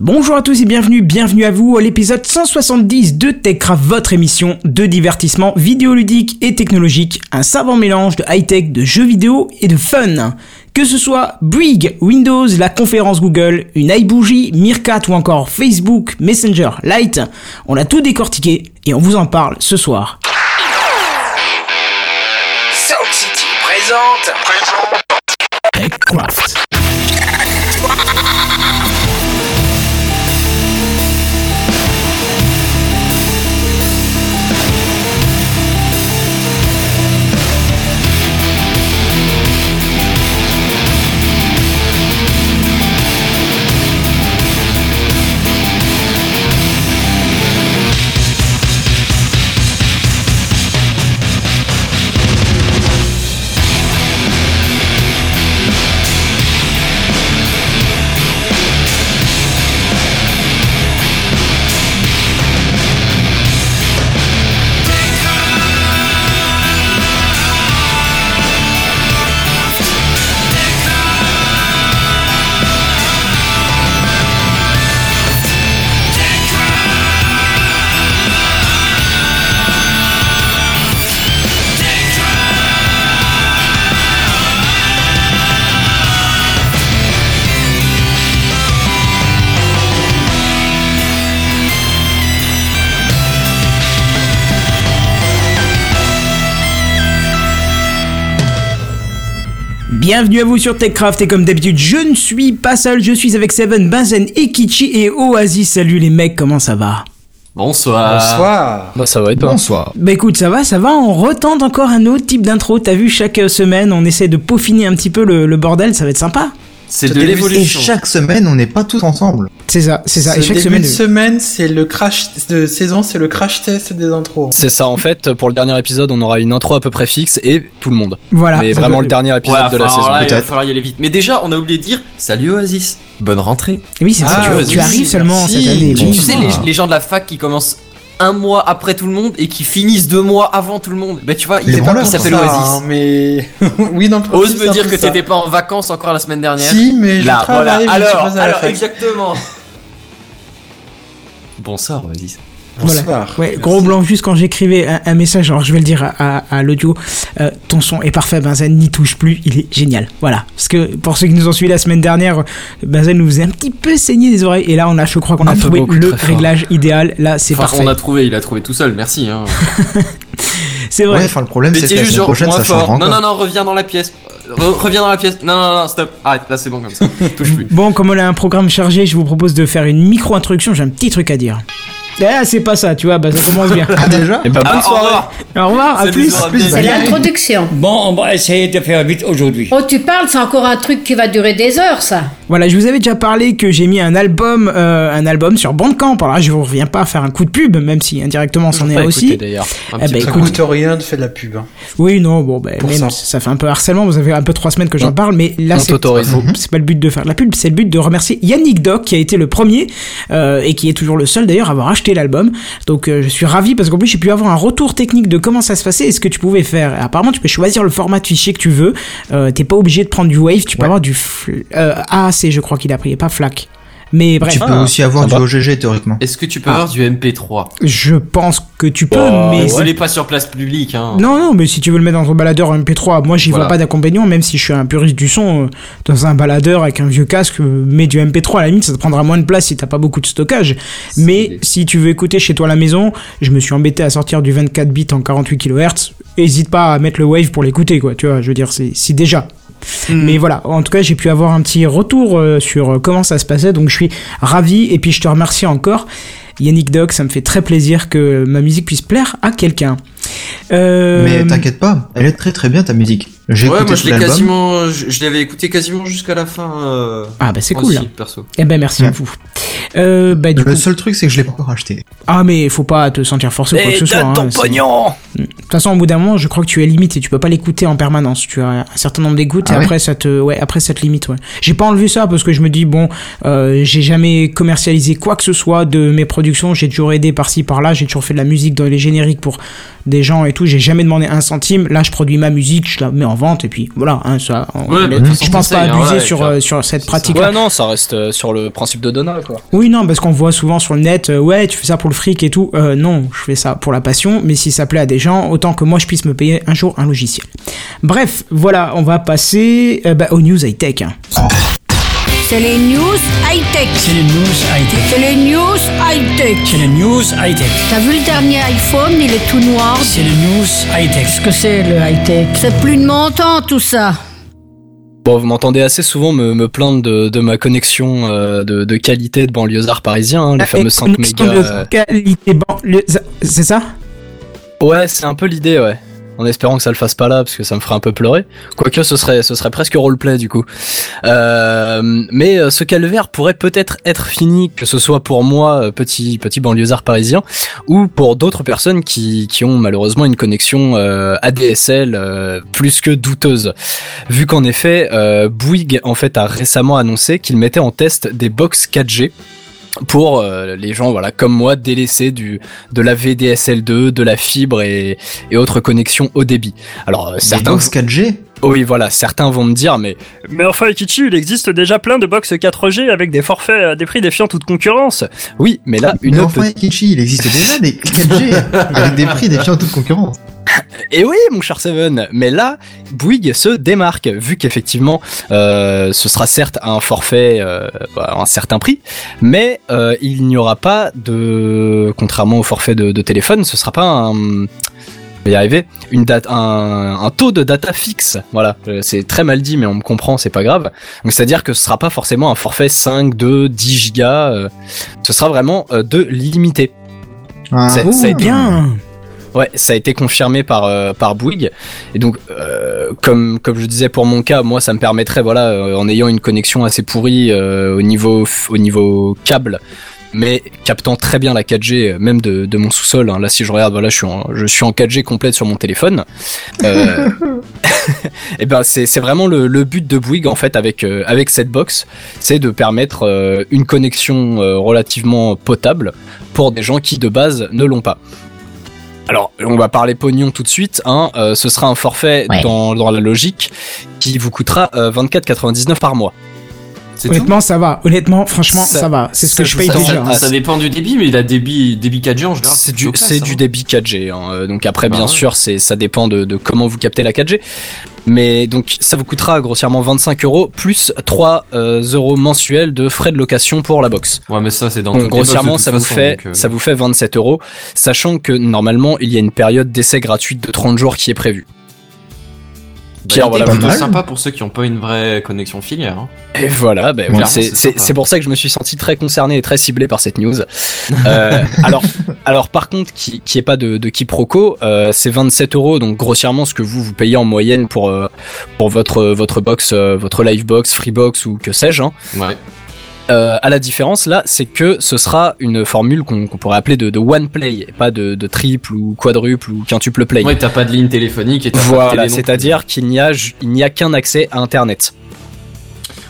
Bonjour à tous et bienvenue, bienvenue à vous à l'épisode 170 de TechCraft, votre émission de divertissement vidéoludique et technologique, un savant mélange de high-tech, de jeux vidéo et de fun. Que ce soit Brig, Windows, la conférence Google, une iBougie, Meerkat ou encore Facebook, Messenger, Lite, on a tout décortiqué et on vous en parle ce soir. Bienvenue à vous sur TechCraft et comme d'habitude je ne suis pas seul, je suis avec Seven, Benzen, Ekichi et Oasis. Salut les mecs, comment ça va? Bonsoir. Bonsoir. Bah ça va et toi? Bonsoir. Bah écoute, ça va, ça va, on retente encore un autre type d'intro. T'as vu, chaque semaine on essaie de peaufiner un petit peu le, le bordel, ça va être sympa. C'est de Et l'évolution. chaque semaine, on n'est pas tous ensemble. C'est ça, c'est ça. Ce Et chaque début semaine. de semaine, c'est le crash de saison, c'est le crash test des intros. C'est ça en fait, pour le dernier épisode, on aura une intro à peu près fixe et tout le monde. Voilà. Mais Ça vraiment le dernier épisode Ouais, de la saison. là, il va falloir y aller vite. Mais déjà, on a oublié de dire salut Oasis, bonne rentrée. Oui, c'est ça, Ah, tu, oui, tu arrives seulement merci. cette année. Tu, Bon. tu sais, les, les gens de la fac qui commencent un mois après tout le monde et qui finissent deux mois avant tout le monde. Bah, tu vois, il, est pas- il s'appelle Ça, Oasis. hein, mais oui, dans le Ose me dire que t'étais pas en vacances encore la semaine dernière. Si, mais je Là, travaille, voilà. je Alors, suis pas à la alors exactement. Bonsoir Oasis. Voilà. Ouais, gros blanc juste quand j'écrivais un, un message, alors je vais le dire à, à- à l'audio, euh, ton son est parfait, Benzen n'y touche plus, il est génial. Voilà. Parce que pour ceux qui nous ont suivis la semaine dernière, Benzen nous faisait un petit peu saigner les oreilles, et là on a, je crois qu'on a Un peu trouvé beaucoup, le fort. réglage idéal. Là, c'est Enfin, parfait. on a trouvé, il a trouvé tout seul. Merci. Hein. C'est Ouais, vrai. enfin, le problème, c'est que la semaine prochaine, ça fort. Non, non, non, reviens dans la pièce. Re- reviens dans la pièce. Non, non, non, stop. Arrête, là c'est bon comme ça. Touche plus. Bon, comme on a un programme chargé, je vous propose de faire une micro-introduction. J'ai un petit truc à dire. Ah, c'est pas ça, tu vois, bah ça commence bien. Ah, déjà Et bah Ah, bonne soirée revoir. Au revoir, à plus. C'est l'introduction. Bon, on va essayer de faire vite aujourd'hui. Oh, tu parles, c'est encore un truc qui va durer des heures, ça. Voilà, je vous avais déjà parlé que j'ai mis un album, euh, un album sur Bandcamp. Alors là, je vous reviens pas faire un coup de pub, même si indirectement c'en est Pas aussi. d'ailleurs. Eh ben, Ça écoute, coûte rien de faire de la pub. hein. Oui, non, bon, ben, même, ça. ça fait un peu harcèlement. Vous avez un peu trois semaines que j'en On- parle, mais là, c'est t'autorise. c'est pas le but de faire de la pub, c'est le but de remercier Yannick Doc qui a été le premier euh, et qui est toujours le seul d'ailleurs à avoir acheté l'album. Donc, euh, je suis ravi parce qu'en plus, j'ai pu avoir un retour technique de comment ça se passait et ce que tu pouvais faire. Et apparemment, tu peux choisir le format de fichier que tu veux. Euh, T'es pas obligé de prendre du Wave, tu peux Ouais. avoir du fl- je crois qu'il a pris, et pas FLAC. Mais bref, Tu peux aussi avoir sympa. du OGG théoriquement. Est-ce que tu peux Ah. avoir du MP3 je pense que tu peux, Oh, mais ce n'est pas sur place publique. Hein. Non, non, mais si tu veux le mettre dans ton baladeur MP3, moi j'y Voilà. vois pas d'inconvénient, même si je suis un puriste du son, euh, dans un baladeur avec un vieux casque, euh, mets du MP3 à la limite, ça te prendra moins de place si t'as pas beaucoup de stockage. Mais si tu veux écouter chez toi à la maison, je me suis embêté à sortir du 24 bits en 48 kHz, hésite pas à mettre le wave pour l'écouter, quoi, tu vois, je veux dire, c'est si déjà. Mais voilà, en tout cas, j'ai pu avoir un petit retour euh, sur euh, comment ça se passait, donc je suis ravi, et puis je te remercie encore. Yannick Doc, ça me fait très plaisir que ma musique puisse plaire à quelqu'un. Euh, Mais t'inquiète pas, elle est très très bien ta musique. J'ai Ouais, écouté moi je l'ai l'album. quasiment, je, je l'avais écouté quasiment jusqu'à la fin. Euh, Ah bah c'est cool. aussi, perso. Eh ben merci à vous. Euh, bah du Le coup, seul truc, c'est que je l'ai pas encore acheté. ah mais faut pas te sentir forcé ou quoi que ce soit. hein, c'est- pognon De toute façon, au bout d'un moment, je crois que tu es limité. Tu peux pas l'écouter en permanence. Tu as un certain nombre d'écoutes Ah et ouais après ça te, ouais, après ça te limite. Ouais. J'ai pas enlevé ça parce que je me dis bon, euh, j'ai jamais commercialisé quoi que ce soit de mes productions. J'ai toujours aidé par-ci par-là. J'ai toujours fait de la musique dans les génériques pour des gens et tout. J'ai jamais demandé un centime. Là, je produis ma musique, je la mets en vente et puis voilà. Hein, ça, on- Ouais, je pense pas hein, abuser sur euh, sur cette pratique. Ouais, non, ça reste euh, sur le principe de Donna, quoi. Oui, non, parce qu'on voit souvent sur le net, euh, ouais, tu fais ça pour le fric et tout. Euh, non, je fais ça pour la passion, mais si ça plaît à des gens, autant que moi je puisse me payer un jour un logiciel. Bref, voilà, on va passer euh, bah, aux news high-tech. hein. C'est les news high-tech. C'est les news high-tech. C'est les news high-tech. C'est les news high-tech. T'as vu le dernier iPhone, il est tout noir. C'est les news high-tech. Qu'est-ce que c'est le high-tech? C'est plus de mon temps tout ça. Bon, vous m'entendez assez souvent me, me plaindre de, de ma connexion euh, de, de qualité de banlieusard parisien, hein, les Et fameux 5 connexion mégas. de euh. qualité banlieue- c'est ça? Ouais, c'est un peu l'idée, ouais. En espérant que ça le fasse pas là, parce que ça me ferait un peu pleurer. Quoique ce serait, ce serait presque roleplay du coup. Euh, mais euh, ce calvaire pourrait peut-être être fini, que ce soit pour moi, euh, petit petit banlieusard parisien, ou pour d'autres personnes qui, qui ont malheureusement une connexion euh, ADSL plus que douteuse. Vu qu'en effet, Bouygues en fait a récemment annoncé qu'il mettait en test des box 4G pour euh, les gens voilà comme moi délaissés du de la VDSL2, de la fibre et, et autres connexions haut débit. Alors euh, Certains certains box 4G oui voilà, certains vont me dire mais mais enfin Ikichi, il existe déjà plein de box 4G avec des forfaits à des prix défiant toute concurrence. Oui, mais là une Mais autre enfin, Kichi, il existe déjà des 4G avec des prix défiant toute concurrence. Et oui, mon cher Seven, mais là, Bouygues se démarque, vu qu'effectivement, euh, ce sera certes un forfait euh, à un certain prix, mais euh, il n'y aura pas de, contrairement au forfait de, de téléphone, ce sera pas un, vais y arriver, une date, un, un taux de data fixe. Voilà, Euh, c'est très mal dit, mais on me comprend, c'est pas grave. Donc c'est-à-dire que ce sera pas forcément un forfait 5, 2, 10 gigas, euh, ce sera vraiment euh, de l'illimité. Ah, C'est- ça a été- bien Ouais, ça a été confirmé par euh, par Bouygues et donc euh, comme comme je disais pour mon cas, moi ça me permettrait voilà euh, en ayant une connexion assez pourrie euh, au niveau au niveau câble mais captant très bien la 4G euh, même de, de mon sous-sol hein. là si je regarde voilà je suis en, je suis en 4G complète sur mon téléphone euh, et ben c'est c'est vraiment le, le but de Bouygues en fait avec euh, avec cette box c'est de permettre euh, une connexion euh, relativement potable pour des gens qui de base ne l'ont pas alors, on va parler pognon tout de suite. Hein. Euh, ce sera un forfait Ouais. dans, dans la logique qui vous coûtera euh, 24,99 par mois. Honnêtement, ça va. Honnêtement, franchement, ça, Ça- va. C'est ce que je paye ça- déjà. ça- hein. Ça dépend du débit, mais la débit, débit 4G en général. C'est du, plutôt c'est classe, du hein. débit 4G. Hein. Euh, Donc après, Bah bien ouais. sûr, c'est ça dépend de, de comment vous captez la 4G. Mais donc ça vous coûtera grossièrement 25 euros plus 3 euh, euros mensuels de frais de location pour la box. Ouais, mais ça, c'est dans Donc grossièrement, toute ça vous façon, fait donc, euh, ça vous fait 27 euros, sachant que normalement il y a une période d'essai gratuite de 30 jours qui est prévue. Bah, Pierre, l'idée voilà, plutôt sympa pour ceux qui n'ont pas une vraie connexion filière. hein. Et voilà, ben, c'est pour ça que je me suis senti très concerné et très ciblé par cette news. Euh, alors, alors par contre, qui qui est pas de, de quiproquo, euh, c'est 27 euros, donc grossièrement ce que vous vous payez en moyenne pour euh, pour votre votre box, euh, votre live box, free box ou que sais-je. Hein. Ouais. Euh, à la différence là, c'est que ce sera une formule qu'on pourrait appeler de, de one play, et pas de, de triple ou quadruple ou quintuple play. Ouais, t'as pas de ligne téléphonique et Voilà, c'est-à-dire qu'il n'y a ju- il n'y a qu'un accès à Internet.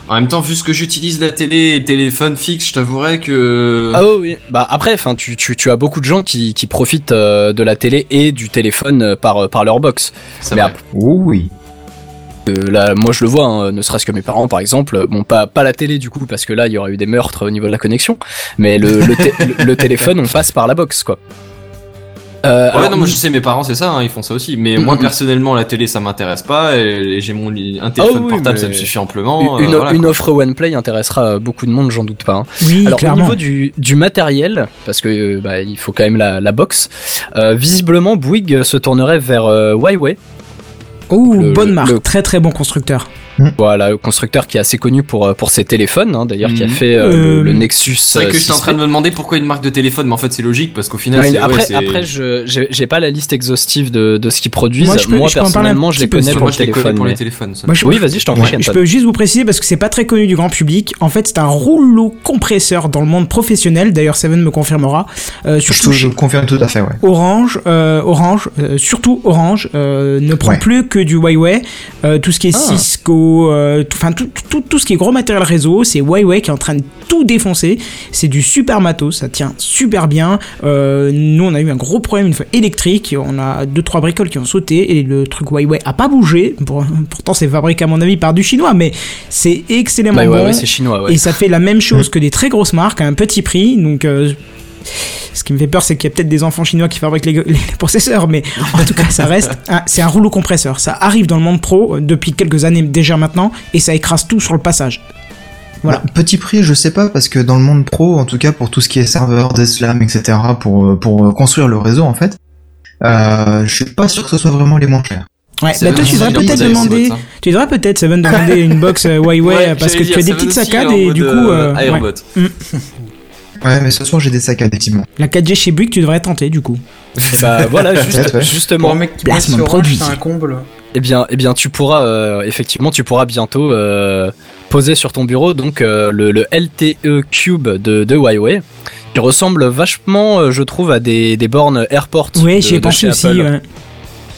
En même temps, vu ce que j'utilise la télé et le téléphone fixe, je t'avouerais que. Ah oui, bah après, enfin, tu, tu, tu as beaucoup de gens qui, qui profitent euh, de la télé et du téléphone euh, par, par leur box. c'est mais vrai. Oh oui. Euh, là, moi je le vois, hein, ne serait-ce que mes parents par exemple, bon pas, pas la télé du coup, parce que là il y aurait eu des meurtres au niveau de la connexion, mais le, le, le- le téléphone on passe par la box quoi. Euh, Ouais, alors, non, moi je sais, mes parents c'est ça, hein, ils font ça aussi. Mais moi personnellement, la télé ça m'intéresse pas. Et, et j'ai mon un téléphone Ah oui, portable, ça me suffit amplement. une, euh, voilà, une offre OnePlay intéressera euh, beaucoup de monde, j'en doute pas. hein. Oui, Alors au niveau du, du matériel, parce que euh, bah, il faut quand même la, la box, euh, visiblement Bouygues se tournerait vers euh, Huawei, Oh, le- bonne marque. le- Très très bon constructeur. Voilà, le constructeur qui est assez connu pour euh, pour ses téléphones, hein, d'ailleurs qui a Mhm. fait euh, Euh, le, le Nexus. C'est vrai euh, que j'étais en 6P. train de me demander pourquoi une marque de téléphone, mais en fait c'est logique parce qu'au final, Ouais, c'est- après, ouais, après, je j'ai pas la liste exhaustive de, de ce qu'ils produisent. Moi, Moi, je peux- je en parler un personnellement, je les connais pour moi le je les connais téléphone. pour les téléphones. Moi, je, Oui, vas-y, je t'en prie. je peux juste vous préciser parce que c'est pas très connu du grand public. En fait, c'est un rouleau compresseur dans le monde professionnel. D'ailleurs, Seven me confirmera. Euh, Je, surtout je confirme tout à fait, ouais. Orange, euh, Orange, euh, surtout Orange, euh, ne prend Ouais. plus que du Huawei. Euh, tout ce qui est Ah. Cisco, réseau, euh, tout- enfin tout, tout, tout ce qui est gros matériel réseau, c'est Huawei qui est en train de tout défoncer. C'est du super matos, ça tient super bien. Euh, nous, on a eu un gros problème une fois électrique, on a deux trois bricoles qui ont sauté et le truc Huawei a pas bougé. Pour- pourtant, c'est fabriqué à mon avis par du chinois, mais c'est excellemment Bah, bon. ouais, chinois, ouais. Et ça fait la même chose que des très grosses marques à un petit prix. Donc, euh, ce qui me fait peur, c'est qu'il y a peut-être des enfants chinois qui fabriquent les, les processeurs, mais en tout cas, ça reste. C'est un rouleau compresseur. Ça arrive dans le monde pro euh, depuis quelques années déjà maintenant, et ça écrase tout sur le passage. Voilà. Bah, petit prix, je sais pas, parce que dans le monde pro, en tout cas pour tout ce qui est serveur, Deslam, etc., pour, euh, pour euh, construire le réseau, en fait, euh, je suis pas sûr que ce soit vraiment les moins chers. Ouais, bah toi, tu devrais peut-être demander. Tu devrais peut-être, Seven, demander une box Huawei Ouais, parce que tu as des petites saccades et du coup. euh, ouais. Ouais, mais ce soir j'ai des saccades, effectivement. La 4G chez Bouygues, tu devrais tenter du coup. Et bah voilà, juste- Peut-être, ouais. Pour justement. un mec qui Placement bosse sur produit. C'est un comble. Eh bien, eh bien, tu pourras euh, effectivement, tu pourras bientôt euh, poser sur ton bureau donc euh, le, le LTE Cube de, de Huawei, qui ressemble vachement, euh, je trouve, à des, des bornes AirPort. Ouais, de- j'y ai de pensé aussi. Ouais. De toute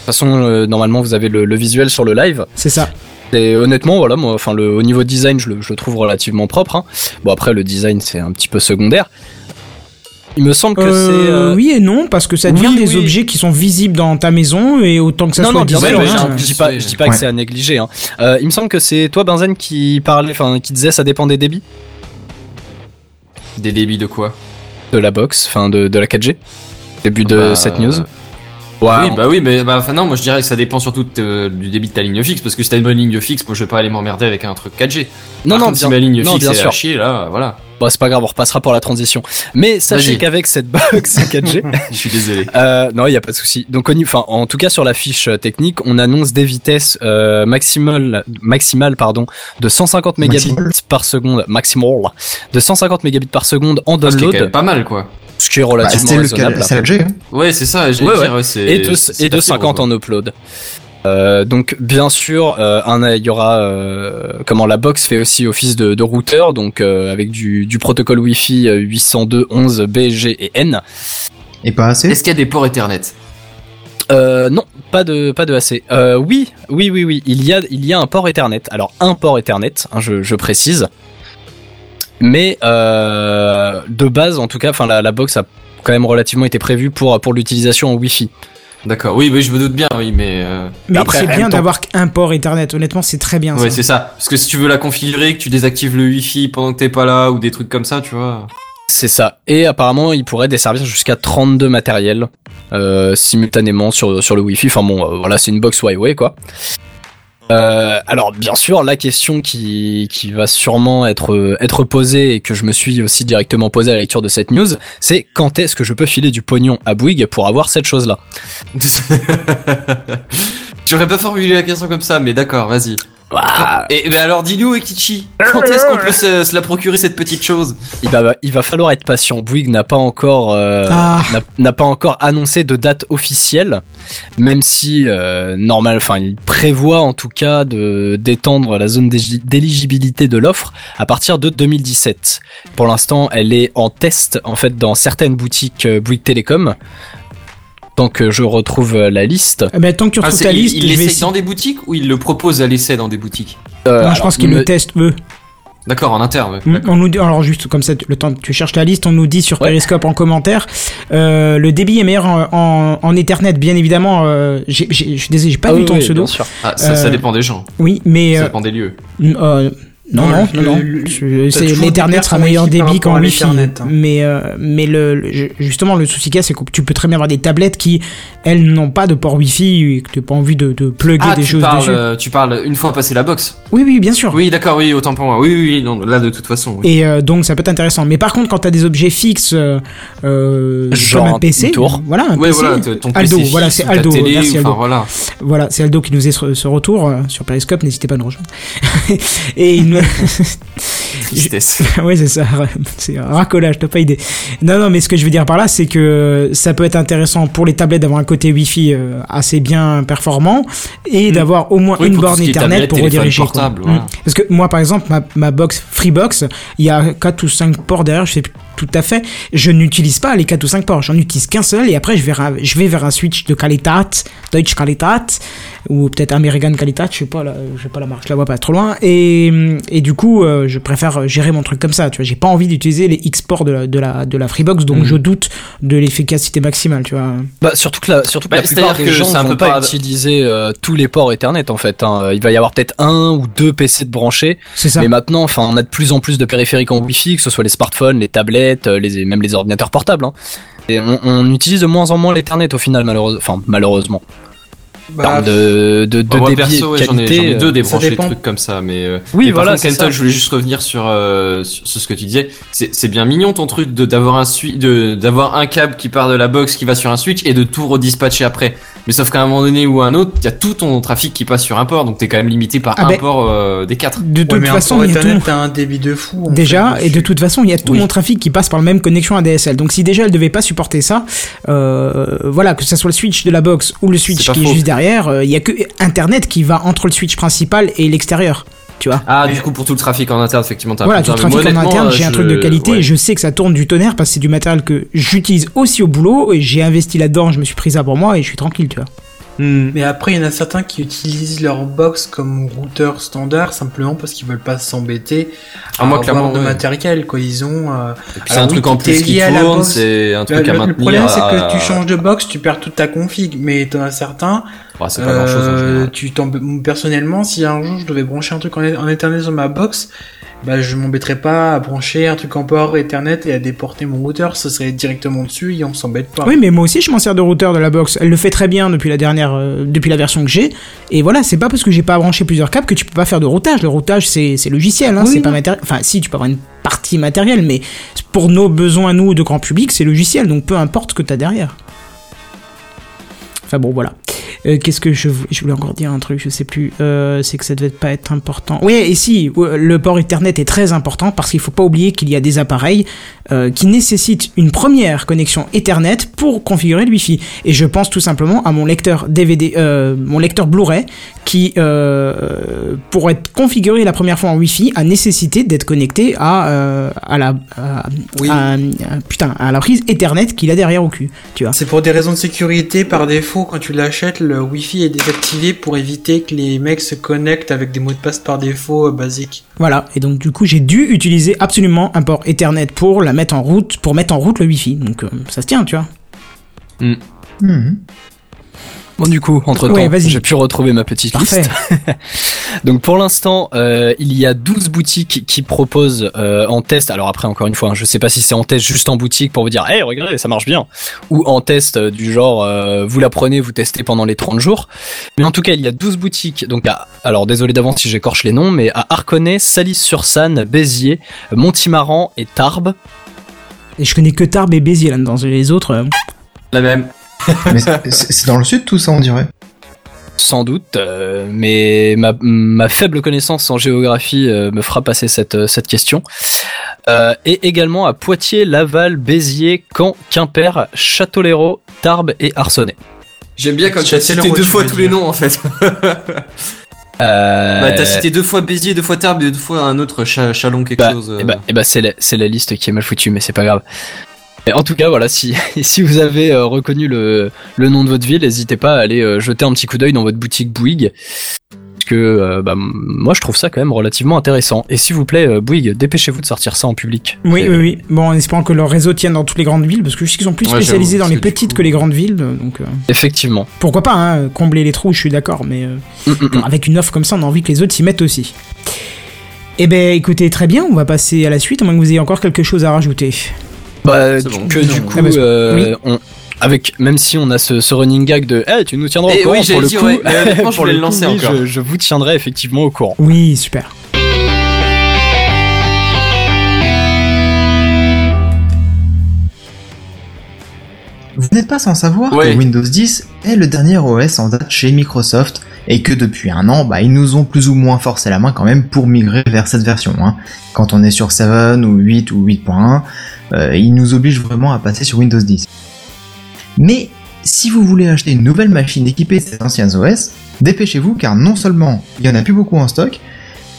façon, euh, normalement, vous avez le, le visuel sur le live. C'est ça. Et honnêtement, voilà, moi, enfin, le, au niveau design, je le, je le trouve relativement propre. hein. Bon, après, le design, c'est un petit peu secondaire. Il me semble que Euh, c'est. euh, Oui et non, parce que ça devient oui, des oui. objets qui sont visibles dans ta maison et autant que ça non, soit non, design, je, hein. je dis pas, je dis pas que c'est à négliger. Hein. Euh, il me semble que c'est toi, Benzen, qui parlait, enfin, qui disait ça dépend des débits Des débits de quoi? De la box, enfin, de, de la 4G. Début de Bah, cette news. Ouais, oui, bah oui, mais bah, enfin non, moi je dirais que ça dépend surtout de- euh, du débit de ta ligne fixe, parce que si t'as une bonne ligne fixe, moi je vais pas aller m'emmerder avec un truc 4G. non, Par non, contre, bien, si ma ligne non, fixe bien est à sûr. chier, là, voilà. Bon, c'est pas grave, on repassera pour la transition. Mais sachez qu'avec cette box 4G, Je suis désolé. Euh, non, il y a pas de souci. Donc, enfin, en tout cas sur la fiche euh, technique, on annonce des vitesses euh, maximales, maximales pardon, de 150 mégabits par seconde, maximal, de 150 mégabits par seconde en Ce qui est quand download, même pas mal, quoi. Ce qui est Bah, relativement le raisonnable. cas, c'est la G, hein. Ouais, c'est ça, j'ai Ouais, dire, ouais, et de, et de pas fibre, 50 quoi. en upload. Euh, donc bien sûr, euh, un, il y aura euh, comment la box fait aussi office de, de routeur, donc euh, avec du, du protocole Wi-Fi euh, 802.11 BG et N. Et pas assez? Est-ce qu'il y a des ports Ethernet? Euh, non, pas de pas de AC. Euh, oui, oui, oui, oui. Il y a il y a un port Ethernet. Alors un port Ethernet, hein, je, je précise. Mais euh, de base, en tout cas, enfin la, la box a quand même relativement été prévue pour pour l'utilisation en Wi-Fi. D'accord, oui, oui, je me doute bien, oui, mais. euh, Mais Après, c'est en bien d'avoir qu'un port Ethernet. Honnêtement, c'est très bien. Ouais, c'est ça. Parce que si tu veux la configurer, que tu désactives le Wi-Fi pendant que t'es pas là, ou des trucs comme ça, tu vois. C'est ça. Et apparemment, il pourrait desservir jusqu'à 32 matériels euh, simultanément sur sur le Wi-Fi. Enfin bon, euh, voilà, c'est une box Huawei quoi. Euh, alors bien sûr, la question qui, qui va sûrement être euh, être posée et que je me suis aussi directement posée à la lecture de cette news, c'est quand est-ce que je peux filer du pognon à Bouygues pour avoir cette chose-là? Tu aurais pas formulé la question comme ça, mais d'accord, vas-y. Ouah, Et ben alors dis-nous, Ekichi, quand est-ce qu'on peut se, se la procurer cette petite chose? Il va il va falloir être patient. Bouygues n'a pas encore euh, Ah. n'a- n'a pas encore annoncé de date officielle, même si euh, normal, enfin il prévoit en tout cas de d'étendre la zone d'éligibilité de l'offre à partir de 2017. Pour l'instant, elle est en test en fait dans certaines boutiques euh, Bouygues Télécom. Tant que je retrouve euh, la liste, Eh ben, tant que tu Ah, retrouves ta il, liste, il je vais l'essaye dans des boutiques ou il le propose à l'essai dans des boutiques? Euh, Non, je alors, pense qu'ils me- le testent eux. D'accord, en interne. Mm, On nous dit, alors juste comme ça, le temps que tu cherches la liste, on nous dit sur Ouais. Periscope en commentaire, euh, le débit est meilleur en, en, en Ethernet, bien évidemment. euh, j'ai- j'ai- je suis désolé, j'ai pas Ah vu oui, ton oui, pseudo. bien sûr. Ah, ça, ça dépend des gens. Oui, mais Ça euh, dépend des lieux. Non, non, le- non, non. le- c'est- sera meilleur Wi-Fi débit qu'en Wi-Fi. hein. Mais, euh, mais le, le- ju- justement, le souci qu'il y a, c'est que tu peux très bien avoir des tablettes qui, elles, n'ont pas de port Wi-Fi et que tu n'as pas envie de, de plugger Ah, des tu choses parles, dessus. euh, tu parles une fois passé la box. Oui, oui, bien sûr. Oui, d'accord, oui, autant pour moi. Oui, oui, oui, non, là de toute façon. Oui. Et euh, donc ça peut être intéressant. Mais par contre, quand tu as des objets fixes, Genre comme un PC, tour. voilà, un Ouais, PC. voilà, t- ton Aldo, PC voilà, fixe c'est Aldo, télé, merci, enfin, Aldo. voilà. Voilà, c'est Aldo qui nous est ce, ce retour euh, sur Periscope. N'hésitez pas à nous rejoindre. Et il nous... Ouais, c'est ça. C'est un racolage, t'as pas idée. Non, non, mais ce que je veux dire par là, c'est que ça peut être intéressant pour les tablettes d'avoir un côté Wi-Fi euh, assez bien performant et d'avoir au moins Oui, une borne Ethernet pour rediriger. portable, Mm. voilà. Parce que moi, par exemple, ma, ma box Freebox, il y a 4 ou 5 ports derrière, je sais plus. Tout à fait. Je n'utilise pas les 4 ou 5 ports, j'en utilise qu'un seul et après je vais, je vais vers un switch de Qualitat, Deutsche Qualitat ou peut-être American Qualitat, je sais pas, là, je sais pas la marque, je la vois pas trop loin. Et, et du coup, euh, je préfère gérer mon truc comme ça, tu vois. J'ai pas envie d'utiliser les X-ports de la, de la, de la Freebox, donc Mhm. je doute de l'efficacité maximale, tu vois. Bah, surtout que la, surtout que Bah, la plupart des que gens c'est un ne vont peu pas utiliser euh, tous les ports Ethernet en fait. hein. Il va y avoir peut-être un ou deux PC de branchés, C'est ça. mais maintenant, enfin, on a de plus en plus de périphériques en Wi-Fi, que ce soit les smartphones, les tablettes, euh, les, même les ordinateurs portables. hein. Et on, on utilise de moins en moins l'Ethernet au final, malheureusement. Enfin, malheureusement. Bah, de, de, de Bah, moi, perso, ouais, j'en ai, qualité. j'en ai deux euh, des trucs comme ça, mais euh, Oui, mais voilà, Kenton, je voulais juste revenir sur, euh, sur, sur ce que tu disais. C'est, c'est bien mignon ton truc de d'avoir un d'avoir un câble qui part de la box qui va sur un switch et de tout redispatcher après. Mais sauf qu'à un moment donné ou à un autre, il y a tout ton trafic qui passe sur un port, donc t'es quand même limité par Ah un ben, port euh, des quatre. De toute façon, port il y a tout. t'as un débit de fou. en Déjà, fait, et de toute façon, il y a tout Oui. mon trafic qui passe par la même connexion ADSL. Donc si déjà elle devait pas supporter ça, euh, voilà, que ce soit le switch de la box ou le switch qui est juste derrière, euh, il y a que Internet qui va entre le switch principal et l'extérieur. Tu vois Ah, du coup, pour tout le trafic en interne, effectivement, t'as voilà, un tout peu le trafic en interne, j'ai un je- truc de qualité ouais. et je sais que ça tourne du tonnerre parce que c'est du matériel que j'utilise aussi au boulot et j'ai investi là-dedans, je me suis pris ça pour moi et je suis tranquille, tu vois. Mais après, il y en a certains qui utilisent leur box comme routeur standard simplement parce qu'ils veulent pas s'embêter Ah, à moi, avoir de ouais. matériel. Quoi, ils ont. euh, c'est un oui, truc en plus qui à tourne, c'est un Le, truc à le- le maintenir. problème, c'est que à- tu changes de box, tu perds toute ta config. Mais t'en as certains. Ouais, c'est pas grand chose en euh, tu personnellement, si un jour je devais brancher un truc en, en Ethernet sur ma box, bah je m'embêterais pas à brancher un truc en port Ethernet et à déporter mon routeur. Ce serait directement dessus et on s'embête pas. Oui, mais moi aussi je m'en sers de routeur de la box. Elle le fait très bien depuis la dernière, euh, depuis la version que j'ai. Et voilà, c'est pas parce que j'ai pas branché plusieurs câbles que tu peux pas faire de routage. Le routage c'est logiciel, hein, Oui, c'est pas matériel. Enfin, si tu peux avoir une partie matérielle, mais pour nos besoins nous de grand public, c'est logiciel. Donc peu importe ce que t'as derrière. Enfin bon, voilà. Euh, Qu'est-ce que je, vou- je voulais encore dire un truc, je sais plus. Euh, c'est que ça devait pas être important. Oui, et si, euh, le port Ethernet est très important parce qu'il faut pas oublier qu'il y a des appareils euh, qui nécessitent une première connexion Ethernet pour configurer le Wi-Fi. Et je pense tout simplement à mon lecteur DVD, mon lecteur Blu-ray qui, pour être configuré la première fois en Wi-Fi, a nécessité d'être connecté à, à la, à, Oui. à- à- putain, à la prise Ethernet qu'il a derrière au cul. Tu vois. C'est pour des raisons de sécurité, par défaut, quand tu l'achètes, le Wi-Fi est désactivé pour éviter que les mecs se connectent avec des mots de passe par défaut euh, basiques. Voilà, et donc du coup j'ai dû utiliser absolument un port Ethernet pour la mettre en route, pour mettre en route le Wi-Fi. Donc euh, ça se tient, tu vois. Mhm. Bon du coup, entre temps, Ouais, j'ai pu retrouver ma petite Parfait. liste. Donc pour l'instant, euh, il y a 12 boutiques qui proposent euh, en test. Alors après, encore une fois, hein, je sais pas si c'est en test juste en boutique pour vous dire, hey, regardez, ça marche bien, ou en test euh, du genre, euh, vous la prenez, vous testez pendant les 30 jours. Mais en tout cas, il y a 12 boutiques. Donc, à, alors désolé d'avance si j'écorche les noms, mais à Arconnet, Salis-sur-Sanne, Béziers, Montimaran et Tarbes. Et je connais que Tarbes et Béziers là-dedans, les autres... euh, La même. Mais c'est dans le sud tout ça, on dirait. Sans doute, euh, mais ma, ma faible connaissance en géographie euh, me fera passer cette, euh, cette question. Euh, et également à Poitiers, Laval, Béziers, Caen, Quimper, Châteaulérault, Tarbes et Arcenay. J'aime bien quand tu as cité deux fois tous les noms en fait. Euh, Bah, t'as cité deux fois Béziers, deux fois Tarbes et deux fois un autre cha- Chalon quelque bah, chose. euh. eh bah, eh bah, c'est la, c'est la liste qui est mal foutue, mais c'est pas grave. En tout cas, voilà, si, si vous avez euh, reconnu le, le nom de votre ville, n'hésitez pas à aller euh, jeter un petit coup d'œil dans votre boutique Bouygues. Parce que euh, bah, moi, je trouve ça quand même relativement intéressant. Et s'il vous plaît, euh, Bouygues, dépêchez-vous de sortir ça en public. Oui, oui, oui. Bon, en espérant que leur réseau tienne dans toutes les grandes villes, parce que je sais qu'ils sont plus Ouais, spécialisés dans les que petites coup- que les grandes villes, donc euh, Effectivement. pourquoi pas, hein, combler les trous, je suis d'accord, mais euh, Mm, mm, mm. avec une offre comme ça, on a envie que les autres s'y mettent aussi. Eh ben, écoutez, très bien, on va passer à la suite, à moins que vous ayez encore quelque chose à rajouter. Bah, bon. que Non. du coup, Ah, euh, oui. on, avec même si on a ce, ce running gag de, eh, tu nous tiendras Eh au courant oui, pour le coup. ouais, mais honnêtement, je pour voulais le lancer coup, oui, encore. Je, je vous tiendrai effectivement au courant. Oui, super. Vous n'êtes pas sans savoir Ouais. que Windows 10 est le dernier OS en date chez Microsoft et que depuis un an, bah, ils nous ont plus ou moins forcé la main quand même pour migrer vers cette version. Hein. Quand on est sur 7 ou 8 ou 8.1, euh, ils nous obligent vraiment à passer sur Windows 10. Mais si vous voulez acheter une nouvelle machine équipée de ces anciens OS, dépêchez-vous car non seulement il y en a plus beaucoup en stock,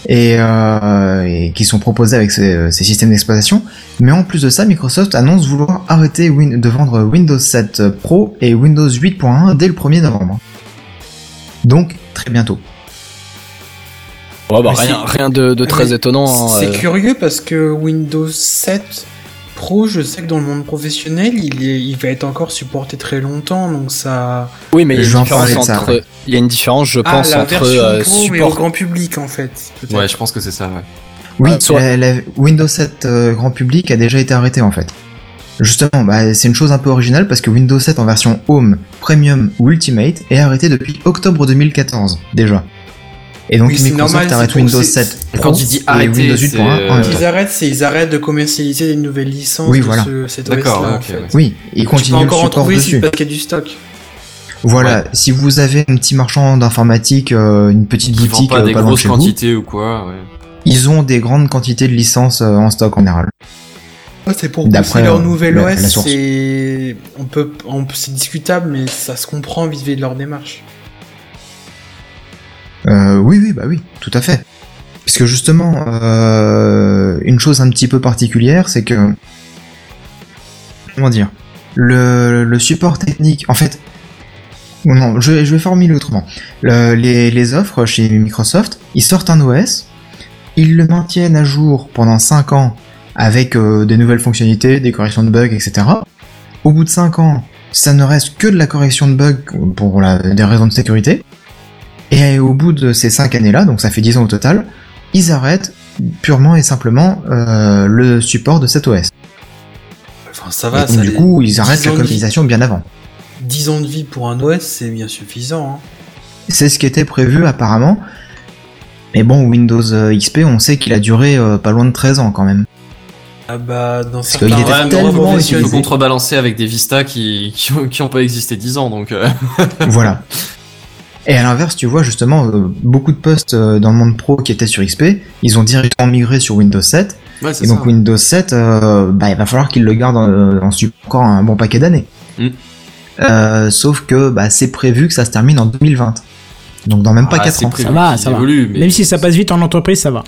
et, euh, qui sont proposés avec ces, ces systèmes d'exploitation. Mais en plus de ça, Microsoft annonce vouloir arrêter de vendre Windows 7 Pro et Windows 8.1 dès le 1er novembre. Donc très bientôt. Ouais, bah, rien, rien de, de très Mais étonnant. hein, C'est euh. curieux parce que Windows 7 Pro, je sais que dans le monde professionnel, il, est, il va être encore supporté très longtemps, donc ça. Oui, mais il y a une différence ça, ouais. Il y a une différence, je pense, ah, la entre euh, Pro, mais au support. grand public en fait. Ouais, je pense que c'est ça, ouais. Oui, Ouais, soit- la- la Windows 7 euh, grand public a déjà été arrêté en fait. Justement, bah, c'est une chose un peu originale parce que Windows 7 en version Home, Premium ou Ultimate est arrêté depuis octobre 2014 déjà. Et donc Oui, Microsoft normal, arrête Windows c'est- 7 Quand Pro il dit et arrêter, Windows 8.1 c'est, en même temps. Ce qu'ils arrêtent, c'est ils arrêtent de commercialiser des nouvelles licences Oui, de voilà. ce, cet D'accord, ouais, en ok, fait. ouais. Oui, il Tu peux continue le encore en support dessus. si parce qu'il y a du stock. Voilà, Ouais. si vous avez un petit marchand d'informatique, euh, une petite boutique pas euh, des pas loin de grosses chez vous, quantités ou quoi, ouais. ils ont des grandes quantités de licences euh, en stock en général. Ouais, c'est pour D'après, pousser leur la- OS, c'est on peut, on c'est discutable, mais ça se comprend vis-à-vis de leur démarche. Euh, oui, oui, bah oui, tout à fait. Parce que justement, euh, une chose un petit peu particulière, c'est que comment dire, le, le support technique, en fait, non, je, je vais formuler autrement. Le- les, les offres chez Microsoft, ils sortent un OS, ils le maintiennent à jour pendant 5 ans avec euh, des nouvelles fonctionnalités, des corrections de bugs, etc. Au bout de 5 ans, ça ne reste que de la correction de bugs pour la- des raisons de sécurité. Et au bout de ces 5 années-là, donc ça fait 10 ans au total, ils arrêtent purement et simplement euh, le support de cet OS. Enfin, ça Et va, donc, ça du coup, ils arrêtent 10 la communication bien avant. 10 ans de vie pour un OS, c'est bien suffisant. Hein. C'est ce qui était prévu apparemment. Mais bon, Windows euh, XP, on sait qu'il a duré euh, pas loin de 13 ans quand même. Ah bah, dans qu'il certains était endroits tellement Il faut contrebalancer avec des Vista qui, qui, ont, qui ont pas existé 10 ans, donc... euh, voilà. Et à l'inverse, tu vois justement, euh, beaucoup de postes euh, dans le monde pro qui étaient sur XP, ils ont directement migré sur Windows 7. Ouais, c'est Et donc. Windows 7, euh, bah, il va falloir qu'ils le gardent en, en support encore un bon paquet d'années. Mm. Euh, sauf que bah, c'est prévu que ça se termine en 2020. Donc dans même pas Ah, 4 c'est ans. prévu Ça va, ça va. évolue, mais- Même si ça passe vite en entreprise, ça va.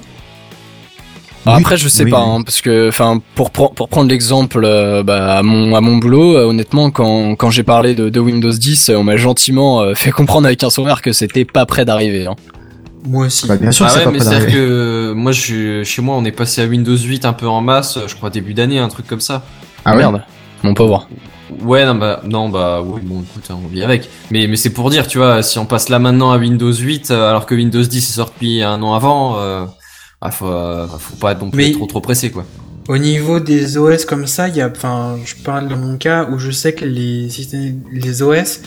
Oui, Après, je sais oui, pas, oui. hein, parce que, enfin, pour pour prendre l'exemple, euh, bah, à mon à mon boulot, euh, honnêtement, quand quand j'ai parlé de, de Windows 10, euh, on m'a gentiment euh, fait comprendre avec un sourire que c'était pas près d'arriver. Hein. Moi aussi. Bah, bien sûr, Ah c'est ouais, pas mais c'est-à-dire d'arriver. que moi, je suis, chez moi, on est passé à Windows 8 un peu en masse, je crois début d'année, un truc comme ça. Ah ouais Merde, mon pauvre. Ouais, non, bah, non, bah, oui, bon, écoute, hein, on vit avec. Mais, mais c'est pour dire, tu vois, si on passe là maintenant à Windows 8, euh, alors que Windows 10 est sorti un an avant, euh, ah, faut, euh, faut pas non plus Mais- être trop trop pressé, quoi. Au niveau des OS comme ça, il y a, enfin, je parle de mon cas où je sais que les systèmes, les OS,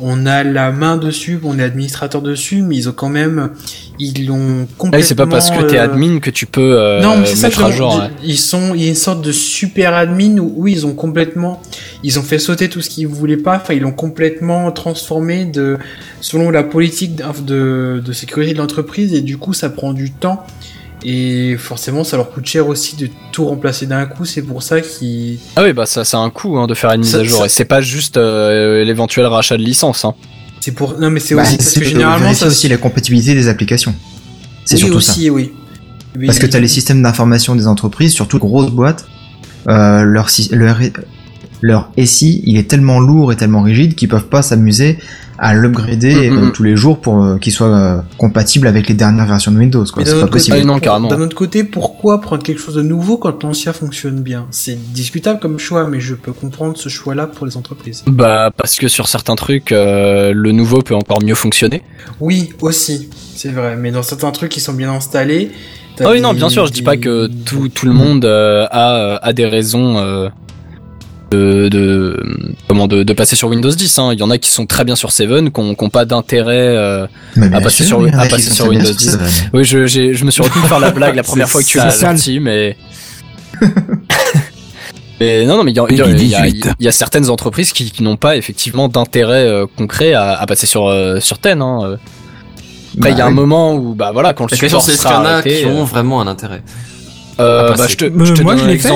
on a la main dessus, on est administrateur dessus, mais ils ont quand même, ils l'ont complètement. Ah oui, c'est pas parce que t'es euh, admin que tu peux euh, non, mais c'est ça mettre que à je- jour. ouais. Ils sont, il y a une sorte de super admin où, oui, ils ont complètement, ils ont fait sauter tout ce qu'ils voulaient pas. Enfin, ils l'ont complètement transformé de, selon la politique de, de, de sécurité de l'entreprise et du coup, ça prend du temps. Et forcément, ça leur coûte cher aussi de tout remplacer d'un coup. C'est pour ça qu'ils, Ah oui, bah ça, c'est un coût hein, de faire une mise Ça- à jour. ça- Et c'est pas juste euh, l'éventuel rachat de licence. Hein. c'est pour, non, mais c'est Bah, aussi parce c'est que généralement, ça aussi la compatibilité des applications. C'est oui, surtout ça. aussi, oui. Mais- Parce que tu as les systèmes d'information des entreprises, surtout grosses boîtes, euh, leur, leur SI, il est tellement lourd et tellement rigide qu'ils peuvent pas s'amuser à l'upgrader Mm, mm, euh, mm. tous les jours pour euh, qu'il soit euh, compatible avec les dernières versions de Windows. C'est d'un pas autre côté, possible. Ah, non, pour- carrément. D'un autre côté, pourquoi prendre quelque chose de nouveau quand l'ancien fonctionne bien? C'est discutable comme choix, mais je peux comprendre ce choix-là pour les entreprises. Bah parce que sur certains trucs, euh, le nouveau peut encore mieux fonctionner. Oui, aussi, c'est vrai. Mais dans certains trucs qui sont bien installés. Ah oui, non, bien sûr, je dis pas que tout, tout le monde euh, a, a des raisons euh, de, de, comment, de, de passer sur Windows 10. Hein. Il y en a qui sont très bien sur 7, qui n'ont pas d'intérêt. euh, à passer sûr, sur- à passer sur Windows sur 10. ça. Oui, je, je me suis retenu de faire la blague la première fois que tu l'as sorti, mais... mais non, non, mais il y, a- il y a- Peggy il y a- 18. il y a certaines entreprises qui, qui n'ont pas effectivement d'intérêt euh, concret à, à passer sur, euh, sur Ten. Hein. Après, il y a Bah un moment où, bah voilà, quand le support sera en a arrêté, qui ont vraiment un intérêt euh, bah, je te, je te moi, donne je un fait.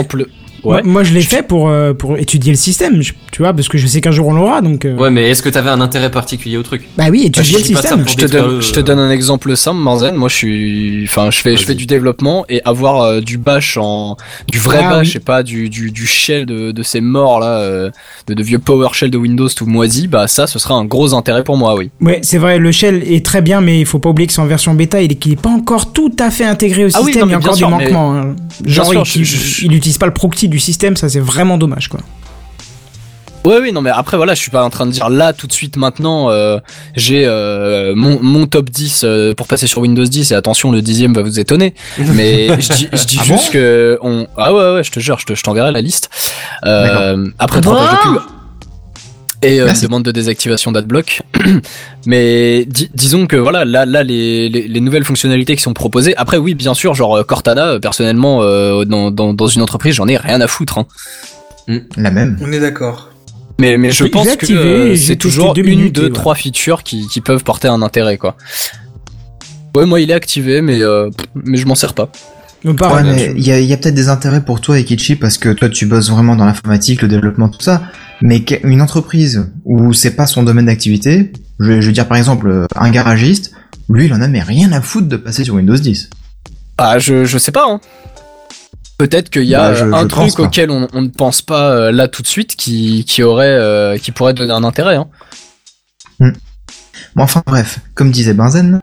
Moi, Ouais. moi, je l'ai fait pour, euh, pour étudier le système, je- tu vois, parce que je sais qu'un jour on l'aura, donc. euh, Ouais, mais est-ce que t'avais un intérêt particulier au truc? Bah oui, étudier le système. Je te, donne, le- je te donne un exemple simple, Marzen. Moi, je suis, enfin, je fais, je fais du développement et avoir euh, du bash en, du vrai Ah, bash oui. et pas du, du, du shell de, de ces morts là, euh, de, de vieux PowerShell de Windows tout moisi. Bah ça, ce sera un gros intérêt pour moi, oui. Ouais, c'est vrai, le shell est très bien, mais il faut pas oublier que c'est en version bêta et qu'il est pas encore tout à fait intégré au Ah oui, système. non, il y a encore des sûr, mais- manquements. hein. Genre, sûr, il, je- je- il utilise pas le proxy du système, ça c'est vraiment dommage, quoi. Ouais, oui, non, mais après voilà, je suis pas en train de dire là tout de suite maintenant, euh, j'ai euh, mon, mon top 10 euh, pour passer sur Windows 10 et attention, le dixième va vous étonner. Mais je dis, je dis Ah juste bon que on, ah ouais, ouais, je te jure, je te- je t'enverrai la liste. Euh, après trois pages de pub. Et euh, demande de désactivation d'adblock. Mais di- disons que voilà, là, là les, les, les nouvelles fonctionnalités qui sont proposées. Après, oui, bien sûr, genre euh, Cortana, euh, personnellement, euh, dans, dans, dans une entreprise, j'en ai rien à foutre. Hein. La même. On est d'accord. Mais, mais je pense que activé euh, c'est toujours deux une, minutes deux, trois features qui, qui peuvent porter un intérêt, quoi. Ouais, moi, il est activé, mais, euh, mais je m'en sers pas. Donc, Ouais, mais il y a, il y a peut-être des intérêts pour toi, Ekichi, parce que toi, tu bosses vraiment dans l'informatique, le développement, tout ça. Mais une entreprise où c'est pas son domaine d'activité, je, veux dire par exemple euh, un garagiste, lui, il en a mais rien à foutre de passer sur Windows 10. Ah, je, je sais pas, hein. Peut-être qu'il y a Bah, je- un truc auquel on, on ne pense pas euh, là tout de suite qui, qui aurait, euh, qui pourrait donner un intérêt, hein. Bon, enfin bref, comme disait Benzen,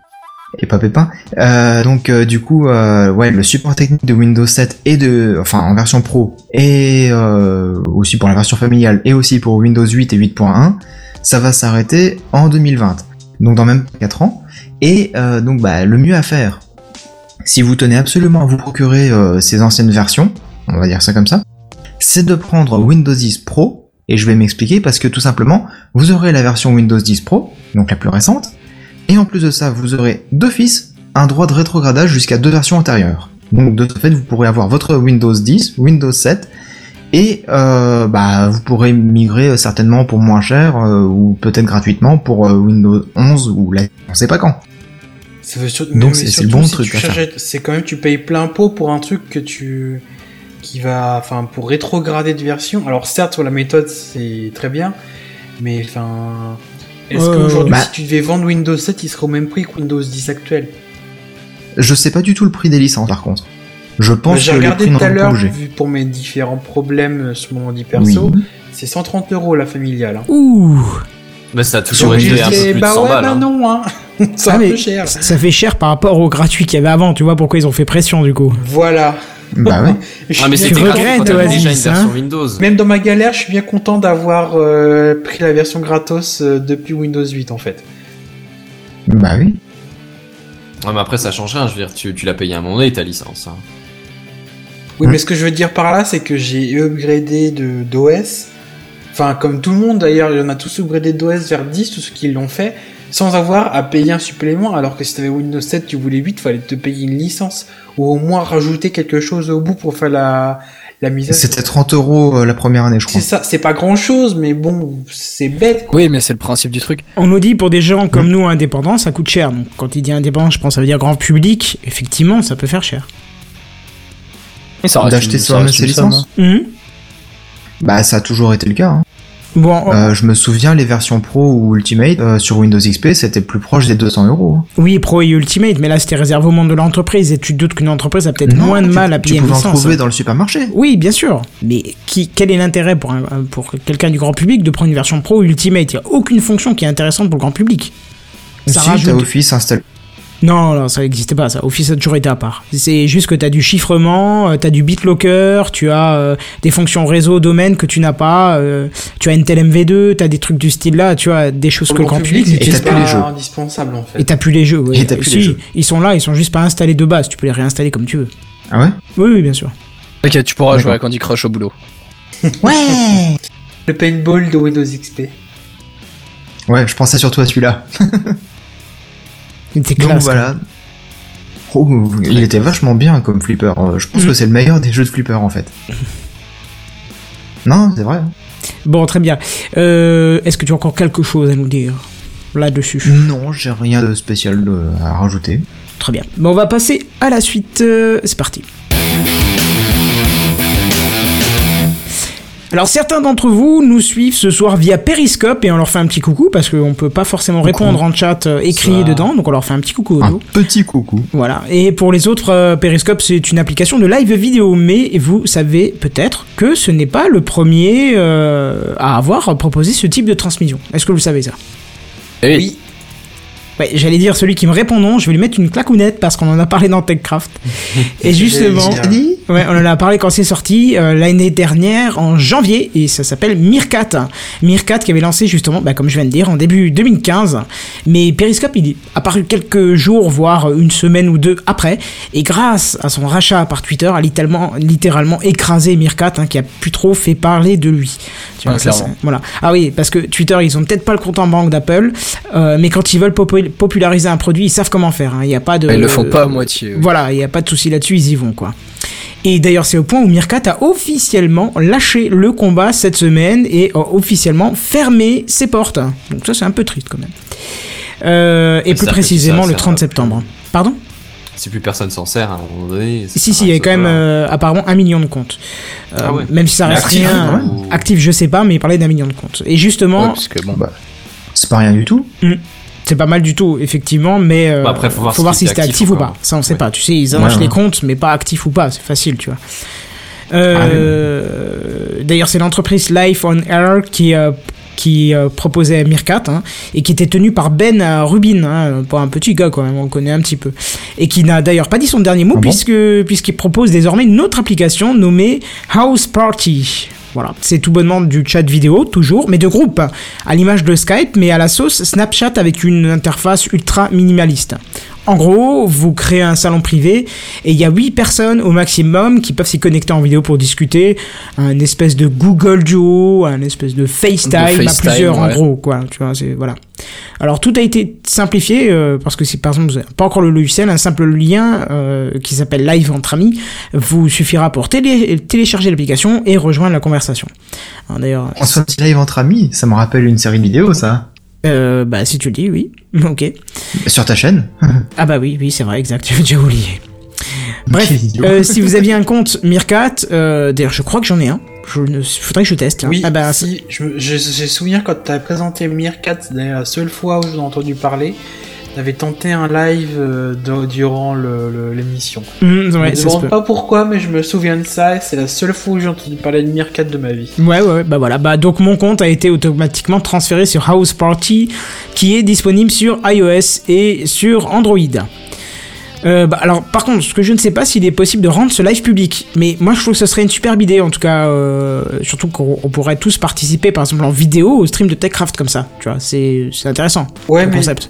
et pas Pépin, euh, donc euh, du coup, euh, ouais, le support technique de Windows 7 et de, enfin en version pro, et euh, aussi pour la version familiale, et aussi pour Windows 8 et 8.1, ça va s'arrêter en 2020, donc dans même 4 ans, et donc bah, le mieux à faire, si vous tenez absolument à vous procurer ces anciennes versions, on va dire ça comme ça, c'est de prendre Windows 10 Pro, et je vais m'expliquer parce que tout simplement, vous aurez la version Windows 10 Pro, donc la plus récente, et en plus de ça, vous aurez d'office un droit de rétrogradage jusqu'à deux versions antérieures. Donc de ce fait, vous pourrez avoir votre Windows 10, Windows 7, et euh, bah, vous pourrez migrer euh, certainement pour moins cher, euh, ou peut-être gratuitement pour euh, Windows 11, ou là, on sait pas quand. Ça veut Donc, c'est- le bon si truc C'est quand même, tu payes plein pot pour un truc que tu. qui va. Enfin, pour rétrograder de version. Alors, certes, sur la méthode, c'est très bien. Mais, enfin. Est-ce Euh, qu'aujourd'hui, bah- si tu devais vendre Windows 7, il serait au même prix que Windows 10 actuel? Je sais pas du tout le prix des licences par contre. Je Bah, pense J'ai que les regardé prix tout à l'heure, bougé. vu pour mes différents problèmes euh, sur mon dit Oui. perso. C'est 130 euros la familiale. Hein. Ouh, Bah, ça a toujours été un peu 10, plus de bah 100 ouais, balles. bah hein. non, hein. c'est Ah, un mais peu cher. ça fait cher par rapport au gratuit qu'il y avait avant, tu vois pourquoi ils ont fait pression du coup? Voilà. Bah ouais. Je Ah, mais c'était bien gratuit regrettes, Oasis, déjà une version hein. Windows. Même dans ma galère, je suis bien content d'avoir euh, pris la version gratos euh, depuis Windows 8 en fait. Bah oui. Ouais, mais après, ça change rien. Je veux dire, tu, tu l'as payé à un moment donné, ta licence. hein. Oui, mais ce que je veux dire par là, c'est que j'ai upgradé de d'OS. Enfin, comme tout le monde d'ailleurs, il y en a tous upgradé d'OS vers 10, tous ceux qui l'ont fait, sans avoir à payer un supplément. Alors que si t'avais Windows 7, tu voulais 8, fallait te payer une licence ou au moins rajouter quelque chose au bout pour faire la la mise à jour. C'était 30 euros euh, la première année, je crois. C'est ça, c'est pas grand chose, mais bon, c'est bête. quoi. Oui, mais c'est le principe du truc. On nous dit pour des gens comme nous indépendants, ça coûte cher. Donc quand il dit indépendant, je pense que ça veut dire grand public. Effectivement, ça peut faire cher. Et ça D'acheter soi-même ses licences. Mhm. Bah ça a toujours été le cas. hein. Bon, oh, Euh, je me souviens les versions Pro ou Ultimate euh, sur Windows XP, c'était plus proche des 200 euros. oui, Pro et Ultimate, mais là c'était réservé au monde de l'entreprise et tu te doutes qu'une entreprise a peut-être moins de tu- mal à Tu payer une pouvais en licence. trouver dans le supermarché. Oui, bien sûr. Mais qui, quel est l'intérêt pour, un- pour quelqu'un du grand public de prendre une version Pro ou Ultimate? Il n'y a aucune fonction qui est intéressante pour le grand public. Ça si rajoute- Office installé. Non, non, ça n'existait pas, ça. Office a toujours été à part. C'est juste que tu as du chiffrement, tu as du BitLocker, tu as euh, des fonctions réseau, domaine que tu n'as pas, euh, tu as Intel MV2, tu as des trucs du style là, tu vois, des choses que le grand public n'utilise t'as pas. plus les jeux. indispensable en fait. Et t'as plus les jeux, ouais. Et t'as plus Si, les jeux. Ils sont là, ils sont juste pas installés de base, tu peux les réinstaller comme tu veux. Ah ouais? Oui, oui, bien sûr. Ok, tu pourras jouer à Candy Crush au boulot. Ouais Le paintball de Windows XP. Ouais, je pensais surtout à celui-là. Il était Donc voilà. Oh, il était vachement bien comme flipper. Euh, Je pense Mm. que c'est le meilleur des jeux de flipper en fait. Non, c'est vrai. hein. Bon, très bien. Euh, Est-ce que tu as encore quelque chose à nous dire là-dessus? Non, j'ai rien de spécial euh, à rajouter. Très bien. Bon, on va passer à la suite. C'est parti. Alors certains d'entre vous nous suivent ce soir via Periscope et on leur fait un petit coucou parce qu'on peut pas forcément répondre en chat euh, écrit Ça. dedans, donc on leur fait un petit coucou. Un petit coucou. Voilà. Et pour les autres, euh, Periscope c'est une application de live vidéo, mais vous savez peut-être que ce n'est pas le premier euh, à avoir proposé ce type de transmission. Est-ce que vous savez ça? Eh Oui. Ouais, j'allais dire celui qui me répond non, je vais lui mettre une claquounette parce qu'on en a parlé dans TechCraft. Et justement, ouais, on en a parlé quand c'est sorti euh, l'année dernière en janvier et ça s'appelle Meerkat. Meerkat qui avait lancé justement, bah, comme je viens de dire, en début 2015. Mais Periscope, il est apparu quelques jours, voire une semaine ou deux après. Et grâce à son rachat par Twitter, a littéralement, littéralement écrasé Meerkat, hein, qui a plus trop fait parler de lui. Tu vois, Ah, ça, voilà. Ah oui, parce que Twitter, ils ont peut-être pas le compte en banque d'Apple, euh, mais quand ils veulent populariser un produit, ils savent comment faire. hein. Il n'y a pas de. Ils le font pas à moitié. oui. Voilà, il n'y a pas de souci là-dessus, ils y vont quoi. Et d'ailleurs, c'est au point où Meerkat a officiellement lâché le combat cette semaine et a officiellement fermé ses portes. Donc ça, c'est un peu triste quand même. Euh, et plus précisément ça le sert 30 à- septembre. Pardon? Si plus personne s'en sert à un moment donné. Si, si, il y a quand même euh, apparemment un million de comptes. Euh, Ah ouais. Même si ça reste actif, rien. hein, ou- Actif, je sais pas, mais il parlait d'un million de comptes. Et justement, Ouais, parce que bon. Bah, c'est pas rien du tout. C'est pas mal du tout, effectivement, mais euh, Bah après, faut voir si c'était actif actif ou pas. Ça, on sait Ouais. pas. Tu sais, ils annoncent Ouais, les comptes, mais pas actif ou pas. C'est facile, tu vois. Euh, D'ailleurs, c'est l'entreprise Life on Air qui euh, qui euh, proposait Meerkat hein, et qui était tenu par Ben Rubin, hein, pas un petit gars quand même, on le connaît un petit peu, et qui n'a d'ailleurs pas dit son dernier mot Ah bon puisque puisqu'il propose désormais une autre application nommée House Party. Voilà, c'est tout bonnement du chat vidéo, toujours, mais de groupe, à l'image de Skype, mais à la sauce Snapchat avec une interface ultra minimaliste. En gros, vous créez un salon privé et il y a 8 personnes au maximum qui peuvent s'y connecter en vidéo pour discuter. Un espèce de Google Duo, un espèce de FaceTime, De à FaceTime, plusieurs en gros, quoi. Tu vois, c'est voilà. Alors tout a été simplifié euh, parce que si par exemple vous n'avez pas encore le logiciel, un simple lien euh, qui s'appelle Live entre amis vous suffira pour télé- télécharger l'application et rejoindre la conversation. Alors, D'ailleurs, En sortie live entre amis, ça me rappelle une série vidéo, ça. Euh, bah si tu le dis, oui, ok. Sur ta chaîne. Ah bah oui, oui, c'est vrai, exact, j'avais déjà oublié. Bref, Quel idiot. euh, si vous aviez un compte Meerkat, euh, d'ailleurs je crois que j'en ai un, je ne... faudrait que je teste. tiens. Oui, ah bah, si, je me- j'ai j'ai souvenir quand tu as présenté c'est d'ailleurs la seule fois où j'en ai entendu parler, t'avais tenté un live euh, de- durant l'émission. hum, je me demande pas pourquoi, mais je me souviens de ça, et c'est la seule fois où j'ai entendu parler de Meerkat de ma vie. Ouais, ouais, ouais, bah voilà. Bah, donc mon compte a été automatiquement transféré sur House Party, qui est disponible sur iOS et sur Android. Euh, bah, alors, par contre, ce que je ne sais pas, s'il est possible de rendre ce live public. Mais moi, je trouve que ce serait une superbe idée, en tout cas, euh, surtout qu'on on pourrait tous participer, par exemple, en vidéo au stream de TechCraft comme ça. Tu vois, c'est c'est intéressant. Ouais, mais concept.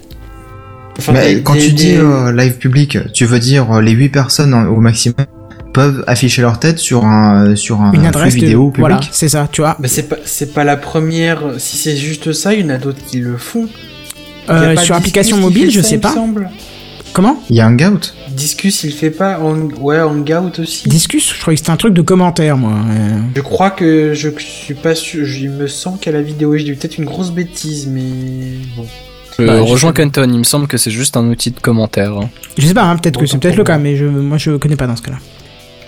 Enfin, Mais des- quand des- tu dis des- euh, live public, tu veux dire euh, les 8 personnes en- au maximum peuvent afficher leur tête sur un sur un Une flux adresse de- vidéo public? Voilà, c'est ça, tu vois. Mais c'est pas, c'est pas la première. Si c'est juste ça, il y en a d'autres qui le font. Euh, sur Discus application mobile, je ça, sais pas. semble. Comment? Il y a un Hangout. Discus, il fait pas. Hang- Ouais, Hangout aussi. Discus, je croyais que c'était un truc de commentaire, moi. Euh, Je crois que je suis pas sûr. je- me semble qu'à la vidéo, j'ai peut-être une grosse bêtise, mais bon. Je Bah, rejoins sais Kenton, il me semble que c'est juste un outil de commentaire. hein. Je sais pas, hein, peut-être que c'est peut-être le cas, mais je, moi je connais pas dans ce cas-là.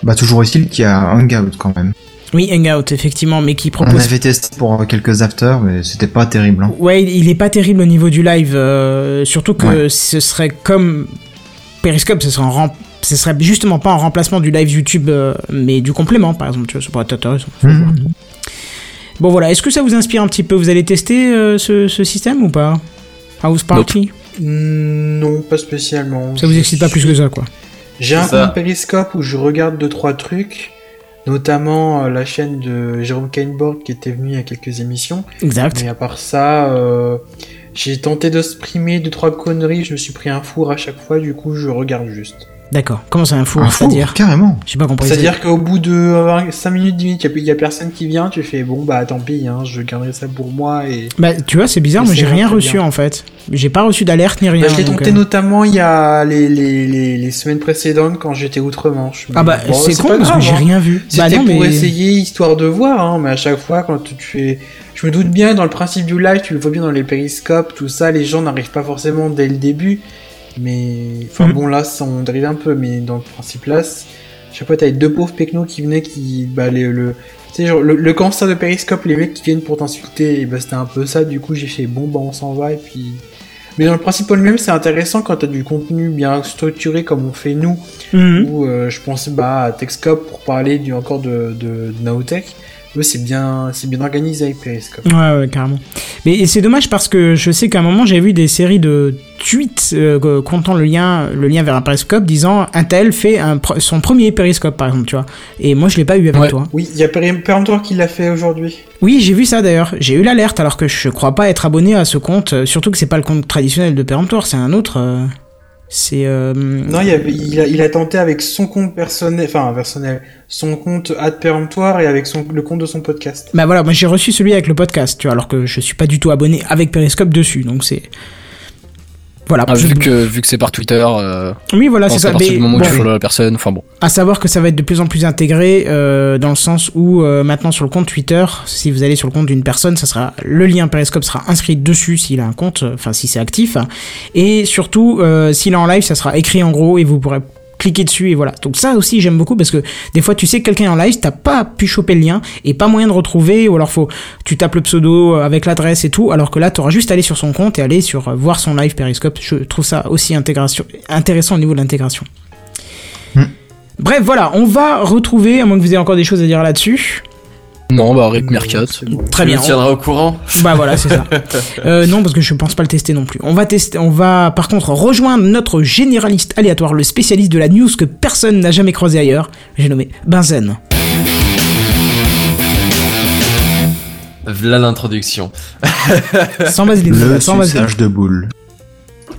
Bah toujours est-il qu'il y a Hangout quand même. Oui, Hangout, effectivement, mais qui On propose. avait testé pour euh, quelques afters, mais c'était pas terrible. Hein. Ouais, il- est pas terrible au niveau du live, euh, surtout que Ouais. ce serait comme Periscope, ce serait, en rem- ce serait justement pas en remplacement du live YouTube, euh, mais du complément, par exemple, tu vois, ça pourrait être intéressant. Mhm. Bon voilà, est-ce que ça vous inspire un petit peu? Vous allez tester euh, ce, ce système ou pas? House Party Non, pas spécialement. Ça vous excite pas plus que ça, quoi J'ai un compte Periscope où je regarde deux trois trucs, notamment euh, la chaîne de Jérôme Kainborg qui était venu il y a quelques émissions. Exact. Mais à part ça, euh, j'ai tenté de streamer deux trois conneries, je me suis pris un four à chaque fois, du coup je regarde juste. D'accord. Comment c'est un four Un four, C'est-à-dire carrément. J'ai pas compris. C'est-à-dire qu'au bout de 5 minutes, 10 minutes, il n'y a, personne qui vient, tu fais bon bah tant pis, hein, je garderai ça pour moi et. Bah, tu vois, c'est bizarre, Mais j'ai rien reçu bien. en fait. J'ai pas reçu d'alerte ni rien. Bah, je l'ai tenté euh, notamment il y a les, les, les, les semaines précédentes quand j'étais outre-Manche. Ah bah, Bon, c'est con pas parce que j'ai hein. rien vu. Bah C'était non, pour mais. essayer histoire de voir, hein, mais à chaque fois quand tu fais, je me doute bien dans le principe du live, tu le vois bien dans les périscopes, tout ça, les gens n'arrivent pas forcément dès le début, mais enfin bon là, ça, on dérive un peu, mais dans le principe là, c- je sais pas, t'avais deux pauvres pecnos qui venaient, qui, bah, les, le, tu sais, genre, le, le cancer de périscope, les mecs qui viennent pour t'insulter, et bah, c'était un peu ça, du coup, j'ai fait, bon, bah, on s'en va, et puis, mais dans le principe en lui-même, c'est intéressant quand t'as du contenu bien structuré comme on fait nous, Mhm. ou euh, je pense bah à Techscope pour parler du encore de, de, de Naotech. Eux, c'est bien, c'est bien organisé avec Periscope. Ouais, ouais, carrément. Mais c'est dommage parce que je sais qu'à un moment, j'ai vu des séries de tweets euh, comptant le lien, le lien vers un périscope disant un tel fait un, pr- son premier périscope, par exemple, tu vois. Et moi, je l'ai pas eu avec Ouais. toi. Oui, il y a Péremptoire qui l'a fait aujourd'hui. Oui, j'ai vu ça d'ailleurs. J'ai eu l'alerte alors que je crois pas être abonné à ce compte. euh, Surtout que c'est pas le compte traditionnel de péremptoire, c'est un autre. euh, c'est. euh, Non, il, y avait, il, a, il a tenté avec son compte personnel, enfin personnel, son compte ad péremptoire et avec son, le compte de son podcast. Bah voilà, moi j'ai reçu celui avec le podcast, tu vois, alors que je suis pas du tout abonné avec Periscope dessus, donc c'est. Voilà. Ah, vu que vu que c'est par Twitter, euh, Oui, voilà, c'est ça. partir Mais du moment où bon, la personne, enfin bon. à savoir que ça va être de plus en plus intégré euh, dans le sens où euh, maintenant sur le compte Twitter, si vous allez sur le compte d'une personne, ça sera le lien Periscope sera inscrit dessus s'il a un compte, euh, enfin si c'est actif, et surtout euh, s'il est en live, ça sera écrit en gros et vous pourrez cliquer dessus et voilà. Donc ça aussi j'aime beaucoup parce que des fois tu sais que quelqu'un est en live, t'as pas pu choper le lien et pas moyen de retrouver ou alors faut tu tapes le pseudo avec l'adresse et tout alors que là t'auras juste à aller sur son compte et aller sur euh, voir son live Periscope. Je trouve ça aussi intégration intéressant au niveau de l'intégration. Hmm. Bref, voilà, on va retrouver, à moins que vous ayez encore des choses à dire là-dessus. Non, bah Rick Mercat. Très Tu bien. me tiendras au courant. Bah voilà, c'est ça. Euh, non, parce que je pense pas le tester non plus. On va tester, on va par contre rejoindre notre généraliste aléatoire, le spécialiste de la news que personne n'a jamais croisé ailleurs. J'ai nommé Benzen. Voilà l'introduction. Sans vaseline, Le sans vaseline. de boule.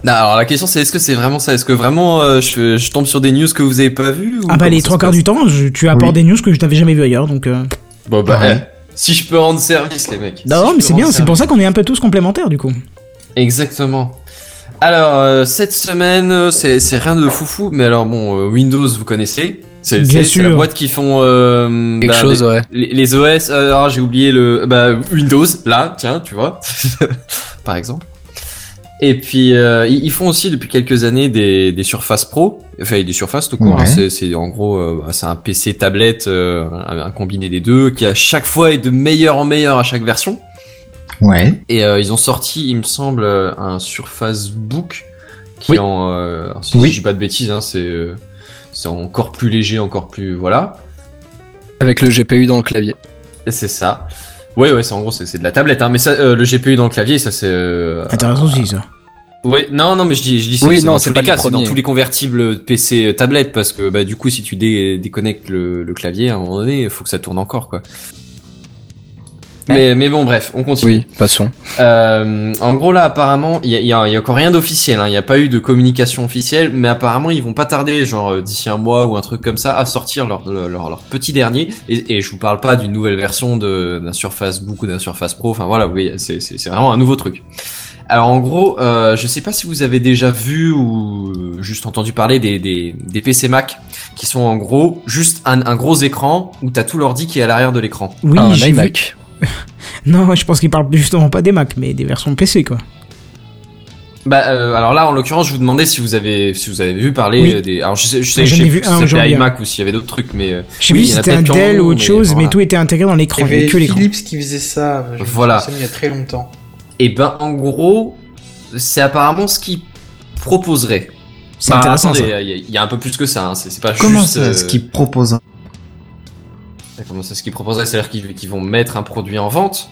Non, alors la question c'est est-ce que c'est vraiment ça? Est-ce que vraiment euh, je, je tombe sur des news que vous avez pas vues ou Ah bah les trois quarts du temps, je- tu apportes Oui. des news que je n'avais jamais vu ailleurs, donc. euh, Bon bah Ouais. eh, si je peux rendre service les mecs. Non, Si je mais c'est bien, c'est pour ça qu'on est un peu tous complémentaires du coup. Exactement. Alors euh, cette semaine euh, c'est c'est rien de foufou mais alors bon euh, Windows vous connaissez c'est la boîte qui font euh, Quelque bah, chose, les, ouais. les, les OS euh, alors j'ai oublié le bah Windows là tiens tu vois par exemple et puis euh, ils font aussi depuis quelques années des, des Surface Pro enfin des Surface tout court Ouais. hein. c'est en gros euh, c'est un PC tablette euh, un, un combiné des deux qui à chaque fois est de meilleur en meilleur à chaque version Ouais. et euh, ils ont sorti, il me semble, un Surface Book qui Oui. est en, euh, si Oui. je dis pas de bêtises, hein, c'est c'est encore plus léger, encore plus voilà. Avec le GPU dans le clavier. C'est ça. Ouais, ouais, c'est en gros c'est c'est de la tablette, hein, mais ça, euh, le GPU dans le clavier, ça c'est. Euh, Intéressant aussi ça. Ouais, non, non, mais je dis, je dis Oui, c'est non, dans c'est pas les le cas, c'est dans tous les convertibles PC euh, tablette parce que bah du coup si tu dé déconnectes le, le clavier à un moment donné, il faut que ça tourne encore quoi. Mais, mais bon bref, on continue. Oui, passons. Euh, en gros là apparemment il y a, y a- il y a encore rien d'officiel, hein. il n'y a pas eu de communication officielle, mais apparemment ils vont pas tarder, genre euh, d'ici un mois ou un truc comme ça, à sortir leur, leur, leur petit dernier. Et, et je vous parle pas d'une nouvelle version de- d'un Surface Book ou d'un Surface Pro, enfin voilà, oui, c'est vraiment un nouveau truc. Alors en gros, euh, je sais pas si vous avez déjà vu ou juste entendu parler des, des, des PC Mac qui sont en gros juste un, un gros écran où t'as tout l'ordi qui est à l'arrière de l'écran. Oui, un j'ai vu. iMac. Non, je pense qu'il parle justement pas des Mac, mais des versions PC quoi. Bah euh, alors là en l'occurrence je vous demandais si vous avez si vous avez vu parler Oui. euh, des alors je sais je sais je vu si c'était aujourd'hui, iMac ou s'il y avait d'autres trucs mais Je sais Oui, plus si c'était un Dell ou autre chose, mais voilà. tout était intégré dans l'écran, il y avait que l'écran. Philips qui faisait ça. je Voilà. Il y a très longtemps. Et ben en gros c'est apparemment ce qu'ils proposeraient. C'est intéressant. Il y, a- un peu plus que ça hein, c'est c'est pas Comment juste ça, euh, ce qu'ils proposent comment ça ce qu'ils proposeraient c'est-à-dire qu'ils qu'ils vont mettre un produit en vente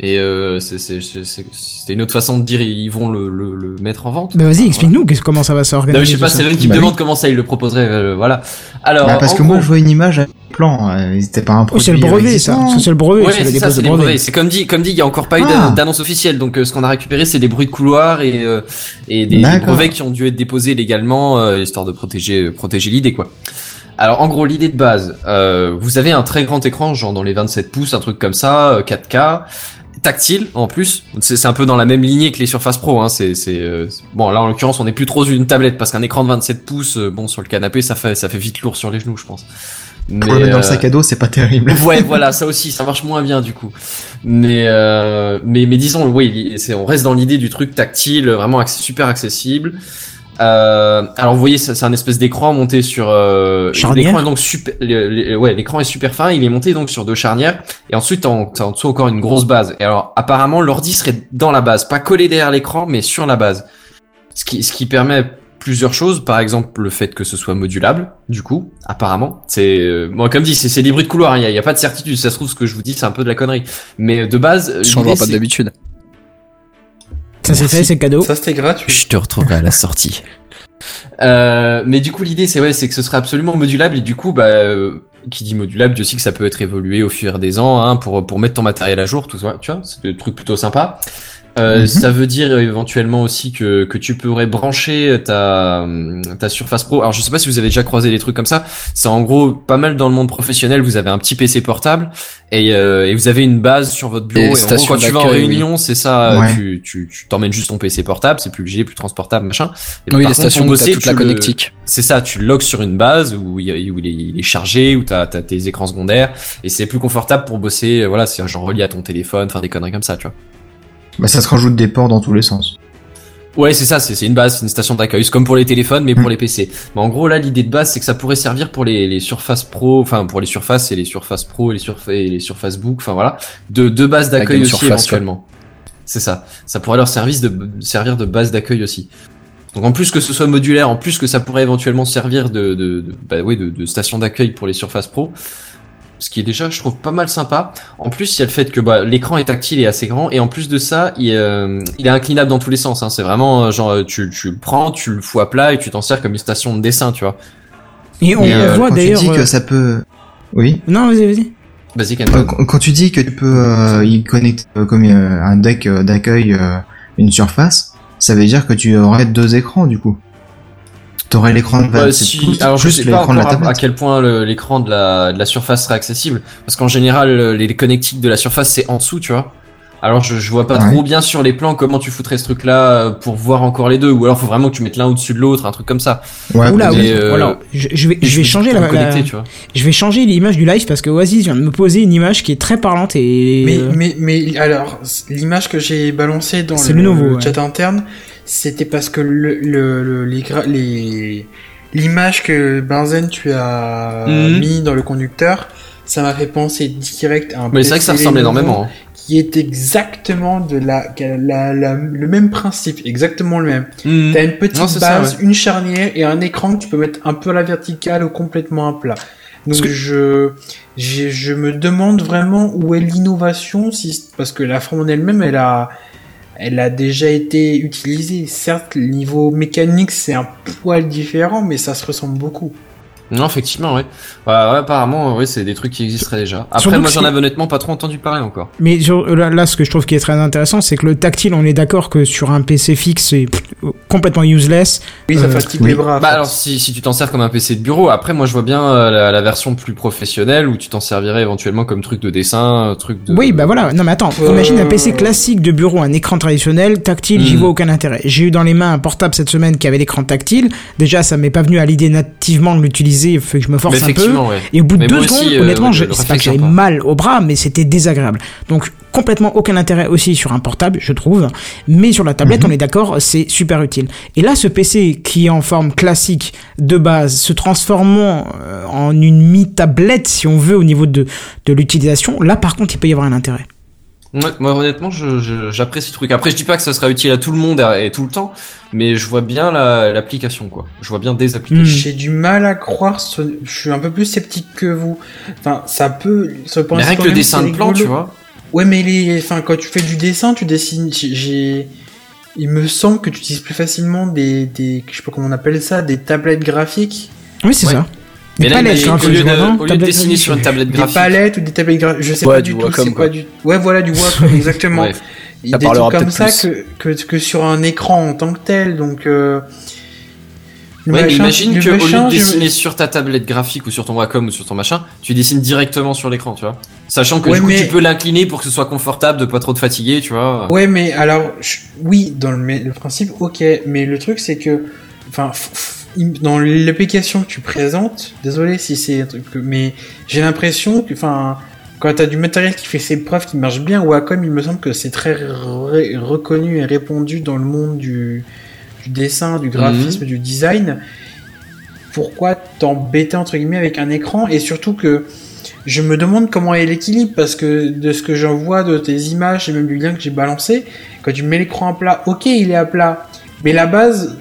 et euh, c'est c'est c'est- c'est- c'est une autre façon de dire ils vont le, le, le mettre en vente. Bah vas-y, explique-nous comment ça va s'organiser. je sais pas, c'est Seven qui me Bah oui. demande comment ça ils le proposeraient, euh, voilà. Alors, Bah, Parce que moi, je vois une image plan. euh, C'était pas un produit. c'est le brevet ça. c'est le brevet, Ouais, c'est ça, les brevet. C'est comme dit, comme dit, il y a encore pas eu Ah. d'an- d'annonce officielle. Donc, euh, ce qu'on a récupéré, c'est des bruits de couloir et euh, et des, brevets qui ont dû être déposés légalement, euh, histoire de protéger protéger l'idée, quoi. Alors, en gros, l'idée de base, euh, vous avez un très grand écran, genre dans les 27 pouces, un truc comme ça, euh, 4K, tactile en plus. C'est c'est un peu dans la même lignée que les Surface Pro. Hein. C'est c'est, euh, bon là en l'occurrence, on est plus trop sur une tablette parce qu'un écran de 27 pouces, euh, bon sur le canapé, ça fait ça fait vite lourd sur les genoux, je pense. Mais, Pour le mettre dans le euh, sac à dos, c'est pas terrible. Ouais, voilà, ça aussi, ça marche moins bien du coup. Mais euh, mais mais disons, oui, c'est on reste dans l'idée du truc tactile, vraiment super accessible. Euh, alors vous voyez, c'est un espèce d'écran monté sur euh, Charnière. l'écran est donc super, le- le- ouais, l'écran est super fin. Il est monté donc sur deux charnières et ensuite en, t'as en dessous encore une grosse base. Et alors apparemment l'ordi serait dans la base, pas collé derrière l'écran, mais sur la base. Ce qui, ce qui permet plusieurs choses. Par exemple, le fait que ce soit modulable. Du coup, apparemment, c'est euh, moi comme dit, c'est c'est des bruits de couloir. Il y a, il y a pas de certitude. Ça se trouve ce que je vous dis, c'est un peu de la connerie. Mais de base, changera l'idée, pas d'habitude. Ça c'est fait, c'est cadeau. Ça, c'était gratuit. je te retrouverai à la sortie. Euh, mais du coup, l'idée, c'est ouais, c'est que ce serait absolument modulable et du coup, bah, euh, qui dit modulable, dit aussi que ça peut être évolué au fur des ans, hein, pour pour mettre ton matériel à jour, tout ça, tu vois, c'est des trucs plutôt sympas. Euh, Mhm. Ça veut dire éventuellement aussi que que tu pourrais brancher ta ta Surface Pro. Alors je sais pas si vous avez déjà croisé des trucs comme ça. C'est en gros pas mal dans le monde professionnel. Vous avez un petit PC portable et, euh, et vous avez une base sur votre bureau. Et Et, en gros, quand tu vas en oui. réunion, c'est ça. Ouais. Tu tu tu t'emmènes juste ton PC portable. C'est plus léger, plus transportable, machin. Et Oui, par les contre, stations bosser, toute la connectique. c'est ça, tu logs sur une base où il, où il, est, il est chargé, où t'as as tes écrans secondaires, et c'est plus confortable pour bosser, euh, voilà, c'est genre relié à ton téléphone, enfin des conneries comme ça, tu vois. Bah, ça se rajoute des ports dans tous les sens. Ouais, c'est ça, c'est c'est une base, c'est une station d'accueil, c'est comme pour les téléphones, mais pour Mm. les PC. Mais en gros, là, l'idée de base, c'est que ça pourrait servir pour les, les Surface Pro, enfin pour les Surface et les Surface Pro et les, Surfa et les Surface Book, enfin voilà, de deux bases d'accueil aussi Surface, éventuellement. C'est ça, ça pourrait leur service de servir de base d'accueil aussi. Donc en plus que ce soit modulaire, en plus que ça pourrait éventuellement servir de, de, de- bah de, de station d'accueil pour les Surface Pro, ce qui est déjà, je trouve, pas mal sympa. En plus, il y a le fait que bah, l'écran est tactile et assez grand, et en plus de ça, il, euh, il est inclinable dans tous les sens. Hein. C'est vraiment euh, genre euh, tu, tu le prends, tu le fous à plat et tu t'en sers comme une station de dessin, tu vois. Et on, Et, euh, voit quand tu d'ailleurs. dis que ça peut... Oui Non, vas-y, vas-y. Vas-y, quand quand tu dis que tu peux euh, y connecter euh, comme euh, un deck euh, d'accueil euh, une surface, ça veut dire que tu aurais deux écrans du coup. T'aurais l'écran de c'est si- alors je sais pas encore à, quel point l'écran de la, de la surface serait accessible, parce qu'en général les, les connectiques de la surface c'est en dessous, tu vois. Alors je, je vois pas Ouais. trop bien sur les plans comment tu foutrais ce truc-là euh, pour voir encore les deux, ou alors faut vraiment que tu mettes l'un au-dessus de l'autre, un truc comme ça. Ouais, Oula, mais, oui. euh, Voilà. Je, je vais, je vais changer la, la- tu vois. je vais changer l'image du live parce que Oasis vient de me poser une image qui est très parlante et. Mais, euh, mais, mais alors, l'image que j'ai balancée dans le, le nouveau, le ouais. chat interne, c'était parce que le, le, le- les, l'image que Benzen tu as Mhm. mis dans le conducteur, ça m'a fait penser direct à un Mais c'est vrai que ça ressemble énormément. hein. Qui est exactement de la, la, la- le même principe, exactement le même. Mhm. T'as une petite Non, c'est ça, base, une charnière et un écran que tu peux mettre un peu à la verticale ou complètement à plat. Donc que- je, j'ai- je me demande vraiment où est l'innovation, si, parce que la forme en elle-même, elle a, elle a déjà été utilisée. Certes, le niveau mécanique, c'est un poil différent, mais ça se ressemble beaucoup. Non, effectivement, ouais. Bah, ouais, apparemment, ouais, c'est des trucs qui existeraient déjà. Après, Surtout moi, j'en avais honnêtement pas trop entendu parler encore. Mais sur- là, là, ce que je trouve qui est très intéressant, c'est que le tactile, on est d'accord que sur un PC fixe, c'est complètement useless. Oui, ça Euh, fatigue oui. les bras. Bah alors si, si tu t'en sers comme un PC de bureau, après moi je vois bien euh, la, la version plus professionnelle où tu t'en servirais éventuellement comme truc de dessin, euh, truc de... Oui, bah voilà. Non, mais attends, Euh, imagine un PC classique de bureau, un écran traditionnel, tactile, j'y Mhm. vois aucun intérêt. J'ai eu dans les mains un portable cette semaine qui avait l'écran tactile. Déjà, ça m'est pas venu à l'idée nativement de l'utiliser, il faut que je me force un peu. ouais. Et au bout de Mais deux aussi, secondes, euh, honnêtement, je, c'est pas que j'avais mal au bras, mais c'était désagréable. Donc, complètement aucun intérêt aussi sur un portable, je trouve. Mais sur la tablette, Mhm. on est d'accord, c'est super utile. Et là, ce PC qui est en forme classique de base, se transformant euh, en une mi-tablette, si on veut, au niveau de, de l'utilisation, là, par contre, il peut y avoir un intérêt. Ouais, moi honnêtement je- je- j'apprécie le truc. Après je dis pas que ça sera utile à tout le monde et, tout le temps, mais je vois bien la- l'application quoi. Je vois bien des applications. Hmm. J'ai du mal à croire, ce- je suis un peu plus sceptique que vous. Enfin, ça peut, se Mais penser rien que le dessin de plan, tu vois. Ouais, mais les, enfin, quand tu fais du dessin, tu dessines, j'ai- j'ai, il me semble que tu utilises plus facilement des, des, je sais pas comment on appelle ça, des tablettes graphiques, Oui, c'est Ouais. ça. Mais Des là, palettes, imagine hein, qu'au lieu, de, au lieu de dessiner sur une tablette des graphique, palettes ou des tablettes graphiques, je sais Ouais, pas du tout, c'est quoi. du, ouais, voilà, du Wacom, exactement. Ouais. Et Ça des trucs comme ça que, que, que sur un écran en tant que tel, donc, euh, Ouais, mais machin- imagine que au lieu machin, de je- dessiner sur ta tablette graphique ou sur ton Wacom ou sur ton machin, tu dessines directement sur l'écran, tu vois. Sachant que Ouais, du coup mais- tu peux l'incliner pour que ce soit confortable, de pas trop te fatiguer, tu vois. Ouais, mais alors, je- oui, dans le, le principe, ok, mais le truc, c'est que, enfin, dans l'application que tu présentes, désolé si c'est un truc, mais j'ai l'impression que, enfin, quand t'as du matériel qui fait ses preuves, qui marche bien, Wacom, il me semble que c'est très re- reconnu et répandu dans le monde du, du dessin, du graphisme, du design, pourquoi t'embêter entre guillemets avec un écran? Et surtout que je me demande comment est l'équilibre parce que de ce que j'en vois de tes images et même du lien que j'ai balancé, quand tu mets l'écran à plat, ok il est à plat, mais la base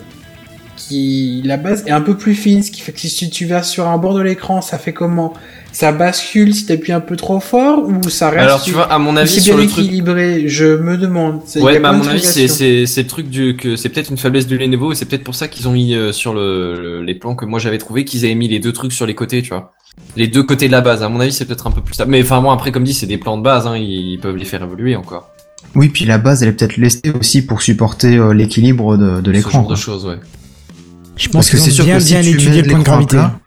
qui la base est un peu plus fine, ce qui fait que si tu vas sur un bord de l'écran, ça fait comment? Ça bascule si t'appuies un peu trop fort ou ça reste Alors tu vois, à mon avis aussi sur bien le truc, équilibré? Je me demande. Ouais, bah à mon avis c'est c'est c'est le truc du que c'est peut-être une faiblesse de Lenovo et c'est peut-être pour ça qu'ils ont mis euh, sur le, le- les plans que moi j'avais trouvé qu'ils avaient mis les deux trucs sur les côtés, tu vois. Les deux côtés de la base. À mon avis c'est peut-être un peu plus stable. Mais enfin bon après comme dit c'est des plans de base, hein, ils peuvent les faire évoluer encore. Oui, puis la base, elle est peut-être lestée aussi pour supporter euh, l'équilibre de, de Ce l'écran. genre de choses, ouais. Je Parce pense que c'est sûr bien que si bien tu mets étudié le point de gravité. plat,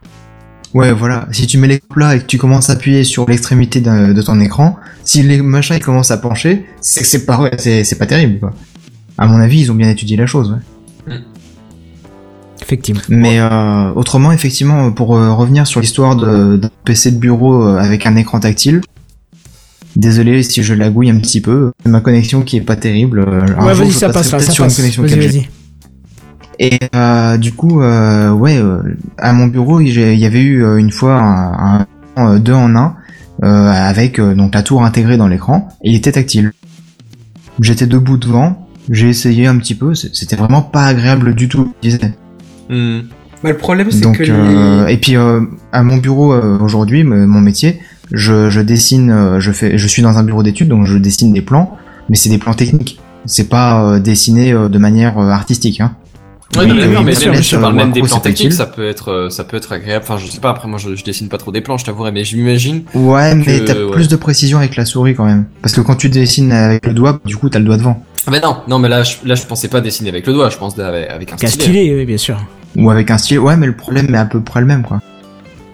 Ouais, voilà. Si tu mets l'écran plat et que tu commences à appuyer sur l'extrémité de ton écran, si les machins ils commencent à pencher, c'est que c'est pas ouais, c'est pas terrible quoi. À mon avis, ils ont bien étudié la chose. Ouais. Effectivement. Mais euh, autrement, effectivement, pour euh, revenir sur l'histoire d'un PC de bureau euh, avec un écran tactile. Désolé si je lagouille un petit peu, c'est ma connexion qui est pas terrible. un Ouais, vas-y, ça passe là, ça sur une connexion Vas-y, 4G. vas-y. Et euh, du coup, euh, ouais, euh, à mon bureau, il y avait eu euh, une fois un, un, un deux en un euh, avec euh, donc la tour intégrée dans l'écran et il était tactile. J'étais debout devant, j'ai essayé un petit peu, c'était vraiment pas agréable du tout. je disais. Hmm. Bah, le problème c'est que euh, les... et puis euh, à mon bureau euh, aujourd'hui, mon métier, je, je dessine, euh, je fais, je suis dans un bureau d'études donc je dessine des plans, mais c'est des plans techniques. C'est pas euh, dessiné euh, de manière euh, artistique. Hein. D'accord, mais sûr, même, je parle le même des plans techniques, ça peut être, euh, ça peut être agréable. Enfin, je sais pas. Après, moi, je, je dessine pas trop des plans, je t'avouerai, mais je m'imagine. Ouais, mais t'as ouais. plus de précision avec la souris quand même. Parce que quand tu dessines avec le doigt, du coup, t'as le doigt devant. Ah, mais non, non, mais là, je, là, je pensais pas dessiner avec le doigt. Je pense avec, avec un stylet. stylet, oui, bien sûr. Ou avec un stylet. Ouais, mais le problème est à peu près le même, quoi.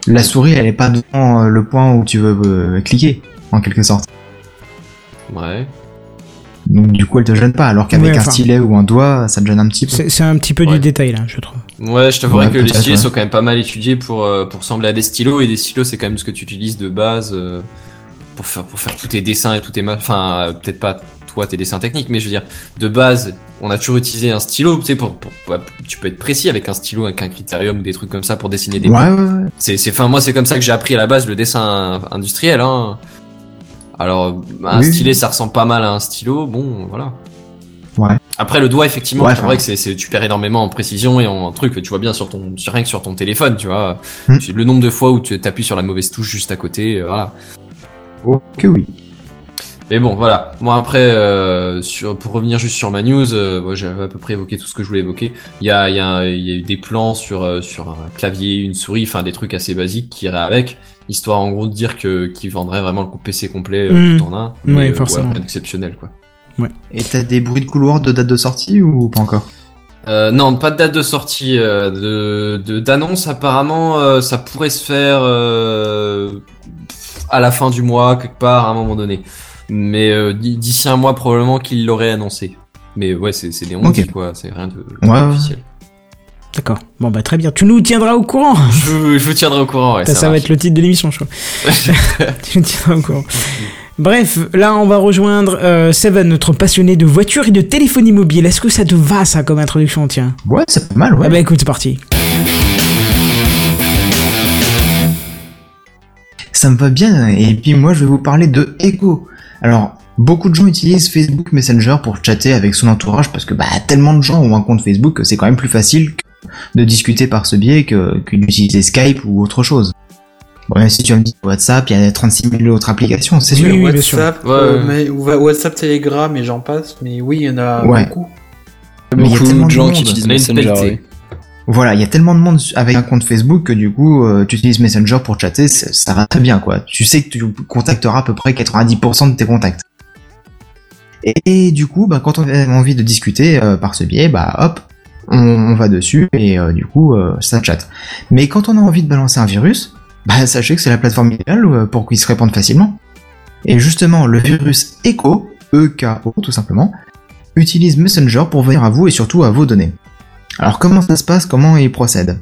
La souris, elle est pas devant euh, le point où tu veux euh, cliquer, en quelque sorte. Ouais. Donc, du coup, elle te gêne pas. Alors qu'avec Ouais, un stylet ou un doigt, ça te gêne un petit peu. C'est c'est un petit peu Ouais. du détail là, je trouve. Ouais, je t'avouerais Ouais, que les stylets ouais. sont quand même pas mal étudiés pour euh, pour ressembler à des stylos et des stylos c'est quand même ce que tu utilises de base euh, pour faire pour faire tous tes dessins et tous tes ma- enfin euh, peut-être pas toi tes dessins techniques mais je veux dire de base on a toujours utilisé un stylo tu sais pour, pour, pour- tu peux être précis avec un stylo avec un critérium ou des trucs comme ça pour dessiner des ouais, ouais. C'est c'est enfin moi c'est comme ça que j'ai appris à la base le dessin industriel hein. Alors un Oui. stylet ça ressemble pas mal à un stylo bon voilà. Ouais. Après le doigt effectivement, Ouais, c'est vrai que c'est, tu perds énormément en précision et en truc. Tu vois bien sur ton, sur rien que sur ton téléphone, tu vois. Hmm. Le nombre de fois où tu t'appuies sur la mauvaise touche juste à côté, euh, voilà. Ok, oui. Mais bon, voilà. Moi après, euh, sur, pour revenir juste sur ma news, euh, j'avais à peu près évoqué tout ce que je voulais évoquer. Il y a, il y a, il y a eu des plans sur euh, sur un clavier, une souris, enfin des trucs assez basiques qui iraient avec, histoire en gros de dire que qu'ils vendraient vraiment le PC complet euh, tout en un. Ouais, euh, forcément. rien d'exceptionnel quoi. Et t'as des bruits de couloir de date de sortie ou pas encore? Euh, non, pas de date de sortie. Euh, de de- d'annonce, apparemment, euh, ça pourrait se faire euh, à la fin du mois, quelque part, à un moment donné. Mais euh, d'ici un mois, probablement qu'il l'aurait annoncé. Mais ouais, c'est c'est des ondes, Ok. quoi. C'est rien de Ouais, ouais. officiel. D'accord. Bon bah très bien. Tu nous tiendras au courant. Je, vous- je vous tiendrai au courant. Ouais, ça, ça va être le titre de l'émission, je crois. tu nous tiendras au courant. Bref, là on va rejoindre euh, Seven, notre passionné de voitures et de téléphonie mobile. Est-ce que ça te va ça comme introduction, tiens? Ouais, c'est pas mal, ouais. Ah bah écoute, c'est parti. Ça me va bien, et puis moi je vais vous parler de Echo. Alors, beaucoup de gens utilisent Facebook Messenger pour chatter avec son entourage parce que bah tellement de gens ont un compte Facebook que c'est quand même plus facile que de discuter par ce biais que, que d'utiliser Skype ou autre chose. Bon, même si tu vas me dire WhatsApp, il y a 36 000 autres applications, c'est Oui, sûr. oui, bien sûr. WhatsApp, Ouais, euh, mais- WhatsApp, Telegram et j'en passe, mais oui, il y en a Ouais. beaucoup. Mais il y a tellement de gens monde, qui utilisent Messenger. oui. Voilà, il y a tellement de monde avec un compte Facebook que du coup, euh, tu utilises Messenger pour chatter, ça, ça va très bien, quoi. Tu sais que tu contacteras à peu près 90% de tes contacts. Et, du coup, bah, quand on a envie de discuter euh, par ce biais, bah hop, on, on va dessus et euh, du coup, euh, ça chatte. Mais quand on a envie de balancer un virus, bah sachez que c'est la plateforme idéale euh, pour qu'il se répande facilement. Et justement, le virus Echo, E-K-O tout simplement, utilise Messenger pour venir à vous et surtout à vos données. Alors comment ça se passe? Comment il procède?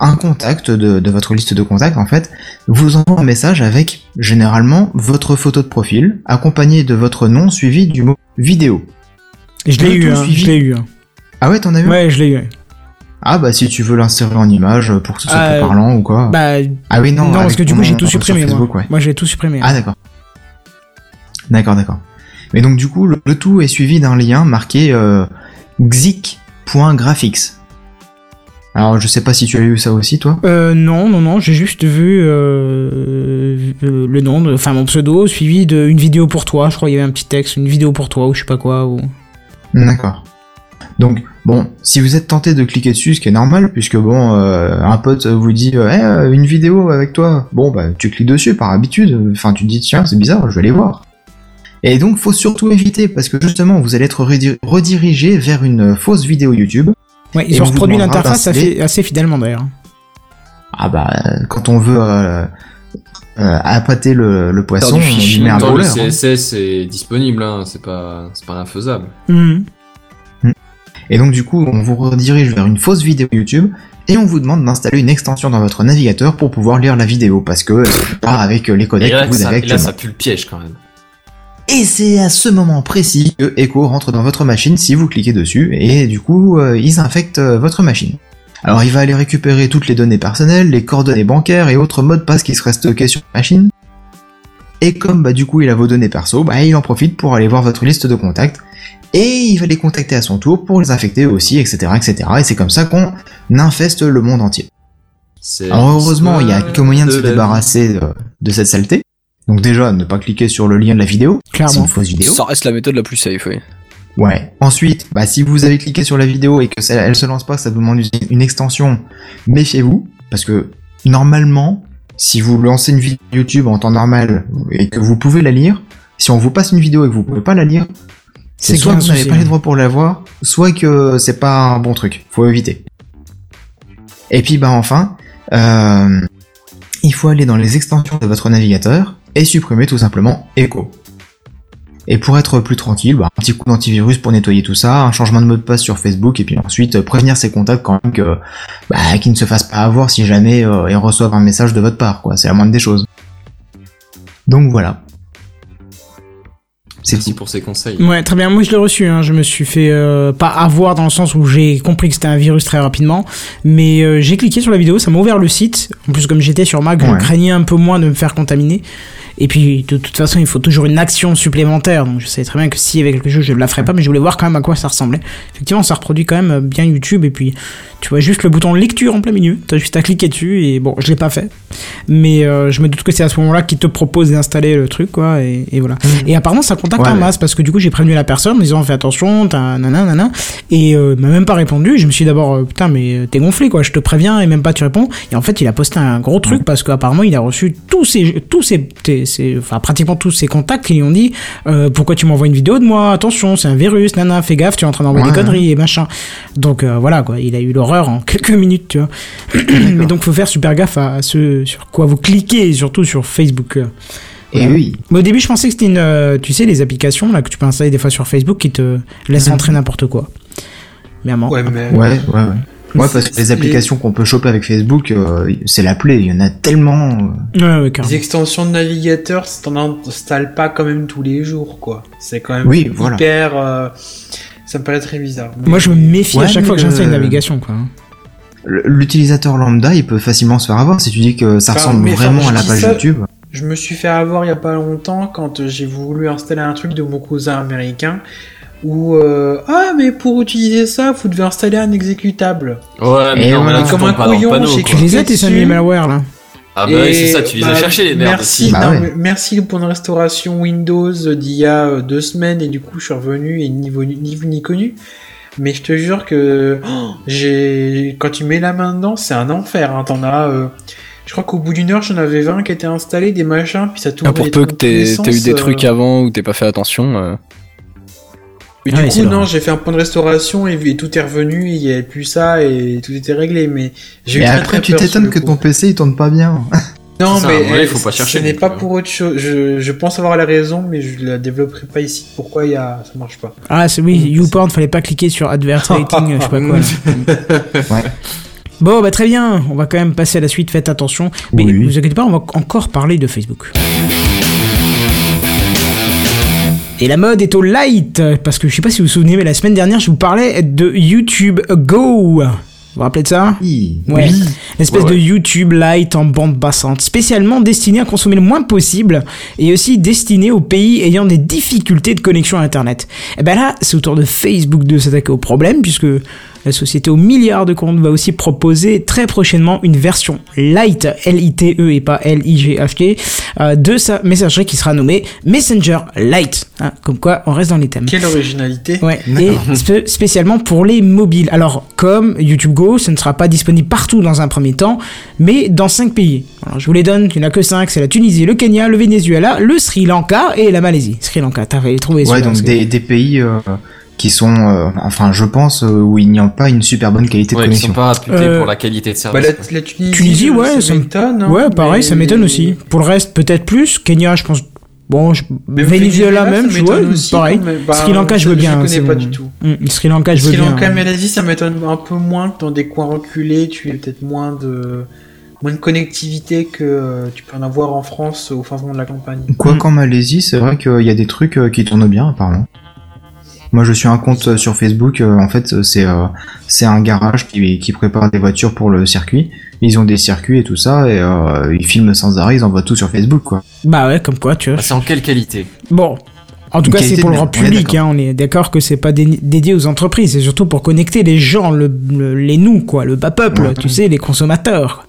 Un contact de, de votre liste de contacts en fait vous envoie un message avec généralement votre photo de profil accompagné de votre nom suivi du mot vidéo. Je l'ai eu, hein, je l'ai eu. hein. Ah ouais, t'en as vu Ouais, je l'ai eu. Ah bah si tu veux l'insérer en image euh, pour que ce soit Euh, plus parlant ou quoi. Bah, ah oui, non, non, parce que du coup, j'ai tout supprimé, moi. Facebook, ouais. Moi, j'ai tout supprimé. Ah d'accord. D'accord, d'accord. Mais donc du coup, le, le tout est suivi d'un lien marqué euh, xic.graphics. Alors je sais pas si tu as eu ça aussi toi. Euh, non, non, non, j'ai juste vu euh, euh, le nom, enfin mon pseudo, suivi d'une vidéo pour toi. Je crois qu'il y avait un petit texte, une vidéo pour toi ou je sais pas quoi. Ou... D'accord. Donc bon, si vous êtes tenté de cliquer dessus, ce qui est normal, puisque bon, euh, un pote vous dit euh, Eh, euh, une vidéo avec toi, bon bah tu cliques dessus par habitude. Enfin tu te dis tiens c'est bizarre, je vais aller voir. Et donc faut surtout éviter parce que justement vous allez être redi- redirigé vers une fausse vidéo YouTube. Ouais, ils ont reproduit l'interface assez, assez fidèlement d'ailleurs. Ah bah quand on veut euh, euh, appâter le, le poisson, on met un le hein. CSS est disponible, hein. c'est pas, c'est pas infaisable. Mhm. Et donc du coup, on vous redirige vers une fausse vidéo YouTube et on vous demande d'installer une extension dans votre navigateur pour pouvoir lire la vidéo parce que c'est pas avec les Et codecs que vous ça, avez et là, actuellement. ça pue le piège quand même. Et c'est à ce moment précis que Echo rentre dans votre machine si vous cliquez dessus et du coup, euh, ils infectent euh, votre machine. Alors il va aller récupérer toutes les données personnelles, les coordonnées bancaires et autres mots de passe qui seraient stockés sur la machine. Et comme bah du coup il a vos données perso, bah il en profite pour aller voir votre liste de contacts et il va les contacter à son tour pour les infecter aussi, etc., etc. Et c'est comme ça qu'on infeste le monde entier. C'est Alors heureusement, il y a quelques moyens de se débarrasser de, de cette saleté. Donc déjà, ne pas cliquer sur le lien de la vidéo, c'est Clairement. une fausse vidéo. Ça reste la méthode la plus safe, oui. Ouais. Ensuite, bah, si vous avez cliqué sur la vidéo et que ça, elle se lance pas, ça vous demande une- une extension, méfiez-vous, parce que normalement, si vous lancez une vidéo YouTube en temps normal et que vous pouvez la lire, si on vous passe une vidéo et que vous pouvez pas la lire, c'est soit que vous n'avez pas les droits pour la voir, soit que c'est pas un bon truc. Faut éviter. Et puis bah enfin, euh, il faut aller dans les extensions de votre navigateur et supprimer tout simplement Echo. Et pour être plus tranquille, bah, un petit coup d'antivirus pour nettoyer tout ça, un changement de mot de passe sur Facebook, et puis ensuite euh, prévenir ses contacts quand même que bah, qu'ils ne se fassent pas avoir si jamais euh, ils reçoivent un message de votre part, quoi. C'est la moindre des choses. Donc voilà. C'est Merci pour ces conseils. Ouais, très bien. Moi, je l'ai reçu. Hein. Je me suis fait euh, pas avoir dans le sens où j'ai compris que c'était un virus très rapidement, mais euh, j'ai cliqué sur la vidéo, ça m'a ouvert le site. En plus, comme j'étais sur Mac, je Ouais. craignais un peu moins de me faire contaminer. Et puis, de toute façon, il faut toujours une action supplémentaire. Donc, je savais très bien que s'il y avait quelque chose, je ne la ferais pas, mais je voulais voir quand même à quoi ça ressemblait. Effectivement, ça reproduit quand même bien YouTube. Et puis, tu vois juste le bouton lecture en plein milieu. T'as juste à cliquer dessus. Et bon, je l'ai pas fait. Mais euh, je me doute que c'est à ce moment-là qu'il te propose d'installer le truc, quoi. Et, et voilà. Et apparemment, ça contacte Ouais, en masse parce que du coup, j'ai prévenu la personne en disant fais attention, t'as nanana, nanana. Et euh, il m'a même pas répondu. Je me suis d'abord, euh, putain, mais t'es gonflé, quoi. Je te préviens et même pas tu réponds. Et en fait, il a posté un gros truc parce qu'apparemment, il a reçu tous ses, tous ses, tes- enfin, pratiquement tous ses contacts qui lui ont dit euh, pourquoi tu m'envoies une vidéo de moi? Attention, c'est un virus, nana, fais gaffe, tu es en train d'envoyer Ouais. des conneries et machin. Donc euh, voilà, quoi. Il a eu l'horreur en quelques minutes, tu vois. mais donc, faut faire super gaffe à ce sur quoi vous cliquez, et surtout sur Facebook. euh. Et oui. Mais au début, je pensais que c'était une, euh, tu sais, les applications là que tu peux installer des fois sur Facebook qui te laissent Mhm. entrer n'importe quoi. Mais à moi. Ouais, mais. Ouais, ouais, ouais. Ouais, parce que les applications qu'on peut choper avec Facebook, euh, c'est la plaie. Il y en a tellement. euh, Ouais, ouais, Les extensions de navigateur, si t'en installes pas quand même tous les jours, quoi. C'est quand même Oui, voilà. hyper. euh, Ça me paraît très bizarre. Moi, je me méfie Ouais, à chaque fois que j'installe une navigation, quoi. L'utilisateur lambda, il peut facilement se faire avoir si tu dis que ça Enfin, ressemble vraiment à la page ça- YouTube. Je me suis fait avoir il y a pas longtemps quand j'ai voulu installer un truc de mon cousin américain où euh, ah mais pour utiliser ça vous devez installer un exécutable. Ouais, mais Et non, mais là, tu Comme un pas dans le couillon, panneau, j'ai. Tu les as, tes dessus. malware, là. Ah bah oui, c'est ça, tu les bah, as cherchés, les merdes Merci. Bah non, ouais. mais merci pour une restauration Windows d'il y a euh, deux semaines et du coup je suis revenu et ni vu ni, vu ni connu. Mais je te jure que oh, j'ai quand tu mets la main dedans c'est un enfer. Hein. T'en as, euh, je crois qu'au bout d'une heure j'en avais 20 qui étaient installés des machins puis ça tournait Ah, pour dans peu que les t'aies eu des euh. trucs avant ou t'aies pas fait attention. euh, Mais Ah du coup, non, j'ai fait un point de restauration et, et tout est revenu, il y avait plus ça et tout était réglé. Mais j'ai eu Et très, après, très tu t'étonnes que coup. ton PC il tourne pas bien. Non, ça, mais euh, faut pas chercher Ce n'est pas pour autre chose. Je, je pense avoir la raison, mais je la développerai pas ici. Pourquoi il y a ça marche pas? Ah, c'est oui, Mm. YouPorn, fallait pas cliquer sur advertising, je sais pas quoi. Ouais. Bon, bah très bien, on va quand même passer à la suite, faites attention. Mais Oui. vous inquiétez pas, on va encore parler de Facebook. Et la mode est au light, parce que je sais pas si vous vous souvenez, mais la semaine dernière, je vous parlais de YouTube Go. Vous vous rappelez de ça Oui. Ouais. Une espèce Ouais, de. YouTube Lite en bande passante, spécialement destiné à consommer le moins possible et aussi destiné aux pays ayant des difficultés de connexion à Internet. Et ben là, c'est au tour de Facebook de s'attaquer au problème puisque la société aux milliards de comptes va aussi proposer très prochainement une version Lite, L-I-T-E et pas L-I-G-H-T, euh, de sa messagerie qui sera nommée Messenger Lite. Hein, comme quoi, on reste dans les thèmes. Quelle originalité. Ouais, et spé- spécialement pour les mobiles. Alors, comme YouTube Go, ce ne sera pas disponible partout dans un premier temps, mais dans 5 pays. Alors, je vous les donne, il n'y en a que 5, c'est la Tunisie, le Kenya, le Venezuela, le Sri Lanka et la Malaisie. Sri Lanka, t'avais trouvé Ouais, donc des, des pays euh, qui sont, euh, enfin, je pense, euh, où il n'y a pas une super bonne qualité de Ouais, qui connexion. sont pas réputés Euh, pour la qualité de Bah, service. la, la Tunisie, Tunisie, euh, ouais, ça m'étonne. hein, Ouais, pareil, mais- ça m'étonne aussi. Pour le reste, peut-être plus. Kenya, je pense. Bon, je... Mais Venezuela même, je m'étonne vois, aussi, pareil. Bah, Sri Lanka, je veux bien. Je hein, connais c'est pas du tout. Hum, Sri Lanka, je veux Sri bien. Lanka, hein. Malaisie, ça m'étonne un peu moins que dans des coins reculés, tu as peut-être moins de moins de connectivité que euh, tu peux en avoir en France au fin fond de la campagne. Quoi Mm. qu'en Malaisie, c'est vrai qu'il y a des trucs euh, qui tournent bien, apparemment. Moi, je suis un compte euh, sur Facebook. euh, en fait, euh, c'est euh, c'est un garage qui, qui prépare des voitures pour le circuit. Ils ont des circuits et tout ça, et euh, ils filment sans arrêt. Ils envoient tout sur Facebook, quoi. Bah ouais, comme quoi, tu vois. Ah, c'est en quelle qualité? Bon. En tout Une cas, c'est pour le grand public. hein, on est d'accord que c'est pas dé- dédié aux entreprises. C'est surtout pour connecter les gens, le, le- les nous, quoi, le bas peuple, Ouais. tu sais, les consommateurs.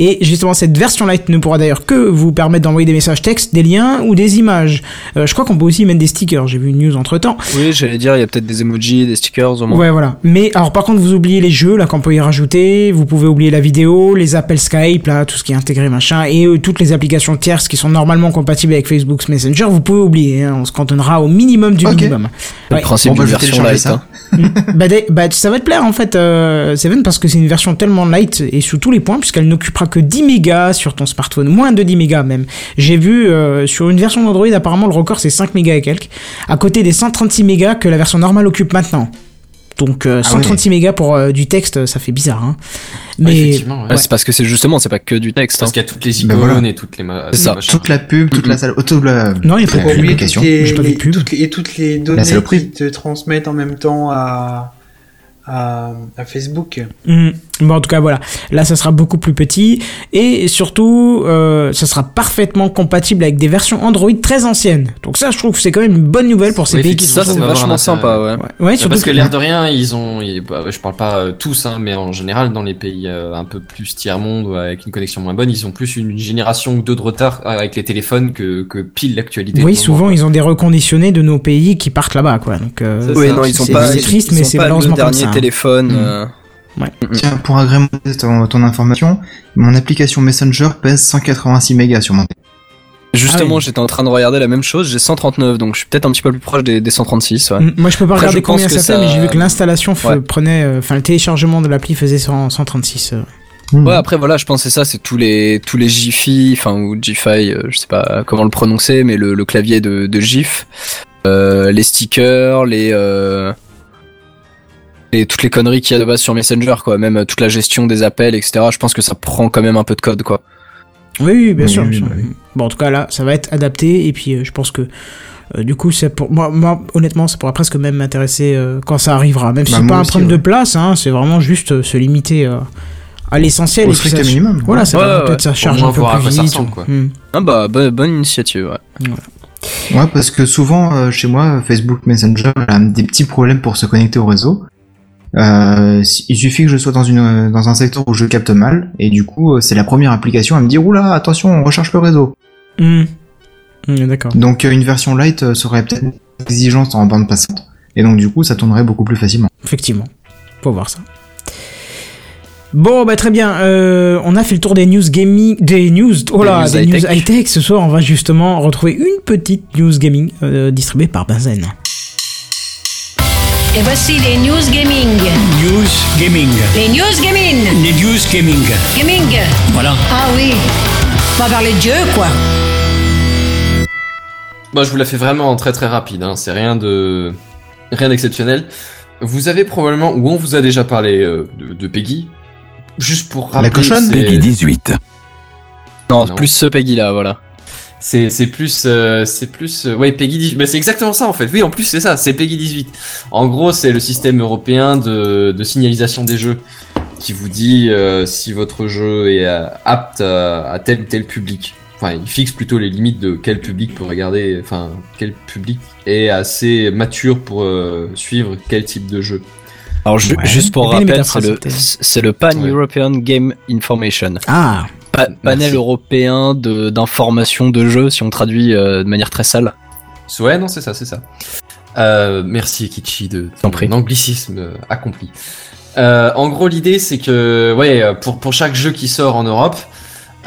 Et justement, cette version light ne pourra d'ailleurs que vous permettre d'envoyer des messages textes, des liens ou des images. Euh, je crois qu'on peut aussi mettre des stickers. J'ai vu une news entre temps. Oui, j'allais dire, il y a peut-être des emojis, des stickers au moins. Ouais, voilà. Mais alors, par contre, vous oubliez les jeux, là, qu'on peut y rajouter. Vous pouvez oublier la vidéo, les appels Skype, là, tout ce qui est intégré, machin, et euh, toutes les applications tierces qui sont normalement compatibles avec Facebook Messenger. Vous pouvez oublier. hein. on se cantonnera au minimum du Ok. minimum. Le Ouais. principe d'une version light. ça. hein. bah, bah, ça va te plaire en fait, euh, Seven, parce que c'est une version tellement light et sous tous les points, puisqu'elle n'occupera que 10 mégas sur ton smartphone, moins de 10 mégas même. J'ai vu euh, sur une version d'Android, apparemment le record c'est 5 mégas et quelques, à côté des 136 mégas que la version normale occupe maintenant. Donc euh, Ah 136 mégas pour euh, du texte, ça fait bizarre. Hein. Ouais, Mais ouais. Ouais, c'est parce que c'est justement, c'est pas que du texte. Parce hein. qu'il y a toutes les Bah, icônes voilà. et toutes les ma- C'est ça. Toute la pub, toute la salle, auto, la, non, il y a pas de pub. toutes publication. les, J'ai pas de pub. toutes les- et toutes les données qui te transmettent en même temps à, à, à Facebook. Mhm. Bon, en tout cas, voilà. Là, ça sera beaucoup plus petit. Et surtout, euh, ça sera parfaitement compatible avec des versions Android très anciennes. Donc ça, je trouve que c'est quand même une bonne nouvelle pour ces Oui, pays qui Ça, sont... c'est avoir un vachement sympa, ouais. Ouais, ouais, Ouais, surtout parce que que- l'air de rien, ils ont, ils- bah, je parle pas euh, tous, hein, mais en général dans les pays euh, un peu plus tiers monde ou avec une connexion moins bonne, ils ont plus une génération ou deux de retard avec les téléphones que, que pile l'actualité. Oui, moment, souvent ils ont des reconditionnés de nos pays qui partent là-bas, quoi. Donc, euh, C'est Oui, ça. non, ils ont c'est- pas. c'est ils- triste, ils mais ont c'est pas malheureusement comme dernier ça. téléphone. Mm. euh, Tiens, pour agrémenter ton, ton information, mon application Messenger pèse 186 mégas sur mon téléphone. Justement, Ah oui. j'étais en train de regarder la même chose. J'ai 139, donc je suis peut-être un petit peu plus proche des, des 136. Ouais. Mm, Moi, je peux pas Après, regarder combien ça que fait, ça- mais j'ai vu que l'installation Ouais. prenait, euh, enfin, le téléchargement de l'appli faisait 100 136. euh. Ouais, après voilà, je c'est ça, c'est tous les tous les Jiffy, enfin ou Gify, euh, je sais pas comment le prononcer, mais le, le clavier de, de GIF, euh, les stickers, les euh, et toutes les conneries qu'il y a de base sur Messenger, quoi, même euh, toute la gestion des appels, etc. Je pense que ça prend quand même un peu de code, quoi. Oui, oui, bien Oui, sûr. oui, bien sûr. oui. Bon, en tout cas, là, ça va être adapté. Et puis, euh, je pense que, euh, du coup, c'est pour moi, moi, honnêtement, ça pourra presque même m'intéresser euh, quand ça arrivera. Même si Bah, c'est moi pas un problème ouais. de place, hein, c'est vraiment juste euh, se limiter euh, à l'essentiel. Au strict ça- minimum. Voilà, ça Ouais, va ouais, peut-être ça charge un peu plus vite. ressemble, quoi. Hmm. Ah bah bonne, bonne initiative. Ouais. Ouais, parce que souvent, euh, chez moi, Facebook Messenger a des petits problèmes pour se connecter au réseau. Euh, il suffit que je sois dans une dans un secteur où je capte mal, et du coup, euh, c'est la première application à me dire oula, attention, on recherche le réseau. Hmm. Hmm, D'accord. Donc euh, une version light serait peut-être exigente en bande passante, et donc du coup, ça tournerait beaucoup plus facilement. Effectivement. Faut voir ça. Bon, bah très bien. Euh, on a fait le tour des news gaming, des news, oh là, news des news high-tech. high-tech. Ce soir, on va justement retrouver une petite news gaming euh, distribuée par Benzen. Et voici les news gaming. News Gaming. Les news gaming. Les News Gaming. Gaming. Voilà. Ah oui. On va parler de Dieu, quoi. Moi, je vous la fais vraiment très très rapide. Hein. C'est rien de rien d'exceptionnel. Vous avez probablement ou on vous a déjà parlé euh, de, de Peggy. Juste pour rappeler. cochonne c'est- Peggy 18. Non, Non. plus ce Peggy là, voilà. C'est c'est plus euh, c'est plus euh, ouais Peggy 18. Mais c'est exactement ça en fait. Oui, en plus c'est ça, c'est Peggy 18. En gros, c'est le système européen de de signalisation des jeux qui vous dit euh, si votre jeu est euh, apte à, à tel ou tel public. Enfin, il fixe plutôt les limites de quel public peut regarder, enfin quel public est assez mature pour euh, suivre quel type de jeu. Alors Ouais. juste pour rappel, c'est le, le Pan Ouais. European Game Information. Ah, Pa- panel Merci. européen de- d'information de, jeux, si on traduit euh, de manière très sale. Ouais, non, c'est ça, c'est ça. Euh, merci Kichi de ton anglicisme euh, accompli. Euh, en gros, l'idée c'est que, ouais, pour pour chaque jeu qui sort en Europe,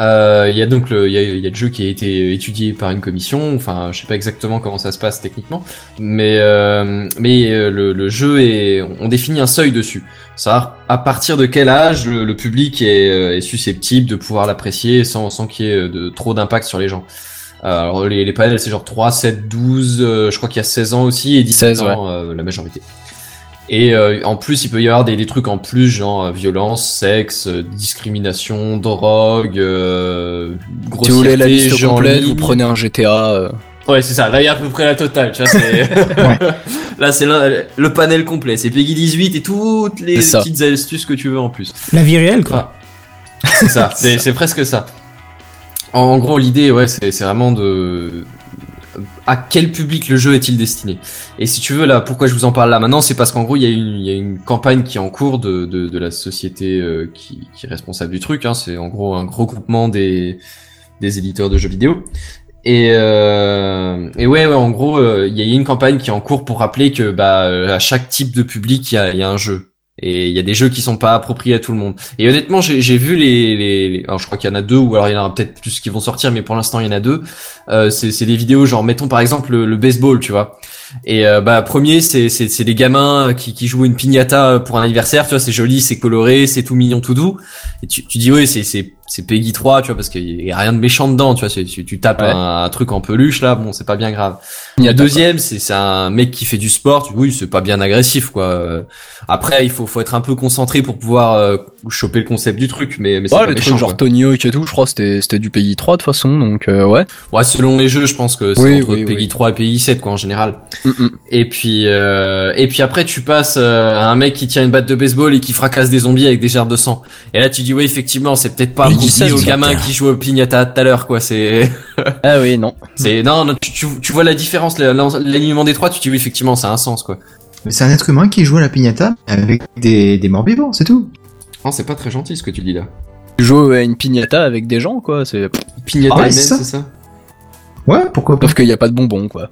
euh, il y a donc le, il y a, il y a le jeu qui a été étudié par une commission. Enfin, je sais pas exactement comment ça se passe techniquement, mais euh, mais euh, le, le jeu est, on définit un seuil dessus. Ça, à partir de quel âge le, le public est, euh, est susceptible de pouvoir l'apprécier sans sans qu'il y ait de trop d'impact sur les gens. Alors les, les panels c'est genre 3, 7, 12, euh, je crois qu'il y a 16 ans aussi et 17 16, ans euh, la majorité. Et euh, en plus il peut y avoir des, des trucs en plus genre euh, violence, sexe, euh, discrimination, drogue, euh, Si vous voulez la grossièreté, liste complète, vous prenez un GTA. euh, Ouais c'est ça, là il y a à peu près la totale, tu vois, c'est... là c'est le, le panel complet, c'est Peggy 18 et toutes les C'est ça. petites astuces que tu veux en plus. la vie réelle, quoi. Ah, c'est ça, c'est c'est presque ça. En gros, l'idée, ouais, c'est c'est vraiment de à quel public le jeu est-il destiné. Et si tu veux là, pourquoi je vous en parle là maintenant, c'est parce qu'en gros, il y a une y a une campagne qui est en cours de de, de la société euh, qui qui est responsable du truc. Hein, c'est en gros un gros groupement des des éditeurs de jeux vidéo. Et, euh, et ouais, ouais, en gros, euh, il y a une campagne qui est en cours pour rappeler que bah euh, à chaque type de public, il y a, y a un jeu. Et il y a des jeux qui sont pas appropriés à tout le monde. Et honnêtement, j'ai vu les, les, les- alors je crois qu'il y en a deux ou alors il y en aura peut-être plus qui vont sortir, mais pour l'instant il y en a deux. Euh, c'est des vidéos genre mettons par exemple le, le baseball, tu vois. Et euh, bah premier c'est c'est c'est des gamins qui qui jouent une piñata pour un anniversaire, tu vois, c'est joli, c'est coloré, c'est tout mignon, tout doux. Et tu tu dis oui, c'est c'est c'est Peggy 3, tu vois, parce qu'il y a rien de méchant dedans, tu vois. Tu, tu tapes Ouais. un, un truc en peluche là, bon c'est pas bien grave. Il y a deuxième, c'est un mec qui fait du sport. Oui, c'est pas bien agressif quoi. Après, il faut faut être un peu concentré pour pouvoir euh, choper le concept du truc, mais mais c'est Ouais, pas les méchant, trucs genre quoi. Tony Hawk et tout, je crois c'était c'était du pays 3 de toute façon, donc euh, ouais. Ouais, selon les jeux, je pense que c'est Oui, entre oui, Peggy oui. 3 et Peggy 7 quoi en général. Mm, mm. Et puis euh, et puis après tu passes euh, à un mec qui tient une batte de baseball et qui fracasse des zombies avec des gerbes de sang. Et là tu dis oui effectivement c'est peut-être pas 16, au gamin qui joue au pignata tout à l'heure quoi. C'est Ah oui, non. c'est non, non tu, tu, tu vois la différence la- l'alignement des trois tu dis oui effectivement ça a un sens quoi. Mais c'est un être humain qui joue à la piñata avec des, des morts vivants, c'est tout. Non c'est pas très gentil ce que tu dis là. Tu joues à une piñata avec des gens, quoi. C'est Pignata Ah, c'est ça. c'est ça. Ouais, pourquoi pas. sauf qu'il y a pas de bonbons, quoi.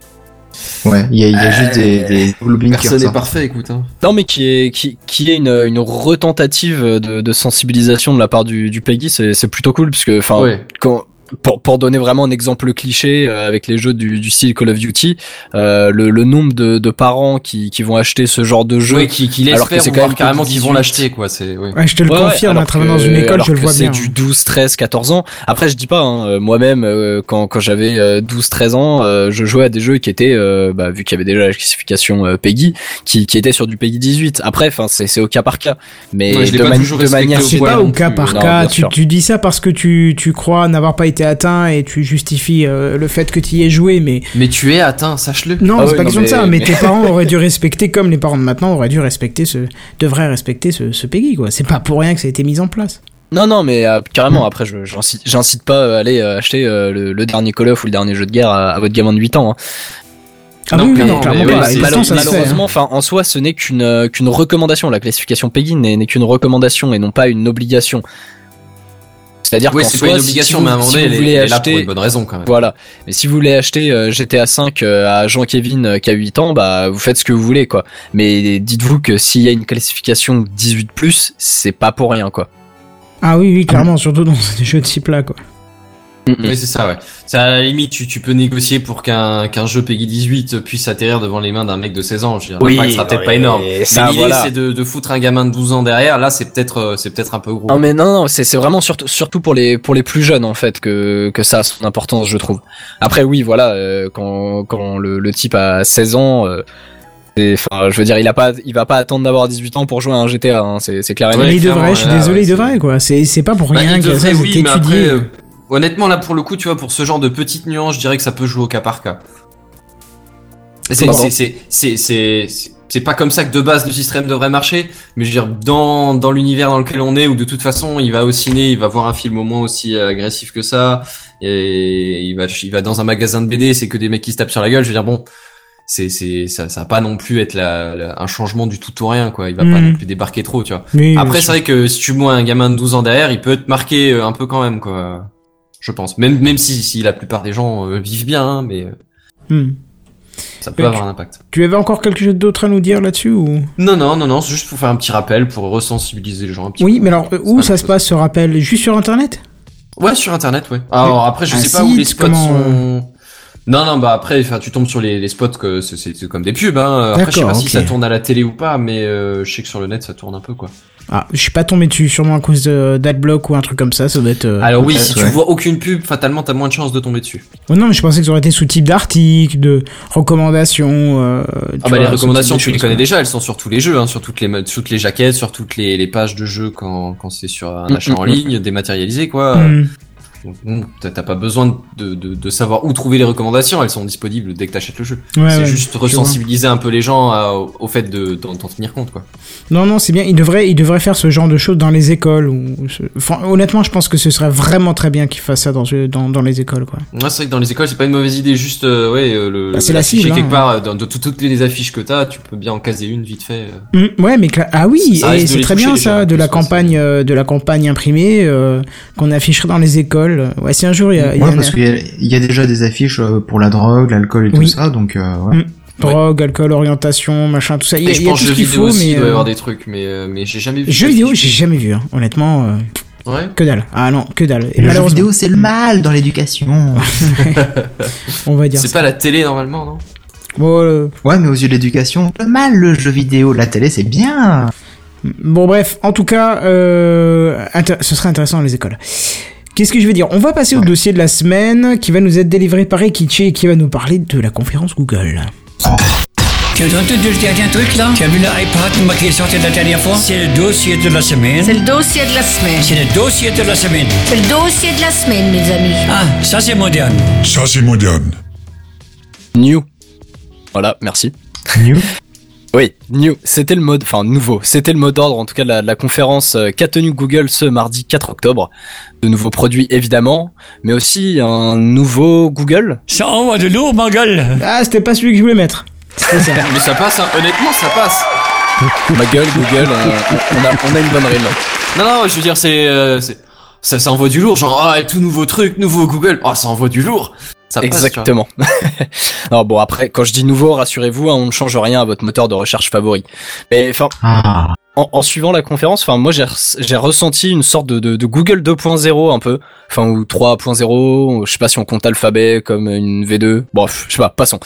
Ouais, il y a, y a juste des, des Personne n'est parfait écoute hein. Non, mais qui est qui qui est une une retentative de, de sensibilisation de la part du du Peggy, c'est c'est plutôt cool parce que enfin Ouais. quand pour, pour donner vraiment un exemple cliché euh, avec les jeux du, du style Call of Duty, euh, le, le nombre de, de parents qui, qui vont acheter ce genre de jeu, Ouais, qui, qui alors que c'est quand même carrément qu'ils vont 18. l'acheter quoi. C'est ouais. Ouais, je te le Ouais, confirme, travaillant que- dans une école, alors je le que vois c'est bien. du 12, 13, 14 ans. Après, je dis pas, hein, euh, moi-même, euh, quand, quand j'avais euh, 12, 13 ans, euh, je jouais à des jeux qui étaient, euh, bah, vu qu'il y avait déjà la classification euh, PEGI, qui, qui étaient sur du PEGI 18. Après, enfin, c'est c'est au cas par cas. Mais Ouais, je l'ai de, pas de manière C'est pas au cas par non, cas, tu, tu dis ça parce que tu, tu crois n'avoir pas été atteint et tu justifies euh, le fait que tu y aies joué, mais Mais tu es atteint, sache-le. non, Ah c'est oui, pas non, question de ça, mais- mais, tes parents auraient dû respecter, comme les parents de maintenant auraient dû respecter ce, devraient respecter ce, ce Peggy, quoi. C'est pas pour rien que ça a été mis en place. Non, non, mais euh, carrément, après, je- j'incite j'incite pas à aller euh, acheter euh, le, le dernier Call of ou le dernier jeu de guerre à, à votre gamin de 8 ans. hein. Ah Non, oui, mais non, clairement mais pas. hein. malheureusement, en soi, ce n'est qu'une euh, qu'une recommandation. La classification PEGI n'est n'est qu'une recommandation et non pas une obligation. C'est-à-dire Oui, qu'en c'est pas une si- obligation, si vous- mais à un moment si vous voulez elle est là pour acheter, une bonne raison quand même. voilà. Mais si vous voulez acheter euh, GTA 5 à Jean-Kévin euh, qui a 8 ans, bah vous faites ce que vous voulez quoi. Mais dites-vous que s'il y a une classification 18+, c'est pas pour rien quoi. Ah oui, oui, clairement, surtout dans des jeux de ce type-là, quoi. Oui, c'est ça, ouais. C'est à la limite, tu, tu peux négocier pour qu'un qu'un jeu Peggy 18 puisse atterrir devant les mains d'un mec de 16 ans. Je veux dire, Oui, l'impact sera peut-être pas énorme. ça, mais l'idée, voilà. c'est de, de foutre un gamin de 12 ans derrière. Là, c'est peut-être, euh, c'est peut-être un peu gros. Non mais non non, c'est c'est vraiment surtout surtout pour les pour les plus jeunes en fait que que ça a son importance je trouve. Après oui, voilà, euh, quand quand le, le type a 16 ans euh, Enfin, je veux dire, il a pas, il va pas attendre d'avoir 18 ans pour jouer à un GTA. Hein, c'est c'est clair et Ouais, net. mais il devrait, je suis là, désolé, ouais, il devrait, quoi. C'est c'est pas pour Bah, rien que devrait, ça, oui, mais après, euh, honnêtement, là, pour le coup, tu vois, pour ce genre de petites nuances, je dirais que ça peut jouer au cas par cas. C'est, Pardon. c'est, c'est, c'est, c'est, c'est- c'est pas comme ça que de base le système devrait marcher, mais je veux dire, dans, dans l'univers dans lequel on est, où de toute façon, il va au ciné, il va voir un film au moins aussi euh, agressif que ça, et il va, il va dans un magasin de BD, c'est que des mecs qui se tapent sur la gueule, je veux dire, bon, c'est, c'est, ça, ça va pas non plus être la, la- un changement du tout au rien, quoi, il va pas Mhm. non plus débarquer trop, tu vois. Oui, Après, c'est vrai que si tu mets un gamin de 12 ans derrière, il peut te marquer euh, un peu quand même, quoi. Je pense. Même, même si, si la plupart des gens euh, vivent bien, hein, mais euh, Hmm. ça peut Mais avoir un impact. Tu avais encore quelque chose d'autre à nous dire là-dessus ou? Non, non, non, non, c'est juste pour faire un petit rappel, pour resensibiliser les gens un petit Oui, peu. mais alors euh, où ça se chose. passe ce rappel? Juste sur internet? Ouais, sur internet, ouais. Alors après, je un sais pas où les spots comment, sont. Non, non, bah après, enfin, tu tombes sur les, les spots que c'est- comme des pubs. Hein. Après, je sais pas si ça tourne à la télé ou pas, mais euh, je sais que sur le net, ça tourne un peu, quoi. Ah, je suis pas tombé dessus, sûrement à cause d'adblock ou un truc comme ça, ça doit être... euh, Alors oui, si tu vois aucune pub, fatalement, t'as moins de chances de tomber dessus. Oh non, mais je pensais que ça aurait été sous type d'article, de recommandations... euh, Ah bah vois, les recommandations tu les connais déjà, elles sont sur tous les jeux, hein, sur toutes les toutes les jaquettes, sur toutes les, les pages de jeux quand quand c'est sur un Mm, achat en mm, ligne dématérialisé quoi. Hmm. T'as pas besoin de, de, de savoir où trouver les recommandations, elles sont disponibles dès que t'achètes le jeu. Ouais, c'est ouais, juste resensibiliser un peu les gens à- au, fait de d'en d'en tenir compte quoi. Non, non, c'est bien. Il devrait, il devrait faire ce genre de choses dans les écoles. Enfin, honnêtement, je pense que ce serait vraiment très bien qu'il fasse ça dans, dans, dans les écoles, quoi. Ouais, c'est vrai que dans les écoles c'est pas une mauvaise idée, juste euh, ouais euh, le Bah, c'est la cible, quelque hein. part euh, dans de tout- toutes les affiches que t'as, tu peux bien en caser une vite fait. euh. Hmm, ouais, mais ah oui, c'est très bien ça, de la campagne, euh, de la campagne imprimée euh, qu'on afficherait dans les écoles. Ouais, si un jour il y a, il y a Ouais, une- parce qu'il y, a- il y a déjà des affiches euh, pour la drogue, l'alcool et Oui. tout ça, donc euh, ouais. Mm. drogue, alcool, orientation, machin, tout ça. Il y a, Et je y a pense tout jeux ce qu'il vidéo faut, aussi, mais il doit y euh, avoir des trucs, mais euh, mais j'ai jamais vu. jeux vidéo, j'ai jamais vu. Hein. Honnêtement, euh, Ouais. que dalle. Ah non, que dalle. Et le jeu vidéo, c'est le mal dans l'éducation. on va dire. C'est pas la télé normalement, non? Bon, euh, ouais, mais aux yeux de l'éducation, le mal, le jeu vidéo. La télé, c'est bien. Bon bref, en tout cas, euh, ce serait intéressant dans les écoles. Qu'est-ce que je veux dire? On va passer au dossier de la semaine qui va nous être délivré par Ekichi et qui va nous parler de la conférence Google. Tu as entendu le dernier truc là? Tu as vu l'iPad qui est sorti la dernière fois? C'est le dossier de la semaine. C'est le dossier de la semaine. C'est le dossier de la semaine. C'est le dossier de la semaine, mes amis. Ah, ça c'est moderne. Ça, c'est moderne. New. Voilà, merci. New. Oui, new. C'était le mode, enfin nouveau. C'était le mot d'ordre, en tout cas de la, de la conférence euh, qu'a tenue Google ce mardi 4 octobre. De nouveaux produits évidemment, mais aussi un nouveau Google. Ça envoie de lourd, ma gueule. Ah, c'était pas celui que je voulais mettre. Ça. Mais ça passe, hein. honnêtement, ça passe. Ma gueule, Google, on, on a, on a une bonne rime. Non, non, je veux dire, c'est, euh, c'est- ça, ça envoie du lourd, genre, ah, tout nouveau truc, nouveau Google, ah, ça envoie du lourd. Ça passe. Exactement. Alors bon, après, quand je dis nouveau, rassurez-vous, hein, on ne change rien à votre moteur de recherche favori. Mais enfin, Ah. en, en suivant la conférence, enfin moi j'ai res- j'ai ressenti une sorte de, de, de Google 2.0 un peu, enfin ou 3.0, je sais pas si on compte alphabet comme une V2. Bref, je sais pas, passons.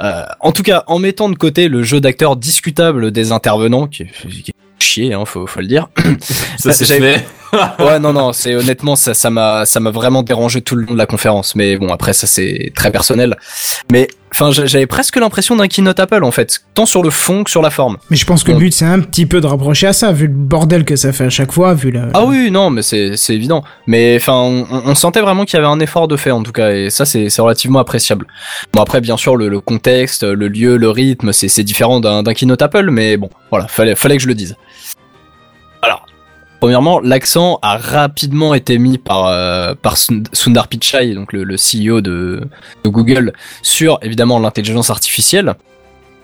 Euh, en tout cas, en mettant de côté le jeu d'acteur discutable des intervenants, qui, qui est chier, hein, faut, faut le dire. Ça, c'est fait. ouais, non, non, c'est honnêtement ça, ça m'a, ça m'a vraiment dérangé tout le long de la conférence. Mais bon, après ça c'est très personnel. Mais enfin, j'a- j'avais presque l'impression d'un keynote Apple en fait, tant sur le fond que sur la forme. Mais je pense que le but c'est un petit peu de rapprocher à ça, vu le bordel que ça fait à chaque fois, vu la. Ah oui, non, mais c'est c'est évident. Mais enfin, on, on sentait vraiment qu'il y avait un effort de fait en tout cas, et ça c'est c'est relativement appréciable. Bon après, bien sûr, le, le contexte, le lieu, le rythme, c'est c'est différent d'un d'un keynote Apple, mais bon, voilà, fallait fallait que je le dise. Alors, premièrement, l'accent a rapidement été mis par euh, par Sundar Pichai, donc le, le CEO de, de Google, sur évidemment l'intelligence artificielle.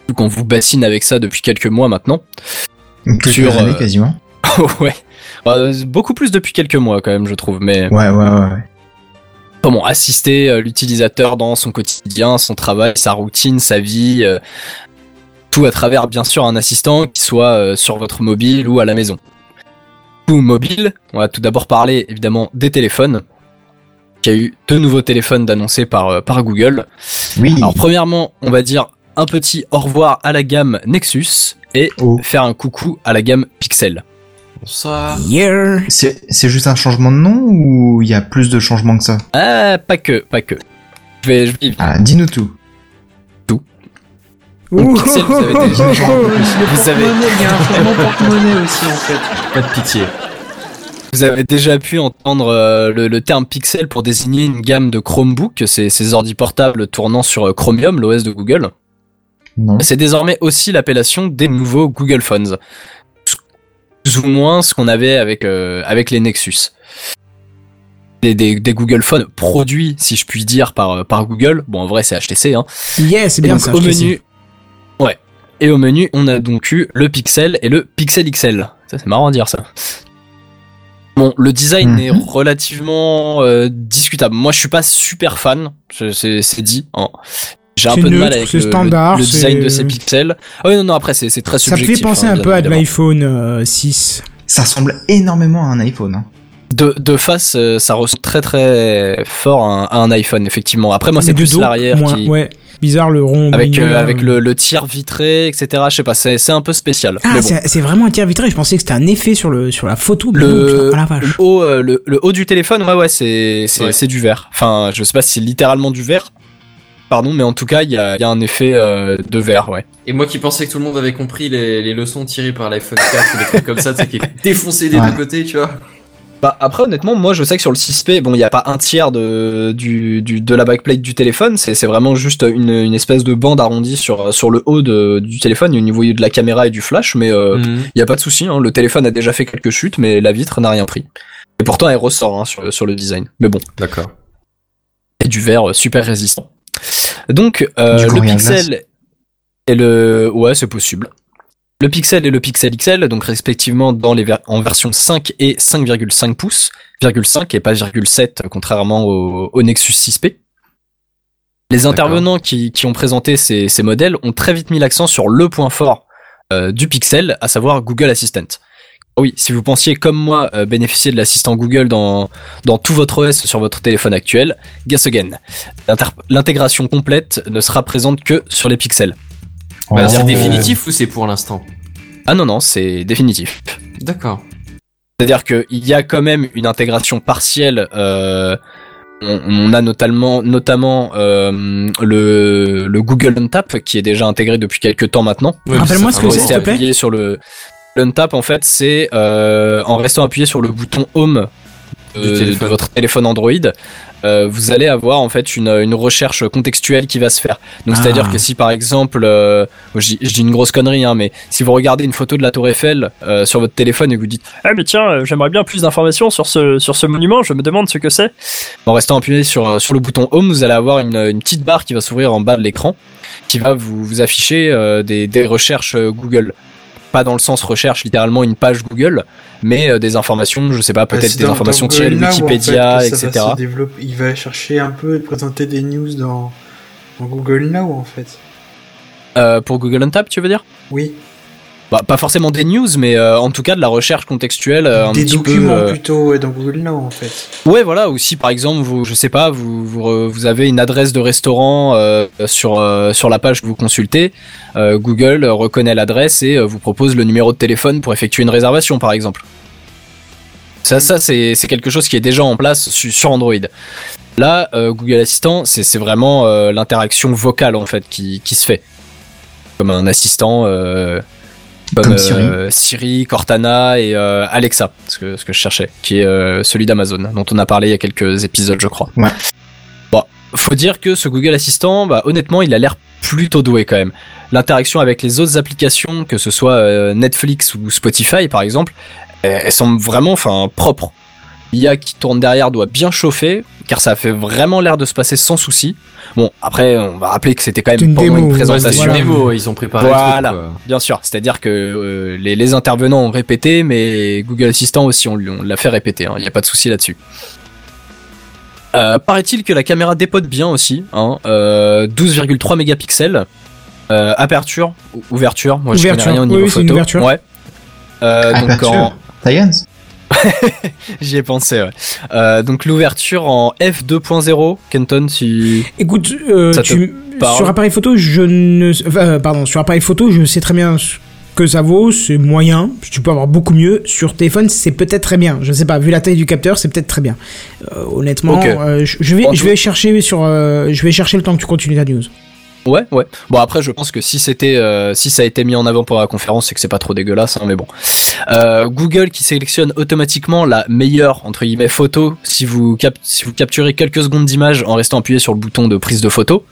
Vu qu'on vous bassine avec ça depuis quelques mois maintenant. Quelques Sur, années euh, quasiment. ouais. Euh, beaucoup plus depuis quelques mois quand même, je trouve. Mais Ouais, ouais, ouais. ouais. comment assister euh, l'utilisateur dans son quotidien, son travail, sa routine, sa vie, euh, tout à travers bien sûr un assistant qui soit sur votre mobile ou à la maison. Mobile, on va tout d'abord parler évidemment des téléphones. Il y a eu deux nouveaux téléphones d'annoncer par, euh, par Google. Oui. Alors premièrement, on va dire un petit au revoir à la gamme Nexus et Oh. faire un coucou à la gamme Pixel. Bonsoir. Yeah. C'est c'est juste un changement de nom ou il y a plus de changements que ça? Ah, pas que, pas que. Je vais, je vais- Ah, dis-nous tout. Pixel, vous avez déjà-. Vous savez- Il y a un porte-monnaie aussi, en fait. Pas de pitié. Vous avez déjà pu entendre euh, le, le terme Pixel pour désigner une gamme de Chromebook, ces, ces ordi portables tournant sur euh, Chromium, l'OS de Google? C'est désormais aussi l'appellation des nouveaux Google Phones. Plus ou moins ce qu'on avait avec, euh, avec les Nexus. Des, des, des Google Phones produits, si je puis dire, par, par Google. Bon, en vrai, c'est HTC, hein. Yeah, c'est bien donc, ça. au menu. Et au menu, on a donc eu le Pixel et le Pixel XL. Ça, c'est marrant à dire ça. Bon, le design Mhm. est relativement euh, discutable. Moi, je suis pas super fan. C'est dit. hein. J'ai un peu de mal avec le, standard, le design de ces pixels. Ah oui, non, non. Après, c'est très Ça me subjectif. fait penser hein, un peu à de l'iPhone euh, 6. Ça ressemble énormément à un iPhone. Hein. De, de face, euh, ça ressemble très très fort à un, à un iPhone, effectivement. Après, moi, c'est plus l'arrière qui, Ouais, bizarre le rond. avec euh, avec le, le tir vitré, etc. Je sais pas, c'est c'est un peu spécial. Ah, bon. c'est c'est vraiment un tir vitré. Je pensais que c'était un effet sur le sur la photo. non, le, putain, ah la le vache. haut euh, le, le haut du téléphone ouais ouais c'est c'est Ouais. c'est du verre enfin je sais pas si c'est littéralement du verre pardon mais en tout cas il y a, il y a un effet euh, de verre ouais Et moi qui pensais que tout le monde avait compris les, les leçons tirées par l'iPhone 4 ou des trucs comme ça, tu sais, qui est défoncé des Ouais. deux côtés, tu vois. Bah après honnêtement moi je sais que sur le 6P bon il y a pas un tiers de du, du de la backplate du téléphone c'est c'est vraiment juste une, une espèce de bande arrondie sur sur le haut de, du téléphone au niveau de la caméra et du flash mais euh, Mhm. il y a pas de souci hein, le téléphone a déjà fait quelques chutes mais la vitre n'a rien pris et pourtant elle ressort hein, sur sur le design mais bon D'accord. et du verre euh, super résistant. Donc euh, le Pixel et le ouais c'est possible. Le Pixel et le Pixel XL donc respectivement dans les ver- en version 5 et 5,5 pouces, 5 et pas 0,7 contrairement au, au Nexus 6P. Les intervenants qui, qui ont présenté ces, ces modèles ont très vite mis l'accent sur le point fort euh, du Pixel, à savoir Google Assistant. Oui, si vous pensiez comme moi euh, bénéficier de l'assistant Google dans, dans tout votre OS sur votre téléphone actuel, guess again. L'intégration complète ne sera présente que sur les pixels. Oh. dire définitif ou c'est pour l'instant Ah non, non, c'est définitif. D'accord. C'est-à-dire qu'il y a quand même une intégration partielle. Euh, on, on a notamment, notamment euh, le, le Google Untap qui est déjà intégré depuis quelques temps maintenant. Rappelle-moi ce que c'est, s'il te plaît. appuyé sur le l'untap en fait c'est euh, en restant appuyé sur le bouton home euh, de votre téléphone Android euh, vous allez avoir en fait une, une recherche contextuelle qui va se faire. Donc Ah. c'est à dire que si par exemple euh, je, dis- une grosse connerie hein, mais si vous regardez une photo de la tour Eiffel euh, sur votre téléphone et que vous dites ah mais tiens j'aimerais bien plus d'informations sur ce sur ce monument je me demande ce que c'est en restant appuyé sur sur le bouton home vous allez avoir une, une petite barre qui va s'ouvrir en bas de l'écran qui va vous, vous afficher des, des recherches Google pas dans le sens recherche littéralement une page Google, mais euh, des informations, je sais pas, peut-être c'est des informations tirées de en Wikipédia, fait, va etc. Il va chercher un peu et présenter des news dans, dans Google Now, en fait. Euh, pour Google Untap, tu veux dire? Oui. Bah, Pas forcément des news, mais euh, en tout cas de la recherche contextuelle euh, un des petit documents peu. euh, plutôt dans Google Now, en fait. Ouais, voilà. Ou si par exemple, vous, je sais pas, vous vous, vous avez une adresse de restaurant sur sur la page que vous consultez, Google reconnaît l'adresse et vous propose le numéro de téléphone pour effectuer une réservation, par exemple. Ça, ça c'est quelque chose qui est déjà en place su- sur Android. Là, Google Assistant, c'est vraiment l'interaction vocale en fait qui qui se fait comme un assistant. Comme, Comme euh, Siri, Cortana et euh, Alexa, ce que, ce que je cherchais, qui est euh, celui d'Amazon, dont on a parlé il y a quelques épisodes, je crois. Ouais. Bon, faut dire que ce Google Assistant, bah, honnêtement, il a l'air plutôt doué quand même. L'interaction avec les autres applications, que ce soit euh, Netflix ou Spotify par exemple, elles elles semblent vraiment, enfin, propres. L'IA qui tourne derrière doit bien chauffer, car ça fait vraiment l'air de se passer sans souci. Bon, après, on va rappeler que c'était quand même une pendant démo, une présentation. une Voilà. démo, ils ont préparé Voilà. truc. Bien sûr, c'est-à-dire que euh, les, les intervenants ont répété, mais Google Assistant aussi, on, l'a fait répéter, il n'y a pas de souci là-dessus. Euh, Paraît-il que la caméra dépote bien aussi, hein, euh, 12,3 mégapixels, euh, aperture, ou- ouverture, moi je Ouverture. connais rien au niveau oui, c'est une photo. ouverture. Ouais. Euh, donc en, Science j'y ai pensé. Ouais. Euh, donc l'ouverture en f2.0, Kenton, si Écoute, euh, Ça te tu, parle sur appareil photo, je ne, enfin, euh, pardon, sur appareil photo, je sais très bien que ça vaut, c'est moyen. Tu peux avoir beaucoup mieux. Sur téléphone, c'est peut-être très bien. Je sais pas, vu la taille du capteur, c'est peut-être très bien. Euh, honnêtement, euh, je, je vais, En je vais chercher sur, euh, je vais chercher le temps que tu continues ta news. Ouais, ouais. Bon après, je pense que si c'était, euh, si ça a été mis en avant pour la conférence, c'est que c'est pas trop dégueulasse, hein, mais bon. Euh, Google qui sélectionne automatiquement la meilleure entre guillemets photo si vous cap si vous capturez quelques secondes d'image en restant appuyé sur le bouton de prise de photo.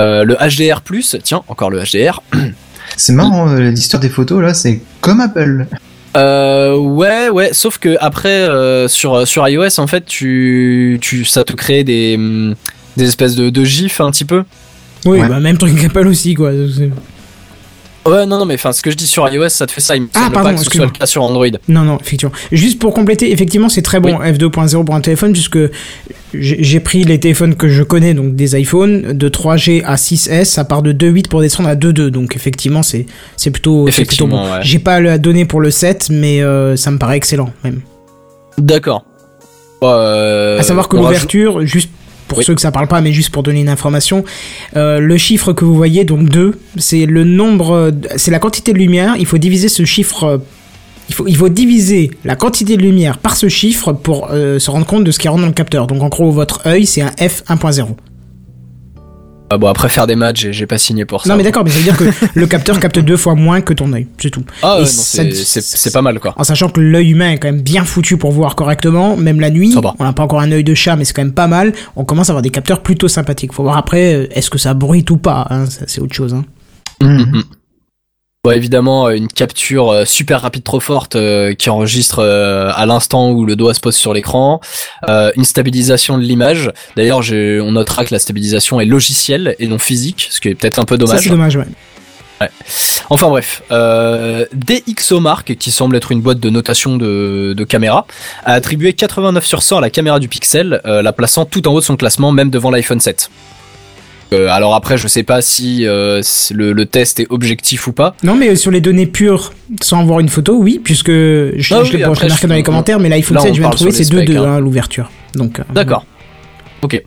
Euh, le HDR+, tiens, encore le HDR. C'est marrant, l'histoire des photos là, c'est comme Apple. Euh, ouais, ouais, sauf que après euh, sur sur iOS en fait, tu tu ça te crée des hum, des espèces de, de gifs un petit peu. Oui, Ouais. bah même truc qu'Apple aussi, quoi. Ouais, non, non, mais enfin, ce que je dis sur iOS, ça te fait ça. Il me Ah, semble pardon, pas que ce soit excuse-moi. le cas sur Android. Non, non, effectivement. Juste pour compléter, effectivement, c'est très bon F2.0 pour un téléphone, puisque j'ai pris les téléphones que je connais, donc des iPhones, de 3G à 6S, ça part de 2.8 pour descendre à 2.2, donc effectivement, c'est c'est plutôt, c'est plutôt bon. Ouais. J'ai pas la donnée pour le 7, mais euh, ça me paraît excellent, même. D'accord. Euh, à savoir que rajoute- l'ouverture, juste pour Oui. ceux que ça parle pas, mais juste pour donner une information, euh, le chiffre que vous voyez, donc 2, c'est le nombre, c'est la quantité de lumière. Il faut diviser ce chiffre. euh, Il faut, il faut diviser la quantité de lumière par ce chiffre pour euh, se rendre compte de ce qui rentre dans le capteur. Donc en gros, votre œil, c'est un f 1.0. Ah bon, après faire des matchs, j'ai- j'ai pas signé pour ça. Non mais d'accord, mais ça veut dire que le capteur capte deux fois moins que ton œil, c'est tout. Ah ouais, c'est c'est- c'est pas mal quoi. En sachant que l'œil humain est quand même bien foutu pour voir correctement, même la nuit. Ça va. On n'a pas encore un œil de chat, mais c'est quand même pas mal. On commence à avoir des capteurs plutôt sympathiques. Faut voir après, euh, est-ce que ça bruite ou pas. hein, ça, c'est autre chose. Hein. Mhm. Bon, évidemment, euh, une capture euh, super rapide trop forte euh, qui enregistre euh, à l'instant où le doigt se pose sur l'écran, euh, une stabilisation de l'image. D'ailleurs, on notera que la stabilisation est logicielle et non physique, ce qui est peut-être un peu Ça dommage. c'est dommage. Ouais. Enfin bref, DxOMark, qui semble être une boîte de notation de, de caméra, a attribué 89 sur 100 à la caméra du Pixel, la plaçant tout en haut de son classement, même devant l'iPhone 7. Euh, alors après, je sais pas si euh, le, le test est objectif ou pas. Non mais sur les données pures, sans voir une photo, oui, puisque je, Ah je oui, je l'ai marqué je- dans les commentaires, mais l'iPhone là, 7, on je viens de trouver, c'est les 2.2 specs, hein. hein, l'ouverture. Donc. euh, D'accord. Ok.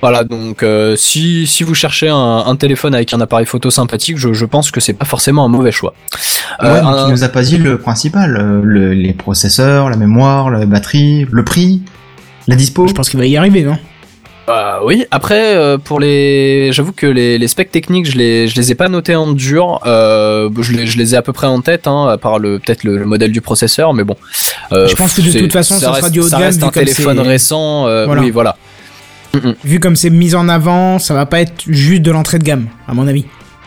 Voilà, donc euh, si, si vous cherchez un, un téléphone avec un appareil photo sympathique, je, je pense que c'est pas forcément un mauvais choix. Ouais, Euh, mais un- tu nous as pas dit le principal, le- les processeurs, la mémoire, la batterie, le prix, la dispo. Je pense qu'il va y arriver, non? Bah oui, après euh, pour les j'avoue que les, les specs techniques, je les je les ai pas notés en dur, euh, je les je les ai à peu près en tête hein, à part le peut-être le, le modèle du processeur mais bon. Euh, Je pense que de toute façon, ça sera reste, du haut de gamme, reste vu un comme téléphone récent euh, Voilà. oui, voilà. Vu comme c'est mis en avant, ça va pas être juste de l'entrée de gamme, à mon avis.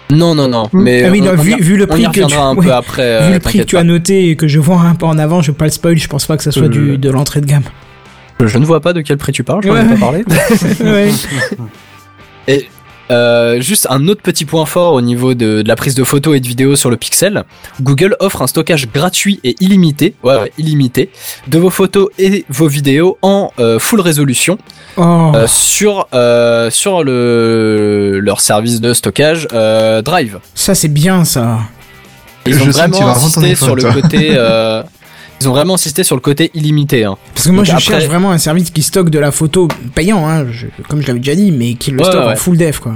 Non non non, mais ah oui, on- non, on vu, le prix que tu, reviendra un ouais, peu après euh, vu le prix que t'inquiète tu as noté et que je vois un peu en avant, je vais pas le spoil, je pense pas que ça soit Euh, du, de l'entrée de gamme. Je ne vois pas de quel prix tu parles, je Ouais, ai ouais. pas parlé. ouais. Et euh, juste un autre petit point fort au niveau de, de la prise de photos et de vidéos sur le Pixel. Google offre un stockage gratuit et illimité, ouais, ouais, illimité, de vos photos et vos vidéos en euh, full résolution Oh. euh, sur euh, sur le leur service de stockage euh, Drive. Ça c'est bien ça. Ils Je ont vraiment insisté sur le côté. euh, ils ont vraiment insisté sur le côté illimité. Hein. Parce que moi Donc je après- cherche vraiment un service qui stocke de la photo payant, hein, je- comme je l'avais déjà dit, mais qui le Ouais, stocke en full def quoi.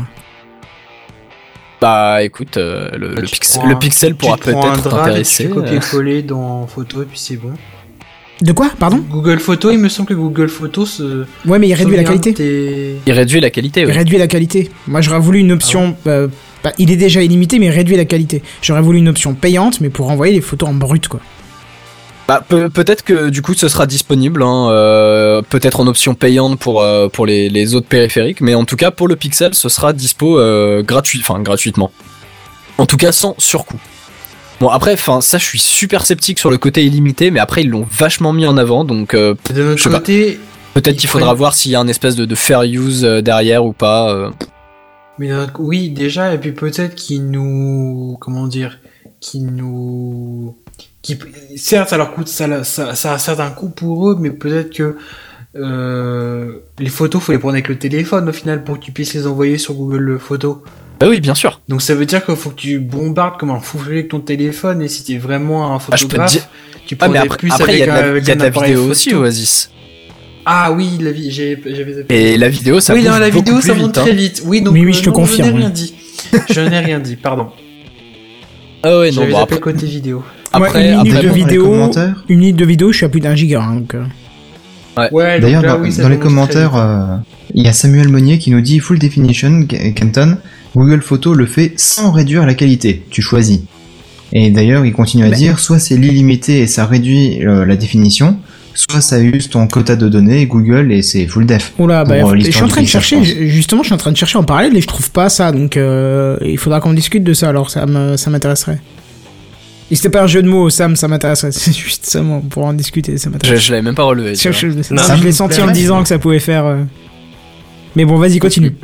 Bah écoute, euh, le, pixel, le pourra peut-être t'intéresser. Euh. copier-coller dans photo et puis c'est bon. De quoi Pardon? Google Photo, il me semble que Google Photo se. Ouais, mais il réduit la qualité. tes- Il réduit la qualité. Il Oui. réduit la qualité. Moi j'aurais voulu une option. euh, bah, il est déjà illimité, mais il réduit la qualité. J'aurais voulu une option payante, mais pour envoyer les photos en brut quoi. Bah, pe- peut-être que du coup ce sera disponible, hein, euh, peut-être en option payante pour euh, pour les, les autres périphériques, mais en tout cas pour le Pixel ce sera dispo euh, gratuit, enfin gratuitement. En tout cas sans surcoût. Bon après, enfin ça je suis super sceptique sur le côté illimité, mais après ils l'ont vachement mis en avant, donc euh, De notre Je côté, peut-être qu'il faudra prennent- voir s'il y a un espèce de, de fair use euh, derrière ou pas. euh. mais d'un autre- oui, déjà, et puis peut-être qu'ils nous. Comment dire Qui nous. Qui, certes, ça leur coûte. Ça, ça, ça a certes un coût pour eux, mais peut-être que. Euh, les photos, faut les prendre avec le téléphone au final pour que tu puisses les envoyer sur Google Photos. Bah oui, bien sûr. Donc ça veut dire qu'il faut que tu bombardes comme un fou avec ton téléphone et si t'es vraiment un Ah, je peux te photographe, dire- tu Ah mais prendrais après, plus après il y a de la, y a de vidéo aussi. Oasis. Ah oui, la vie, j'avais. Et la vidéo ça oui, bouge dans la vidéo, ça vite, monte hein. très vite. Oui, donc Oui, oui, euh, je te non, confirme, Je n'ai rien dit. je n'ai rien dit, pardon. Ah ouais, non, J'avais bon, zappé après, le côté vidéo. Après, une minute après, de vidéo, une minute de vidéo, je suis à plus d'un giga. hein, donc, euh. Ouais, D'ailleurs, donc là, dans, oui, ça dans les commentaires, euh, il y a Samuel Monnier qui nous dit Full Definition, Ca- Canton, Google Photos le fait sans réduire la qualité. Tu choisis. Et d'ailleurs, il continue à dire, soit c'est l'illimité et ça réduit euh, la définition, soit ça use ton quota de données Google et c'est full def. Oula, bah, euh, je suis en train de chercher, je justement, je suis en train de chercher en parallèle et je trouve pas ça, donc euh, il faudra qu'on discute de ça, alors ça me- ça m'intéresserait. Et c'était pas un jeu de mots, Sam, ça m'intéresserait. C'est juste ça, moi, pour en discuter, ça Je, m'intéresse. je l'avais même pas relevé. Je, je- l'ai senti en me disant que ça pouvait faire. euh. Mais bon, vas-y, continue.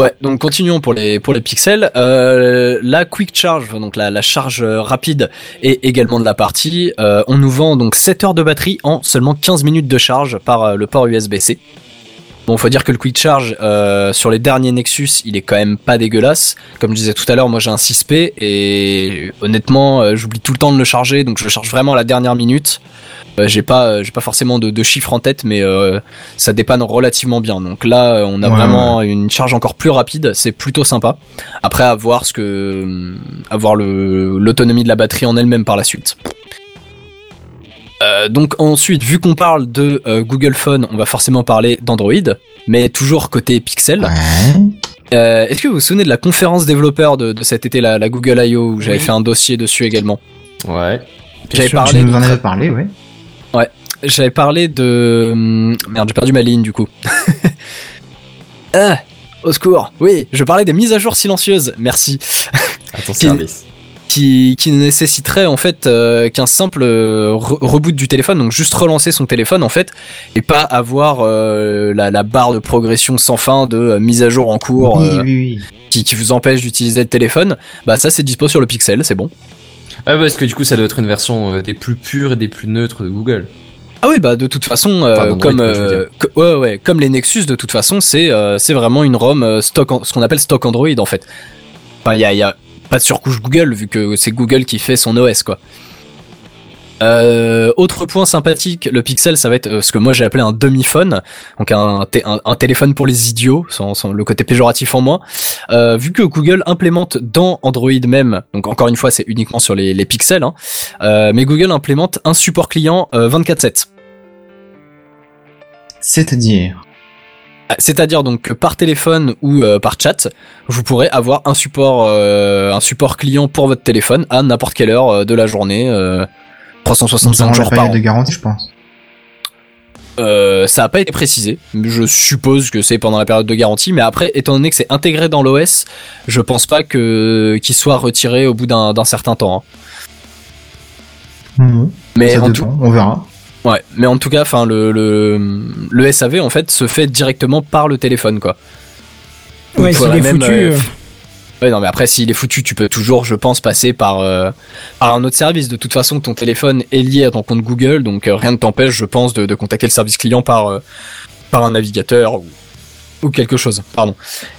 Ouais, donc continuons pour les pixels. Euh, la quick charge, donc la, charge euh, rapide est également de la partie. Euh, on nous vend donc 7 heures de batterie en seulement 15 minutes de charge par le port USB-C. Bon, faut dire que le quick charge euh, sur les derniers Nexus, il est quand même pas dégueulasse. Comme je disais tout à l'heure, moi j'ai un 6P et honnêtement, euh, j'oublie tout le temps de le charger, donc je le charge vraiment à la dernière minute. Euh, j'ai pas j'ai pas forcément de, de chiffres en tête, mais euh, ça dépanne relativement bien. Donc là, on a Ouais, vraiment une charge encore plus rapide, c'est plutôt sympa. Après, à voir ce que, à voir le l'autonomie de la batterie en elle-même par la suite. Euh, donc ensuite, vu qu'on parle de euh, Google Phone, on va forcément parler d'Android, mais toujours côté Pixel. Ouais. Euh, Est-ce que vous vous souvenez de la conférence développeur de, de cet été, la, la Google I.O., où j'avais Oui. fait un dossier dessus également? Ouais. J'avais parlé, Tu nous en de- avais parlé, ouais. j'avais parlé de... hum, Merde, j'ai perdu ma ligne du coup. ah, au secours. Oui, je parlais des mises à jour silencieuses. Merci. À ton service. Qui, qui nécessiterait en fait euh, qu'un simple euh, re- reboot du téléphone, donc juste relancer son téléphone en fait, et pas avoir euh, la, la barre de progression sans fin de euh, mise à jour en cours oui, euh, oui, oui. qui, qui vous empêche d'utiliser le téléphone. Bah ça c'est dispo sur le Pixel, c'est bon. Ouais, parce que du coup, ça doit être une version euh, des plus pures et des plus neutres de Google. Ah oui bah de toute façon euh, comme euh, ouais ouais comme les Nexus de toute façon c'est euh, c'est vraiment une ROM euh, stock en- ce qu'on appelle stock Android en fait. Enfin il y a, il y a pas de surcouche Google vu que c'est Google qui fait son OS quoi. Euh, autre point sympathique, le Pixel, ça va être euh, ce que moi j'ai appelé un demi-phone, donc un, té- un, un téléphone pour les idiots, le côté péjoratif en moins. Euh, vu que Google implémente dans Android même, donc encore une fois c'est uniquement sur les, pixels, hein, mais Google implémente un support client euh, 24/7. C'est-à-dire? C'est-à-dire donc que par téléphone ou euh, par chat, vous pourrez avoir un support, euh, un support client pour votre téléphone à n'importe quelle heure euh, de la journée, euh, 365 Durant la jours par période an. de garantie, je pense. Euh, ça n'a pas été précisé. Je suppose que c'est pendant la période de garantie, mais après, étant donné que c'est intégré dans l'OS, je pense pas que qu'il soit retiré au bout d'un certain temps. hein. Mhm. Mais en tout, on verra. Ouais, mais en tout cas, enfin le, le le SAV en fait se fait directement par le téléphone quoi. Donc, Ouais, s'il est même, foutu. euh, euh, Ouais, non, mais après, s'il est foutu, tu peux toujours, je pense, passer par, euh, par un autre service. De toute façon, ton téléphone est lié à ton compte Google, donc euh, rien ne t'empêche, je pense, de, de contacter le service client par, euh, par un navigateur ou, ou quelque chose. Pardon.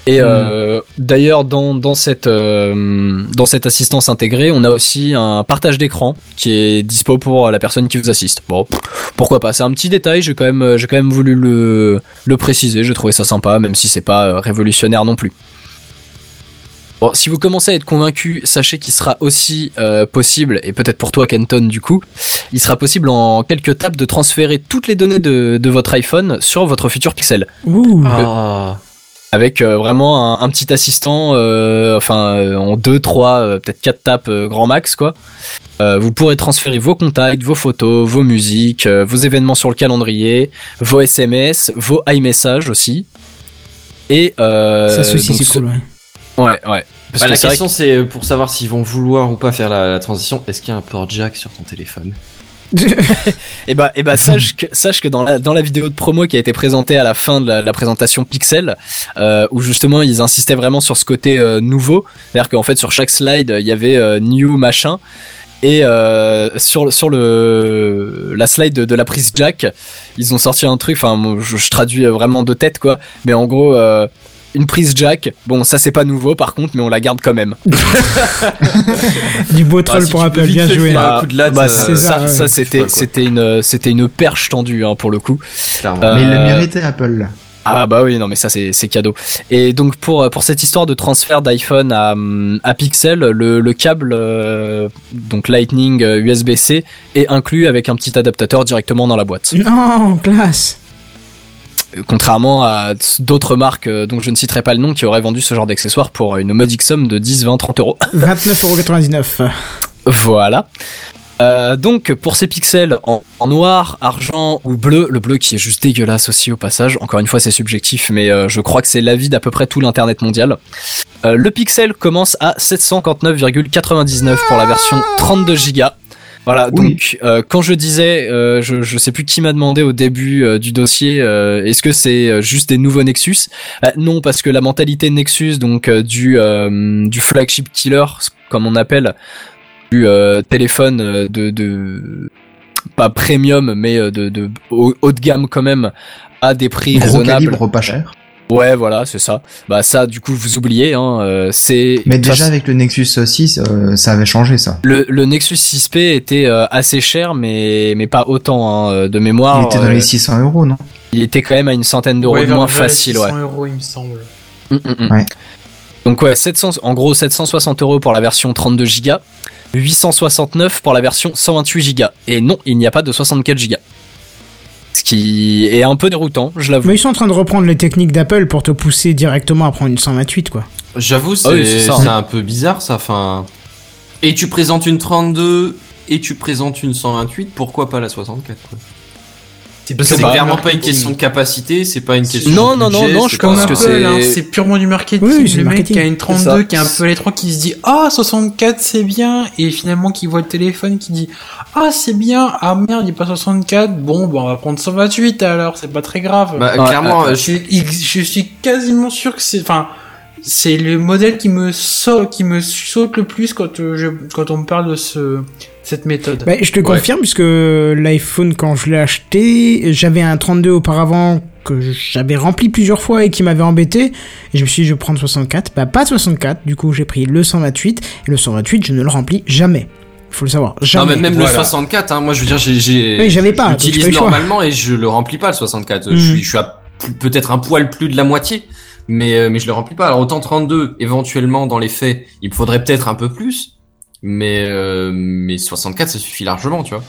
Et euh, d'ailleurs, dans, dans, cette, euh, dans cette assistance intégrée, on a aussi un partage d'écran qui est dispo pour la personne qui vous assiste. Bon, pourquoi pas C'est un petit détail. J'ai quand même, j'ai quand même voulu le, le préciser. J'ai trouvé ça sympa, même si c'est pas euh, révolutionnaire non plus. Bon, si vous commencez à être convaincu, sachez qu'il sera aussi euh, possible, et peut-être pour toi Kenton du coup, il sera possible en quelques tapes de transférer toutes les données de, de votre iPhone sur votre futur Pixel. Ouh. Ah. Avec euh, vraiment un, un petit assistant, euh, enfin euh, en deux, trois, euh, peut-être quatre tapes euh, grand max quoi. Euh, vous pourrez transférer vos contacts, vos photos, vos musiques, euh, vos événements sur le calendrier, vos SMS, vos iMessages aussi. Et euh, ça, ceci, c'est ce- cool, ouais. Ouais, ouais. Parce Bah, que la question c'est euh, pour savoir s'ils vont vouloir ou pas faire la, la transition. Est-ce qu'il y a un port jack sur ton téléphone? Et bah, et bah sache que sache que dans la dans la vidéo de promo qui a été présentée à la fin de la, la présentation Pixel, euh, où justement ils insistaient vraiment sur ce côté euh, nouveau, c'est-à-dire qu'en fait sur chaque slide il y avait euh, new machin. Et euh, sur sur le la slide de, de la prise jack, ils ont sorti un truc. Enfin, je, je traduis vraiment de tête quoi, mais en gros euh, une prise jack. Bon, ça c'est pas nouveau par contre, mais on la garde quand même. Du beau troll Ah, si pour Apple, bien joué. Bah, un coup de latte, bah, euh, ça, c'était une c'était une perche tendue hein, pour le coup. Clairement. Euh, Mais il le méritait, Apple. Ah bah oui, non mais ça c'est cadeau. Et donc pour pour cette histoire de transfert d'iPhone à, à Pixel, le, le câble euh, donc Lightning euh, USB-C est inclus avec un petit adaptateur directement dans la boîte. Non, classe. Contrairement à d'autres marques euh, dont je ne citerai pas le nom qui auraient vendu ce genre d'accessoires pour une modique somme de 10, 20, 30 euros. 29,99€. Voilà. Euh, donc pour ces pixels en, en noir, argent ou bleu, le bleu qui est juste dégueulasse aussi au passage, encore une fois c'est subjectif mais euh, je crois que c'est l'avis d'à peu près tout l'internet mondial. Euh, le pixel commence à 759,99 pour la version 32 Go. Voilà, Oui. donc euh, quand je disais, euh, je, je sais plus qui m'a demandé au début euh, du dossier, euh, est-ce que c'est juste des nouveaux Nexus? Bah, Non, parce que la mentalité Nexus, donc du euh, du flagship killer, comme on appelle, du euh, téléphone de, de pas premium, mais de, de haut, haut de gamme quand même, à des prix Gros raisonnables. calibre, pas cher. Ouais, voilà, c'est ça. Bah ça, du coup, vous oubliez, hein, euh, c'est. Mais déjà avec le Nexus 6, euh, ça avait changé ça. le, le Nexus 6P était euh, assez cher, mais mais pas autant hein, de mémoire. Il était dans euh, les 600 euros, non? il était quand même à une centaine d'euros Ouais, de moins facile, ouais. 600 euros, il me semble. Mm, mm, mm. Ouais. Donc ouais, 700, en gros 760 euros pour la version 32 Go, 869 pour la version 128 Go. Et non, il n'y a pas de 64 Go. Ce qui est un peu déroutant, je l'avoue. Mais ils sont en train de reprendre les techniques d'Apple pour te pousser directement à prendre une 128, quoi. J'avoue, c'est Ah oui, c'est ça, c'est hein. un peu bizarre ça. Enfin, et tu présentes une 32 et tu présentes une 128, pourquoi pas la 64 quoi? C'est pas. clairement pas une question de capacité, c'est pas une question. Non, de non, non, non, c'est je pense que c'est- hein, c'est purement du marketing. Oui, le mec qui a une ça. 32, qui est un peu à l'étroit, qui se dit ah 64 c'est bien, et finalement qui voit le téléphone, qui dit ah c'est bien, ah merde il est pas 64, bon bah on va prendre 128 alors c'est pas très grave. Bah, Ouais, clairement, euh, je, je suis quasiment sûr que c'est, enfin c'est le modèle qui me saute, qui me saute le plus quand euh, je, quand on me parle de ce cette méthode. Bah, je te confirme, puisque l'iPhone, quand je l'ai acheté, j'avais un 32 auparavant que j'avais rempli plusieurs fois et qui m'avait embêté. Et je me suis dit, je vais prendre 64. Bah, pas de 64. Du coup, j'ai pris le 128. Et le 128, je ne le remplis jamais. Il faut le savoir. Non, Jamais. mais même Voilà. le 64, hein, moi je veux dire, j'ai, j'ai, Oui, j'avais pas, j'utilise normalement et je le remplis pas le 64. Mhm. Je suis, je suis à peut-être un poil plus de la moitié, mais euh, mais je le remplis pas. Alors autant 32, éventuellement dans les faits, il me faudrait peut-être un peu plus, mais euh, mais 64 ça suffit largement, tu vois.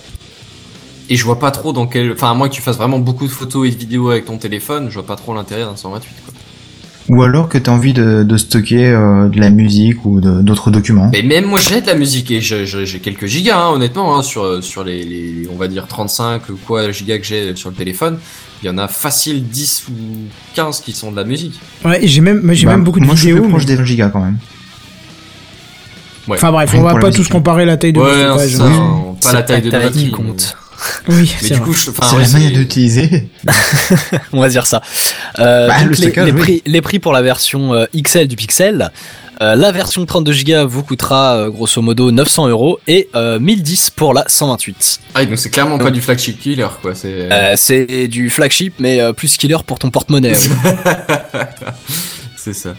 Et je vois pas trop dans quel, enfin à moins que tu fasses vraiment beaucoup de photos et de vidéos avec ton téléphone, je vois pas trop l'intérêt d'un 128. Quoi. Ou alors que tu as envie de, de stocker euh, de la musique ou de- d'autres documents. Mais même moi j'ai de la musique et j'ai quelques gigas hein, honnêtement hein, sur sur les, les on va dire 35 ou quoi gigas que j'ai sur le téléphone, il y en a facile 10 ou 15 qui sont de la musique. Ouais, et j'ai même, moi, j'ai Bah, même beaucoup de moi, je suis vidéos. plus proche mais- des 20 gigas quand même. Ouais. Enfin bref, on va pas musique. tous comparer la taille de Ouais, Oui, hein, pas la taille de la batterie. qui compte. Oui, Mais c'est du vrai. coup, je, c'est ouais, la manière d'utiliser. On va dire ça. Euh, Bah, le les, stockage, les oui. prix, les prix pour la version euh, XL du Pixel. euh, la version 32 Go vous coûtera euh, grosso modo 900 euros et euh, 1010 pour la 128. Ah, donc c'est clairement pas du flagship killer, quoi. C'est. Euh, c'est du flagship mais euh, plus killer pour ton porte-monnaie. c'est ça.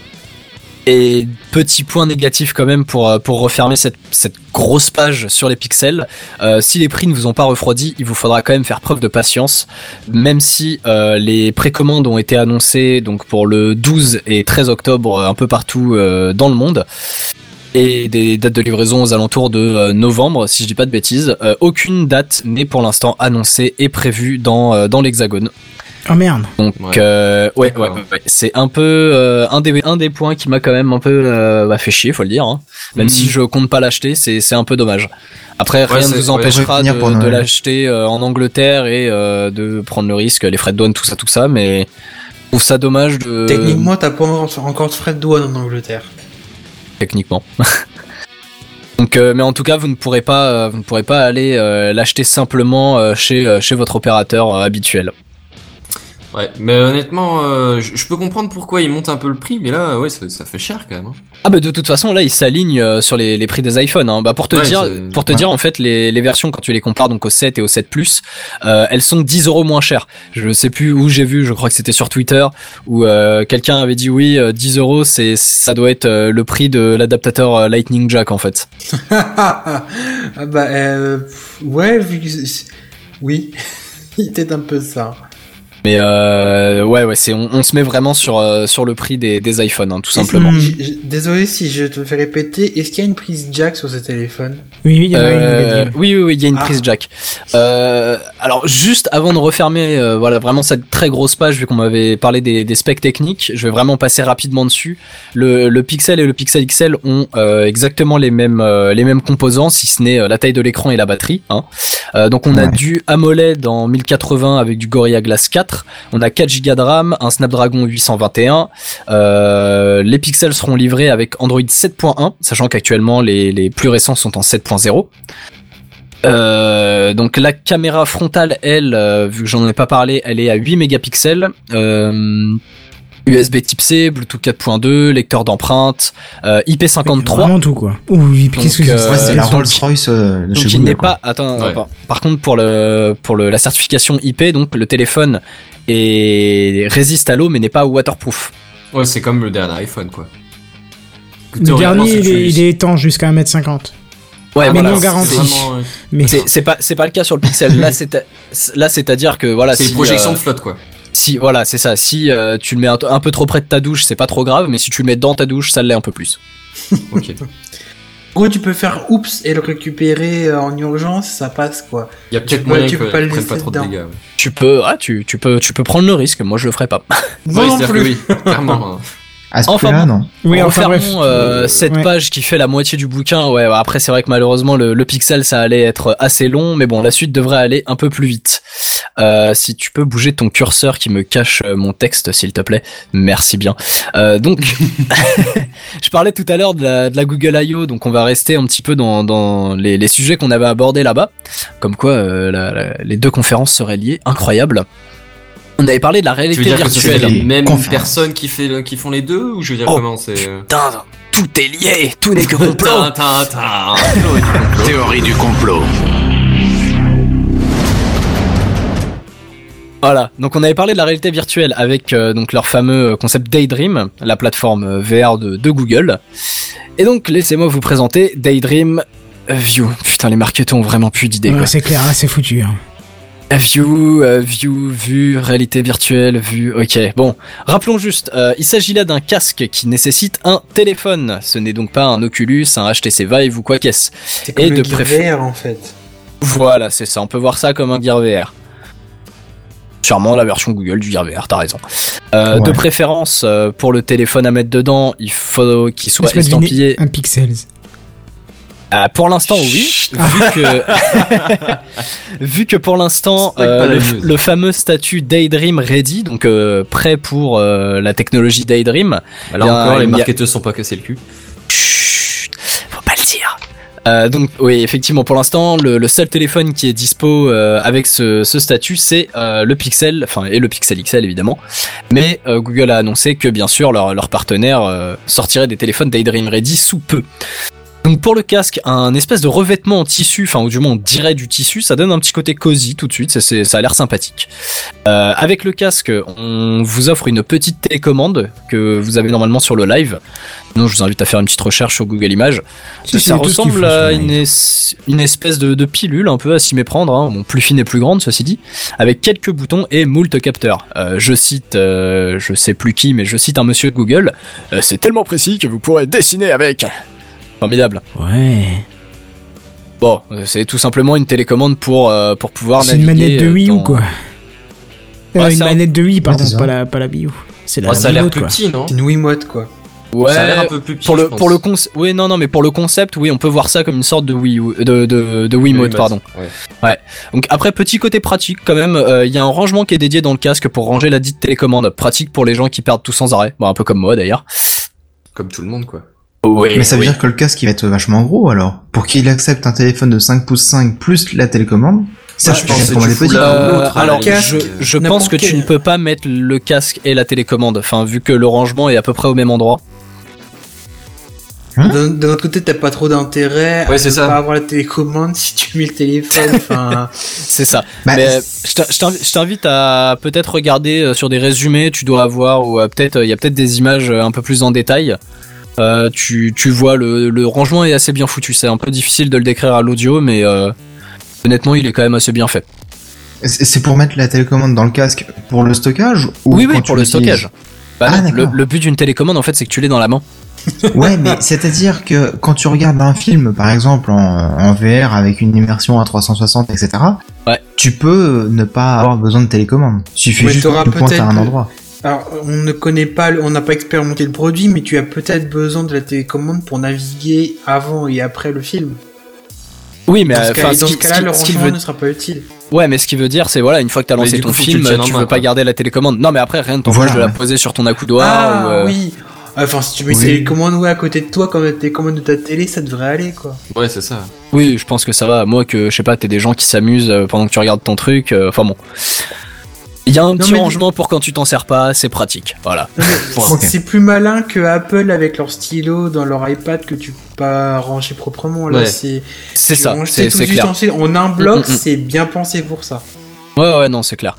Et petit point négatif quand même pour, euh, refermer cette, grosse page sur les pixels. Euh, si les prix ne vous ont pas refroidi, il vous faudra quand même faire preuve de patience. Même si euh, les précommandes ont été annoncées donc pour le 12 et 13 octobre un peu partout dans le monde. Et des dates de livraison aux alentours de novembre, si je dis pas de bêtises. Aucune date n'est pour l'instant annoncée et prévue dans l'hexagone. Oh merde. Donc Ouais. euh, ouais, ouais, D'accord. ouais, ouais. c'est un peu euh, un des un des points qui m'a quand même un peu euh, bah, fait chier, faut le dire. Hein. Même Mhm. si je compte pas l'acheter, c'est c'est un peu dommage. Après, Ouais, rien ne vous empêchera de, l'acheter euh, en Angleterre et euh, de prendre le risque, les frais de douane, tout ça, tout ça. Mais je trouve ça dommage de Techniquement, t'as pas encore encore de frais de douane en Angleterre. techniquement. Donc, euh, mais en tout cas, vous ne pourrez pas, euh, vous ne pourrez pas aller euh, l'acheter simplement euh, chez euh, chez votre opérateur euh, habituel. Ouais, mais honnêtement, euh, je, peux comprendre pourquoi ils montent un peu le prix, mais là, ouais, ça, ça fait cher quand même. hein. Ah bah de toute façon là ils s'alignent euh, sur les, les prix des iPhones. Hein. Bah pour te Ouais, dire, pour te ouais. dire en fait les, les versions quand tu les compares donc au 7 et au 7 Plus, euh, elles sont 10 euros moins chères. Je sais plus où j'ai vu, je crois que c'était sur Twitter où euh, quelqu'un avait dit oui euh, 10 euros c'est ça doit être euh, le prix de l'adaptateur Lightning Jack en fait. ah bah euh, ouais, vu que c'est- oui, il était un peu ça. Mais euh, ouais, ouais, c'est on, on se met vraiment sur euh, sur le prix des, des iPhones, hein, tout simplement. Mm. j- Désolé si je te fais répéter, est-ce qu'il y a une prise jack sur ce téléphone? Oui, oui, il y en a une. Euh, y a oui, oui, oui, il y a une Ah. prise jack. Euh, alors, juste avant de refermer, euh, voilà, vraiment cette très grosse page, vu qu'on m'avait parlé des, des specs techniques, je vais vraiment passer rapidement dessus. Le, le Pixel et le Pixel XL ont euh, exactement les mêmes euh, les mêmes composants, si ce n'est euh, la taille de l'écran et la batterie. Hein. Euh, donc, on a du AMOLED en 1080 avec du Gorilla Glass 4. On a 4 Go de RAM, un Snapdragon 821. Euh, les pixels seront livrés avec Android 7.1, sachant qu'actuellement les, plus récents sont en 7.0. Euh, donc la caméra frontale, elle, euh, vu que j'en ai pas parlé, elle est à 8 mégapixels. USB Type C, Bluetooth 4.2, lecteur d'empreintes, euh, IP53. Vraiment tout, quoi. Ouh, qu'est-ce que c'est euh, Ouais, c'est la Rolls Royce euh, de Donc chez il Google, n'est quoi. pas. Attends. Ouais. par, par contre pour le pour le la certification IP, donc le téléphone est résiste à l'eau mais n'est pas waterproof. Ouais, c'est comme le dernier iPhone, quoi. Le dernier, il est, il est étanche jusqu'à 1m50. Ouais, mais voilà, non c'est- garanti. C'est euh, Mais C'est c'est pas c'est pas le cas sur le Pixel. Là c'est là c'est-à-dire que voilà c'est si une projection euh, de flotte, quoi. Si voilà c'est ça si euh, tu le mets un, un peu trop près de ta douche c'est pas trop grave mais si tu le mets dans ta douche ça l'est un peu plus. Ok. En gros, tu peux faire oups et le récupérer euh, en urgence, ça passe quoi. Il y a peut-être moyen tu que peux pas le prenne laisser pas trop de dedans. dégâts. ouais. Tu peux ah tu tu peux tu peux prendre le risque. Moi je le ferai pas. Moi Ouais, non plus. que oui, clairement. À ce Enfin non. oui, enfin bref. Refermons euh, cette Ouais. page qui fait la moitié du bouquin. Ouais, bah, après c'est vrai que malheureusement le, le pixel ça allait être assez long, mais bon la suite devrait aller un peu plus vite. Euh, si tu peux bouger ton curseur qui me cache euh, mon texte s'il te plaît, merci bien. Euh, donc je parlais tout à l'heure de la, de la Google I.O. donc on va rester un petit peu dans, dans les, les sujets qu'on avait abordés là-bas, comme quoi euh, la- la- les deux conférences seraient liées, incroyable. On avait parlé de la Tu veux réalité que virtuelle. c'est les les mêmes conférences. personnes qui, fait le- qui font les deux ou je veux dire Oh. comment c'est euh, Putain, tout est lié, tout n'est que complot. Tin, tin, tin. Théorie du complot. Voilà, donc on avait parlé de la réalité virtuelle avec euh, donc leur fameux concept Daydream, la plateforme euh, VR de, de Google. Et donc laissez-moi vous présenter Daydream View. Putain, les marketeurs ont vraiment plus d'idées. Ouais, c'est clair, là, c'est foutu. hein. View, euh, view, vue, réalité virtuelle, vue. Ok, bon, rappelons juste, euh, il s'agit là d'un casque qui nécessite un téléphone. Ce n'est donc pas un Oculus, un HTC Vive ou quoi qu'est-ce. C'est comme Et le de Gear préf- VR, en fait. Voilà, c'est ça. On peut voir ça comme un Gear VR. Sûrement la version Google du Gear VR, t'as raison. Euh, Ouais. De préférence, euh, pour le téléphone à mettre dedans, il faut qu'il soit estampillé. Un pixels. Euh, pour l'instant, oui. Vu que, vu que pour l'instant, euh, le, fameux statut Daydream Ready, donc euh, prêt pour la technologie Daydream, Bah, Là Il y a- encore, les y a- marketeurs sont pas cassés le cul. Chut, faut pas le dire. Euh, donc oui, effectivement, pour l'instant, le, le seul téléphone qui est dispo euh, avec ce, ce statut, c'est euh, le Pixel, enfin et le Pixel XL évidemment. Mais Google a annoncé que bien sûr leur, leur partenaire sortirait des téléphones Daydream Ready sous peu. Donc pour le casque, un espèce de revêtement en tissu, enfin ou du moins on dirait du tissu, ça donne un petit côté cosy tout de suite, ça, c'est- ça a l'air sympathique. Euh, avec le casque, on vous offre une petite télécommande que vous avez normalement sur le live. Non, je vous invite à faire une petite recherche sur Google Images. Si, ça ressemble à une, es- une espèce de, de pilule un peu à s'y méprendre, hein. bon, plus fine et plus grande ceci dit, avec quelques boutons et moult capteurs. Euh, je cite, euh, je sais plus qui, mais je cite un monsieur de Google. Euh, C'est tellement précis que vous pourrez dessiner avec. Formidable. Ouais. Bon, euh, c'est tout simplement une télécommande pour euh, pour pouvoir C'est une manette de euh, Wii U, dans- quoi. Euh, Ouais, une manette de Wii, pardon, Ouais, pas la, pas la Wii U. C'est la Oh, ça a l'air plus quoi. petit, non C'est une Wiimote, quoi. Ouais. Ça a l'air un peu plus petit. pour le pour le concept oui non non mais pour le concept oui on peut voir ça comme une sorte de Wii U, de de de Wiimote Wiimote, pardon ouais. donc après petit côté pratique quand même euh, il y a un rangement qui est dédié dans le casque pour ranger la dite télécommande pratique pour les gens qui perdent tout sans arrêt bon un peu comme moi d'ailleurs Comme tout le monde, quoi. Oui Mais ça veut dire que le casque il va être vachement gros alors. Pour qu'il accepte un téléphone de 5 pouces 5 plus la télécommande, ça Bah, je je pense que tu fous Euh, alors, je, je pense que tu ne peux pas mettre le casque et la télécommande, enfin vu que le rangement est à peu près au même endroit. Hein d'un autre côté, t'as pas trop d'intérêt Ouais, à ne ça. pas avoir la télécommande si tu mets le téléphone. Enfin, C'est ça. Bah, Mais je t'in- je t'invite- à peut-être regarder euh, sur des résumés, tu dois avoir ou euh, peut-être il y a peut-être des images euh, un peu plus en détail. Euh, tu, tu vois le, le rangement est assez bien foutu. C'est un peu difficile de le décrire à l'audio, mais euh, honnêtement il est quand même assez bien fait. C'est c'est pour mettre la télécommande dans le casque pour le stockage ou Oui, oui, pour le stockage. Bah Ah, non, le, d'accord. le but d'une télécommande, en fait, c'est que tu l'aies dans la main. Ouais, mais c'est-à-dire que quand tu regardes un film, par exemple en, en VR avec une immersion à 360, etc., Ouais. tu peux ne pas avoir besoin de télécommande. Il suffit Ouais, juste de pointer à un endroit. Alors, on ne connaît pas, le- on n'a pas expérimenté le produit, mais tu as peut-être besoin de la télécommande pour naviguer avant et après le film. Oui, mais Dans ce euh, dans ce cas-là, ce le ce veut ne sera pas utile. Ouais, mais ce qui veut dire, c'est voilà, une fois que t'as lancé ton coup, tu film, tu main, veux pas quoi. garder la télécommande. Non, mais après, rien ne t'empêche Voilà. de la poser sur ton accoudoir ah ou. euh, oui Enfin, si tu mets Oui. une télécommande ouais, à côté de toi, comme la télécommande de ta télé, ça devrait aller, quoi. Ouais, c'est ça. Oui, je pense que ça va. Moi, que je sais pas, t'es des gens qui s'amusent euh, pendant que tu regardes ton truc. euh, Enfin bon. Il y a un petit mais- rangement pour quand tu t'en sers pas, c'est pratique. Voilà. C'est plus malin que Apple avec leur stylo dans leur iPad que tu peux pas ranger proprement. Là, Ouais. c'est ça, c'est clair. en un bloc, Mm, mm, mm. c'est bien pensé pour ça. Ouais, ouais, non, c'est clair.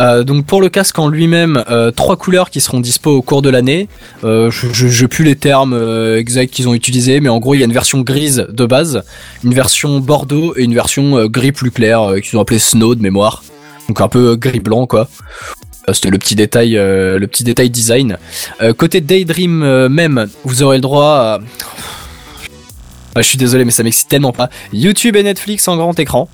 Euh, donc pour le casque en lui-même, euh, trois couleurs qui seront dispo au cours de l'année. Euh, je je- je plus les termes euh, exacts qu'ils ont utilisés, mais en gros il y a une version grise de base, une version bordeaux et une version euh, gris plus clair euh, qu'ils ont appelé snow de mémoire. Donc un peu gris blanc quoi. Euh, C'était le petit détail, euh, le petit détail design. Euh, côté Daydream euh, même, vous aurez le droit à... Ah, je suis désolé mais ça m'excite tellement pas. YouTube et Netflix en grand écran.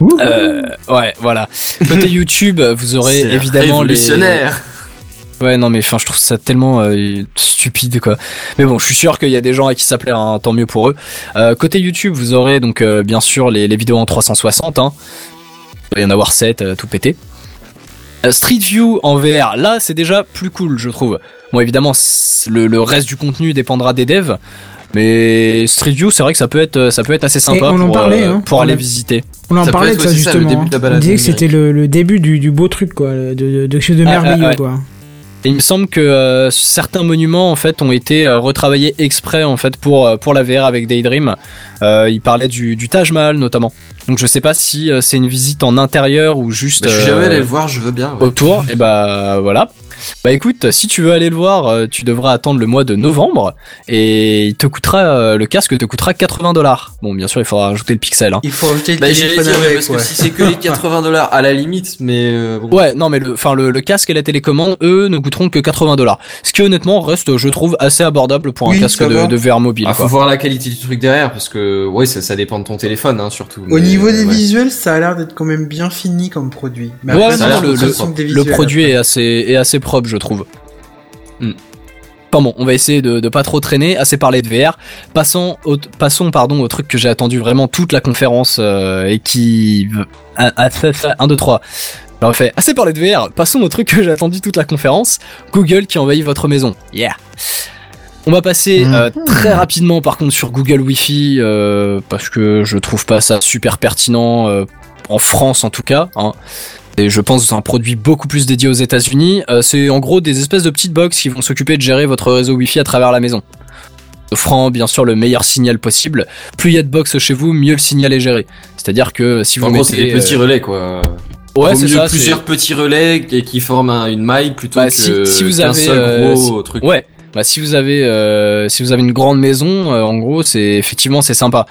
Ouais, voilà. Côté YouTube, vous aurez évidemment les. révolutionnaire. Ouais, non, mais enfin, je trouve ça tellement euh, stupide, quoi. Mais bon, je suis sûr qu'il y a des gens à qui ça plaît, hein, tant mieux pour eux. Euh, côté YouTube, vous aurez donc euh, bien sûr les, les vidéos en 360. Hein. Il va y en avoir 7, tout pété. Euh, Street View en VR, là, c'est déjà plus cool, je trouve. Bon, évidemment, le, le reste du contenu dépendra des devs. Mais Street View, c'est vrai que ça peut être, ça peut être assez sympa pour, parlait, euh, hein. pour aller a- visiter. On en Ça parlait de ça aussi ça, le justement. début de la on balade disait que c'était le, le début du, du beau truc, quoi, de, de, de quelque chose de Ah, ah, merveilleux, ouais. quoi. Et il me semble que euh, certains monuments en fait ont été euh, retravaillés exprès en fait pour euh, pour la VR avec Daydream. Euh, il parlait du, du Taj Mahal notamment. Donc je sais pas si c'est une visite en intérieur ou juste Bah, je suis jamais allé le voir, je veux bien. ouais. autour. Et bah voilà. Bah écoute, si tu veux aller le voir, euh, tu devras attendre le mois de novembre et il te coûtera euh, le casque te coûtera 80 dollars. Bon bien sûr il faudra rajouter le pixel. Hein. Il faut ajouter le Bah, téléphone dire, avec, parce ouais. que si c'est que les 80 dollars à la limite, mais euh, bon. Ouais, non, mais le, enfin, le, le casque et la télécommande, eux, ne coûteront que 80 dollars. Ce qui, honnêtement, reste, je trouve, assez abordable pour un Oui, casque de, de VR mobile. Ah, faut voir la qualité du truc derrière, parce que ouais, ça, ça dépend de ton téléphone, hein, surtout. Au mais, niveau des ouais. visuels, ça a l'air d'être quand même bien fini comme produit. Mais Ouais, après, non, le, produit est assez, est assez propre, je trouve. Hmm. Enfin bon, on va essayer de, de pas trop traîner, assez parler de VR. Passons au, passons, pardon, au truc que j'ai attendu vraiment toute la conférence euh, et qui... 1, 2, 3. Je refais. Assez parlé de VR, passons au truc que j'ai attendu toute la conférence. Google qui envahit votre maison. Yeah on va passer Mhm. euh, très rapidement par contre sur Google Wi-Fi euh, parce que je trouve pas ça super pertinent en France en tout cas. Hein. Je pense que c'est un produit beaucoup plus dédié aux États-Unis. Euh, c'est en gros des espèces de petites box qui vont s'occuper de gérer votre réseau Wi-Fi à travers la maison. Offrant bien sûr le meilleur signal possible. Plus il y a de box chez vous, mieux le signal est géré. C'est-à-dire que si vous En gros, c'est mettez, des petits euh, relais, quoi. ouais, c'est ça. plusieurs petits relais et qui forment un- une maille plutôt Bah, que si- si vous avez, seul euh, gros truc. Ouais. Bah, si vous avez euh, si vous avez une grande maison, euh, en gros, c'est effectivement c'est sympa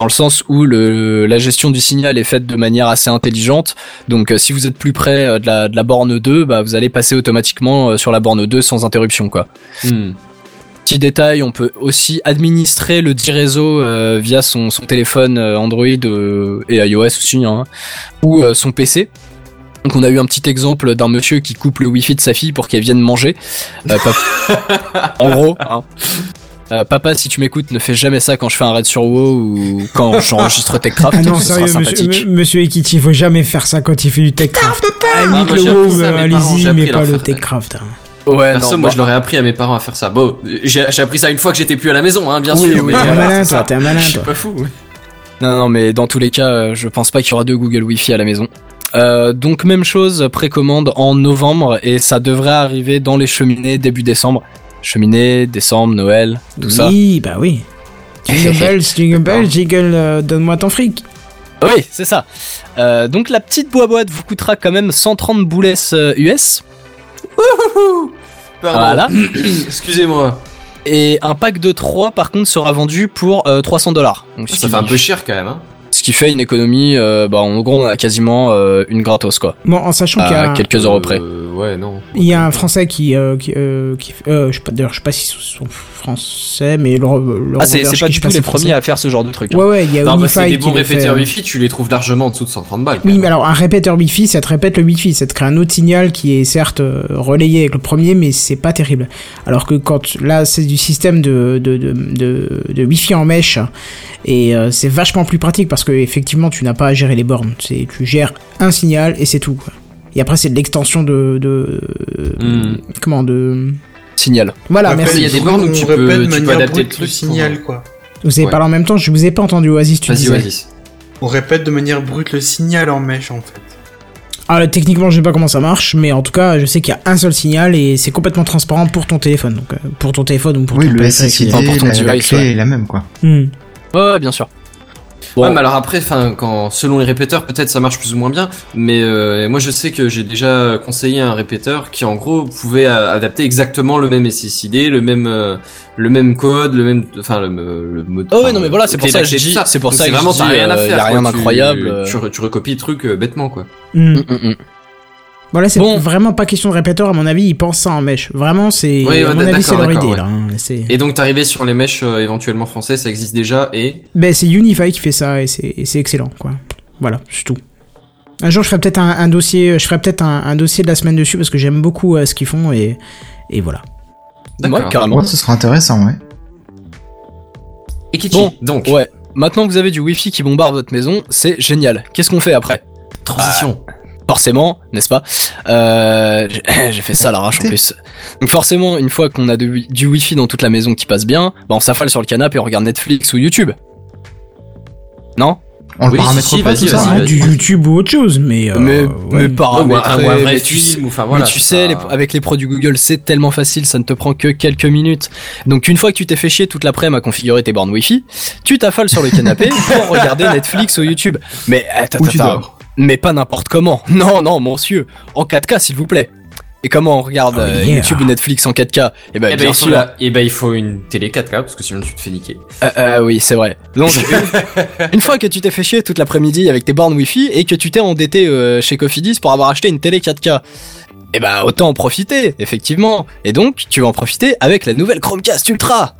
dans le sens où le la gestion du signal est faite de manière assez intelligente. Donc euh, si vous êtes plus près de la de la borne 2, bah vous allez passer automatiquement sur la borne 2 sans interruption quoi. Hmm. Petit détail, on peut aussi administrer le dit réseau via son, son téléphone Android et iOS aussi, hein, ou son PC. Donc on a eu un petit exemple d'un monsieur qui coupe le wifi de sa fille pour qu'elle vienne manger. Euh, en gros, hein. Euh, papa, si tu m'écoutes, ne fais jamais ça quand je fais un raid sur WoW ou quand j'enregistre Techcraft. Ah non, ce sera sérieux, monsieur, monsieur Ekiti, il faut jamais faire ça quand il fait du Techcraft. Ah, j'ai le WoW, allez-y, mais pas le. Techcraft. hein. Ouais, Perso, non, moi bah, je l'aurais appris à mes parents à faire ça. Bon, j'ai appris ça une fois que j'étais plus à la maison, hein, bien Oui, sûr. oui, mais T'es un malin, toi, t'es un malin, Je suis pas fou. Non, non, mais dans tous les cas, euh, je pense pas qu'il y aura deux Google Wi-Fi à la maison. Euh, donc même chose, précommande en novembre et ça devrait arriver dans les cheminées début décembre. Cheminées, décembre, Noël, tout ça. Oui, bah oui. Jingle bells, jingle bells, jingle, euh, donne-moi ton fric. Oui, c'est ça. Euh, donc la petite boîte vous coûtera quand même 130 boules US. Pardon. Voilà. Excusez-moi. Et un pack de 3 par contre sera vendu pour euh, 300 dollars. Donc Ça fait un peu cher quand même. Hein. Ce qui fait une économie, euh, bah en gros on a quasiment euh, une gratos quoi, Bon, en sachant qu'il y a, quelques euros près. Euh, ouais, non. il y a un Français qui, euh, qui, qui euh, je sais pas, d'ailleurs, je sais pas s'ils sont français, mais le, le Ah c'est pas du tout les français. premiers à faire ce genre de truc. hein. Ouais, ouais, il y a Non, bah, des qui bons répéteurs Wi-Fi, tu les trouves largement en dessous de 130 balles. Oui, mais alors un répéteur Wi-Fi, ça te répète le Wi-Fi, ça te crée un autre signal qui est certes relayé avec le premier, mais c'est pas terrible. Alors que quand là, c'est du système de de, de, de, de Wi-Fi en mèche, et euh, c'est vachement plus pratique parce que effectivement, tu n'as pas à gérer les bornes. C'est tu gères un signal et c'est tout. Quoi. Et après, c'est de l'extension de, de Hmm. comment de Signal. voilà. Après, merci. il y a des bornes où tu peux- de tu peux manière adapter le truc signal, pour- quoi. Vous avez Ouais. parlé en même temps, je vous ai pas entendu. Oasis, tu disais. On répète de manière brute le signal en mèche, en fait. Ah, techniquement, je sais pas comment ça marche, mais en tout cas, je sais qu'il y a un seul signal et c'est complètement transparent pour ton téléphone. Donc, euh, pour ton téléphone ou pour Oui, ton le périphérique. SSID, Enfin, pour ton la, la device, clé ouais. est la même, quoi. Hmm. Ouais, bien sûr. Bon, Ouais, mais alors après, enfin, quand selon les répéteurs, peut-être ça marche plus ou moins bien. Mais euh, moi, je sais que j'ai déjà conseillé un répéteur qui, en gros, pouvait euh, adapter exactement le même SSID, le même, euh, le même code, le même, enfin, le, le mode. Oh ouais, enfin, non, mais voilà, c'est pour ça que je dis- c'est pour Donc, ça que je vraiment, dis, t'as rien à euh, faire. y a rien. Tu- d'incroyable, euh. Tu, tu recopies le truc euh, bêtement, quoi. Hum, hum, hum. Voilà, c'est Bon. vraiment pas question de répéteur, à mon avis, ils pensent ça en mèche. Vraiment, c'est. Oui, à ouais, mon avis, c'est leur idée, ouais. là. hein. Et donc, t'arrivais sur les mèches euh, éventuellement français, ça existe déjà, et ben, c'est Unify qui fait ça et c'est excellent, quoi. Voilà, c'est tout. Un jour, je ferai peut-être un, un dossier, je ferai peut-être un, un dossier de la semaine dessus parce que j'aime beaucoup euh, ce qu'ils font et, et voilà. D'accord. Ouais, carrément. Ouais, ce sera intéressant, ouais. Et Kichi, Bon, donc, Ouais. Maintenant que vous avez du Wi-Fi qui bombarde votre maison, c'est génial. Qu'est-ce qu'on fait après? Transition. Forcément, n'est-ce pas euh, j'ai- J'ai fait ça à l'arrache en plus. Donc forcément, une fois qu'on a de wi- du Wi-Fi dans toute la maison qui passe bien, bah on s'affale sur le canapé et on regarde Netflix ou YouTube. Non On le Oui, paramètre si, si, pas, vas-y, tout ça vas-y, hein Ah, du YouTube ou autre chose, mais. euh, Mais, ouais. mais Ouais, ou un- ou un vrai mais tu sais- film, ou enfin voilà. mais tu sais, les- avec les produits Google, c'est tellement facile, ça ne te prend que quelques minutes. Donc une fois que tu t'es fait chier toute l'après-midi à configurer tes bornes Wi-Fi, tu t'affales sur le canapé pour regarder Netflix ou YouTube. Mais attends, tu attends, dors. Mais pas n'importe comment. Non, non, monsieur, en 4K s'il vous plaît. Et comment on regarde Oh, euh, yeah. YouTube ou Netflix en 4K Eh ben Eh ben, bien il faut sûr. la- eh ben, il faut une télé 4K parce que sinon tu te fais niquer. Euh, euh, oui, c'est vrai. Donc, une, une fois que tu t'es fait chier toute l'après-midi avec tes bornes Wi-Fi et que tu t'es endetté euh, chez Cofidis pour avoir acheté une télé 4K, eh ben autant en profiter, effectivement. Et donc, tu vas en profiter avec la nouvelle Chromecast Ultra.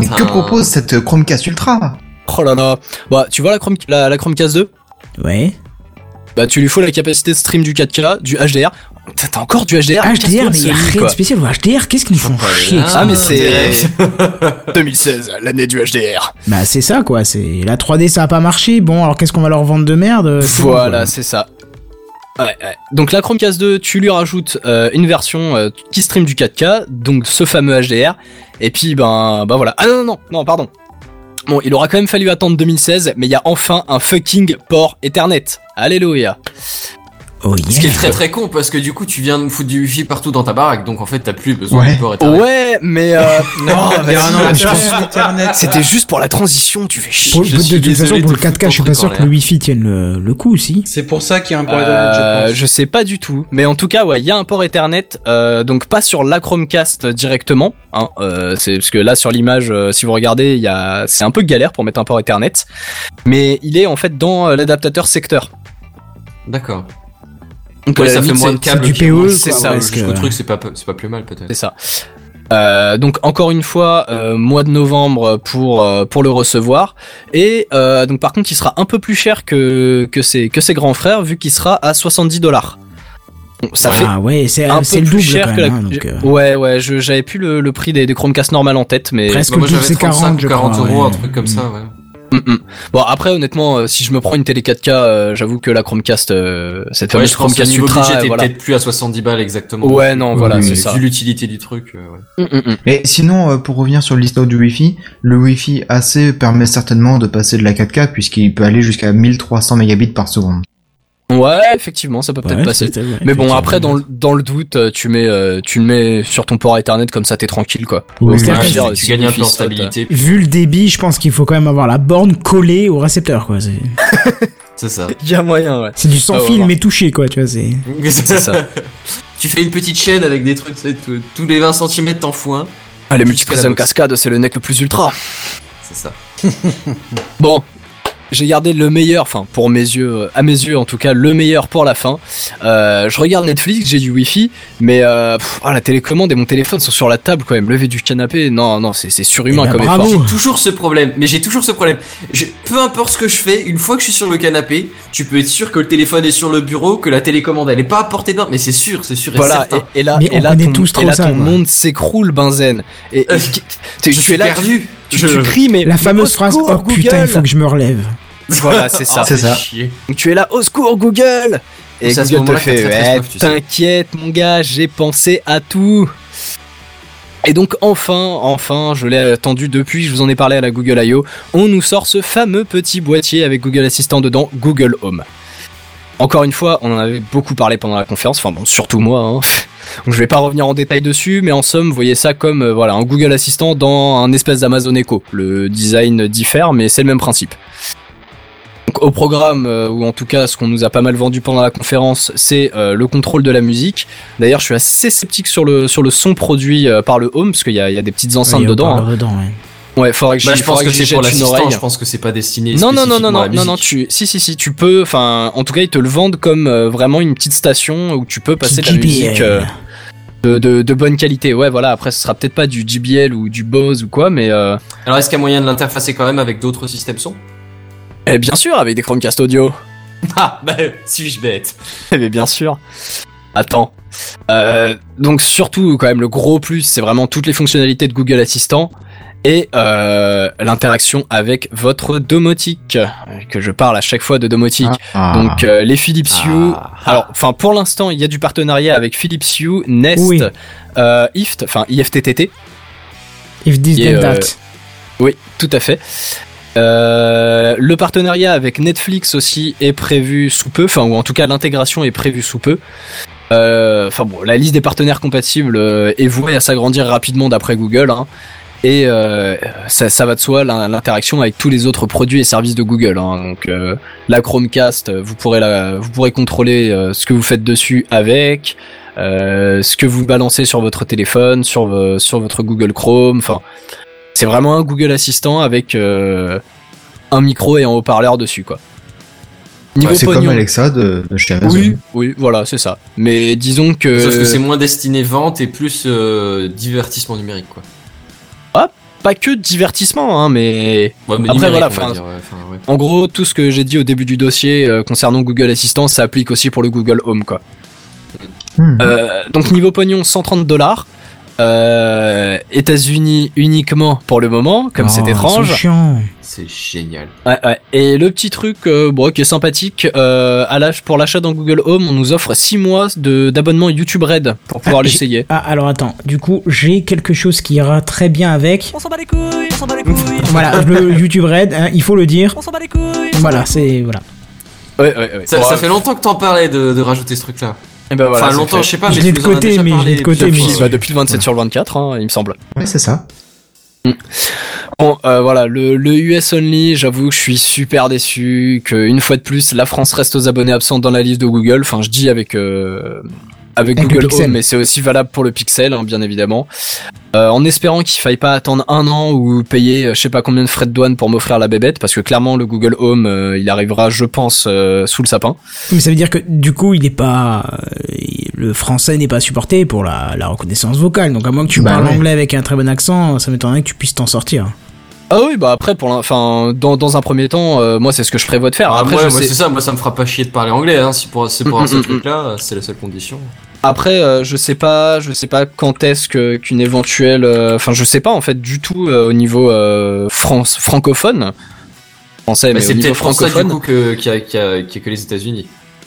Mais que propose cette Chromecast Ultra? Oh là là. Bah, tu vois la, Chrome, la, la Chromecast 2 Ouais. Bah, tu lui faut la capacité de stream du 4K, du HDR. T'as encore du HDR HDR, mais il y a rien quoi. de spécial. Ou HDR, qu'est-ce qu'ils font pas chier Ah, mais Ah, c'est 2016, l'année du HDR. Bah, c'est ça, quoi. C'est la 3D, ça a pas marché. Bon, alors qu'est-ce qu'on va leur vendre de merde bon, Voilà, c'est ça. Ouais, ouais. Donc la Chromecast 2, tu lui rajoutes euh, une version euh, qui stream du 4K, donc ce fameux HDR. Et puis ben, ben voilà. Ah non non non, non pardon. Bon, il aura quand même fallu attendre 2016, mais il y a enfin un fucking port Ethernet. Alléluia. Oh, Ce qui yeah. est très très con parce que du coup tu viens de foutre du wifi partout dans ta baraque donc en fait t'as plus besoin Ouais. du port Ethernet. Ouais, mais euh, non, je pense- sur Internet. c'était juste pour la transition, tu fais chier. Pour- je de, suis de toute façon, pour de le te 4K, je suis pas sûr que le Wi-Fi tienne le, le coup aussi. C'est pour ça qu'il y a un port Euh, Ethernet, je je pense. sais pas du tout, mais en tout cas, ouais, il y a un port Ethernet, euh, donc pas sur la Chromecast directement, hein, euh, c'est parce que là sur l'image, euh, si vous regardez, il y a, c'est un peu galère pour mettre un port Ethernet, mais il est en fait dans euh, l'adaptateur secteur. D'accord. Donc Ouais, ça fait limite, moins de câbles. du PE, c'est ça, presque. Jusqu'au truc c'est pas c'est pas plus mal peut-être. C'est ça. Euh, donc encore une fois, euh, mois de novembre pour euh, pour le recevoir et euh, donc par contre il sera un peu plus cher que que ses que ses grands frères vu qu'il sera à 70 dollars. Ça fait Ah ouais, c'est un c'est peu le plus double cher quand que la. hein, donc, euh, Ouais, ouais, je- j'avais plus le, le prix des, des Chromecast normales en tête, mais. Presque Bah, moi le double, j'avais c'est 35 40, ou je 40 crois, euros ouais. un truc comme ça ouais. Mm, mm. Bon, après, honnêtement, euh, si je me prends une télé 4K, euh, j'avoue que la Chromecast, euh, cette Ouais, fameuse je pense que Chromecast niveau Ultra, budget t'es voilà. peut-être plus à 70 balles exactement. Ouais, non, voilà, Oui, c'est mais ça. Vu l'utilité du truc. euh, ouais. Mm. Et sinon, euh, pour revenir sur l'histoire du Wi-Fi, le Wi-Fi AC permet certainement de passer de la 4K puisqu'il peut aller jusqu'à 1300 mégabits par seconde. Ouais, effectivement, ça peut peut-être ouais, passer. Mais bon, après, dans le, dans le doute, euh, tu mets, euh, tu le mets sur ton port Ethernet comme ça, t'es tranquille, quoi. Oui, tu gagnes un peu en stabilité. Vu le débit, je pense qu'il faut quand même avoir la borne collée au récepteur, quoi. C'est C'est ça. Il y a moyen, ouais. c'est du sans Ah, fil, mais touché, quoi, tu vois. C'est C'est ça. tu fais une petite chaîne avec des trucs, tous- les 20 cm t'en fous un. Ah, les multiprismes la box. cascade, c'est le nec le plus ultra. C'est ça. Bon. J'ai gardé le meilleur, enfin pour mes yeux, à mes yeux en tout cas, le meilleur pour la fin. Euh, je regarde Netflix, j'ai du Wi-Fi, mais euh, pff, ah, la télécommande et mon téléphone sont sur la table quand même. Lever du canapé, non, non, c'est c'est surhumain Eh ben, comme bravo. effort. J'ai toujours ce problème, mais j'ai toujours ce problème. Je- peu importe ce que je fais, une fois que je suis sur le canapé, tu peux être sûr que le téléphone est sur le bureau, que la télécommande elle est pas à portée de main, mais c'est sûr, c'est sûr et Voilà, certain. et, et là, Mais et on là, ton, tous et trop là, ça, ton monde s'écroule, Benzen. Et, et Euh, tu, je tu suis es là, perdu. tu, Je- tu cries, mais La fameuse phrase secours, Oh putain, il Google faut que je me relève. Voilà, c'est ça. Ah, C'est fait ça. chier. Donc tu es là, au secours Google Et C'est ce Google te fait, ouais, tu t'inquiète mon gars, j'ai pensé à tout. Et donc enfin, enfin, je l'ai attendu depuis, je vous en ai parlé à la Google I.O., on nous sort ce fameux petit boîtier avec Google Assistant dedans, Google Home. Encore une fois, on en avait beaucoup parlé pendant la conférence, enfin bon, surtout moi, hein. Donc je vais pas revenir en détail dessus, mais en somme, vous voyez ça comme euh, voilà un Google Assistant dans un espèce d'Amazon Echo. Le design diffère, mais c'est le même principe. Donc, au programme, euh, ou en tout cas ce qu'on nous a pas mal vendu pendant la conférence, c'est euh, le contrôle de la musique. D'ailleurs, je suis assez sceptique sur le sur le son produit par le Home, parce qu'il y a, il y a des petites enceintes Oui, dedans. parle dedans, ouais. Ouais, faudrait que Bah, je pense faudrait que c'est pour l'assistant, oreille. je pense que c'est pas destiné Non, non, non, non, non, non, non, tu, si, si, si, tu peux, enfin, en tout cas, ils te le vendent comme euh, vraiment une petite station où tu peux passer de la musique euh, de, de, de bonne qualité. Ouais, voilà, après, ce sera peut-être pas du JBL ou du Bose ou quoi, mais euh, Alors est-ce qu'il y a moyen de l'interfacer quand même avec d'autres systèmes son? Eh, bien sûr, avec des Chromecast audio. Ah, bah, suis-je bête Eh bien, bien sûr. Attends. Euh, donc surtout, quand même, le gros plus, c'est vraiment toutes les fonctionnalités de Google Assistant et euh, l'interaction avec votre domotique, euh, que je parle à chaque fois de domotique. Ah. Donc euh, les Philips Hue. Ah. Alors, enfin pour l'instant, il y a du partenariat avec Philips Hue, Nest, Oui. euh, IFT, enfin IFTTT. If this Et, that. Oui, tout à fait. Le partenariat avec Netflix aussi est prévu sous peu, enfin ou en tout cas l'intégration est prévue sous peu. Enfin bon, la liste des partenaires compatibles est vouée à s'agrandir rapidement d'après Google. hein. Et euh, ça, ça va de soi l'in- l'interaction avec tous les autres produits et services de Google. hein. Donc euh, la Chromecast, vous pourrez la, vous pourrez contrôler euh, ce que vous faites dessus avec, euh, ce que vous balancez sur votre téléphone, sur sur votre Google Chrome. Enfin, c'est vraiment un Google Assistant avec euh, un micro et un haut-parleur dessus, quoi. Niveau C'est comme. Alexa de, de chez Amazon. Oui, oui, voilà, c'est ça. Mais disons que. Sauf que c'est moins destiné vente et plus euh, divertissement numérique quoi. Pas que divertissement, hein, mais Ouais, mais Après, numérique, voilà, dire, ouais, ouais. en gros, tout ce que j'ai dit au début du dossier euh, concernant Google Assistant, ça applique aussi pour le Google Home, quoi. Hmm. Euh, donc niveau pognon, 130 dollars. Euh, États-Unis uniquement pour le moment, comme c'est Oh, étrange. C'est chiant. C'est génial. Ouais, ouais. Et le petit truc euh, bon, qui est sympathique, euh, à pour l'achat dans Google Home, on nous offre 6 mois de d'abonnement YouTube Red pour pouvoir Ah, l'essayer. Ah, alors attends, du coup, j'ai quelque chose qui ira très bien avec. On s'en bat les couilles, on s'en bat les couilles. Voilà, le YouTube Red, hein, il faut le dire. On s'en bat les couilles. Voilà, c'est. Voilà. Ouais, ouais, ouais. Ça, Bon, ça fait longtemps que t'en parlais de, de rajouter ce truc là. Et ben voilà, enfin longtemps, fait. je sais pas, Je mais l'ai tu de côté, mais je de côté, mais-. Bah, depuis le 27 sur le 24, hein, il me semble. Ouais, c'est ça. Bon, euh, voilà, le, le US Only, j'avoue que je suis super déçu, qu'une fois de plus, la France reste aux abonnés absents dans la liste de Google. Enfin, je dis avec euh, avec, Avec le Google Pixel. Home, mais c'est aussi valable pour le Pixel, hein, bien évidemment. Euh, en espérant qu'il faille pas attendre un an ou payer euh, je sais pas combien de frais de douane pour m'offrir la bébête, parce que clairement le Google Home, euh, il arrivera, je pense, euh, sous le sapin. Mais ça veut dire que du coup, il est pas. euh, Le français n'est pas supporté pour la, la reconnaissance vocale. Donc, à moins que tu Bah parles ouais. anglais avec un très bon accent, ça m'étonnerait que tu puisses t'en sortir. Ah oui, bah après, pour enfin, dans, dans un premier temps, euh, moi c'est ce que je prévois de faire. Ah, Après, moi, sais- c'est ça, moi ça me fera pas chier de parler anglais, hein, si pour, c'est pour Mm, un ce mm, truc là, c'est la seule condition. Après, euh, je sais pas, je sais pas quand est-ce que qu'une éventuelle, euh, enfin, je sais pas en fait du tout euh, au niveau euh, France francophone, français, mais, c'est niveau peut-être pour ça du francophone. coup que- qu'il y, a- y y que les États-Unis.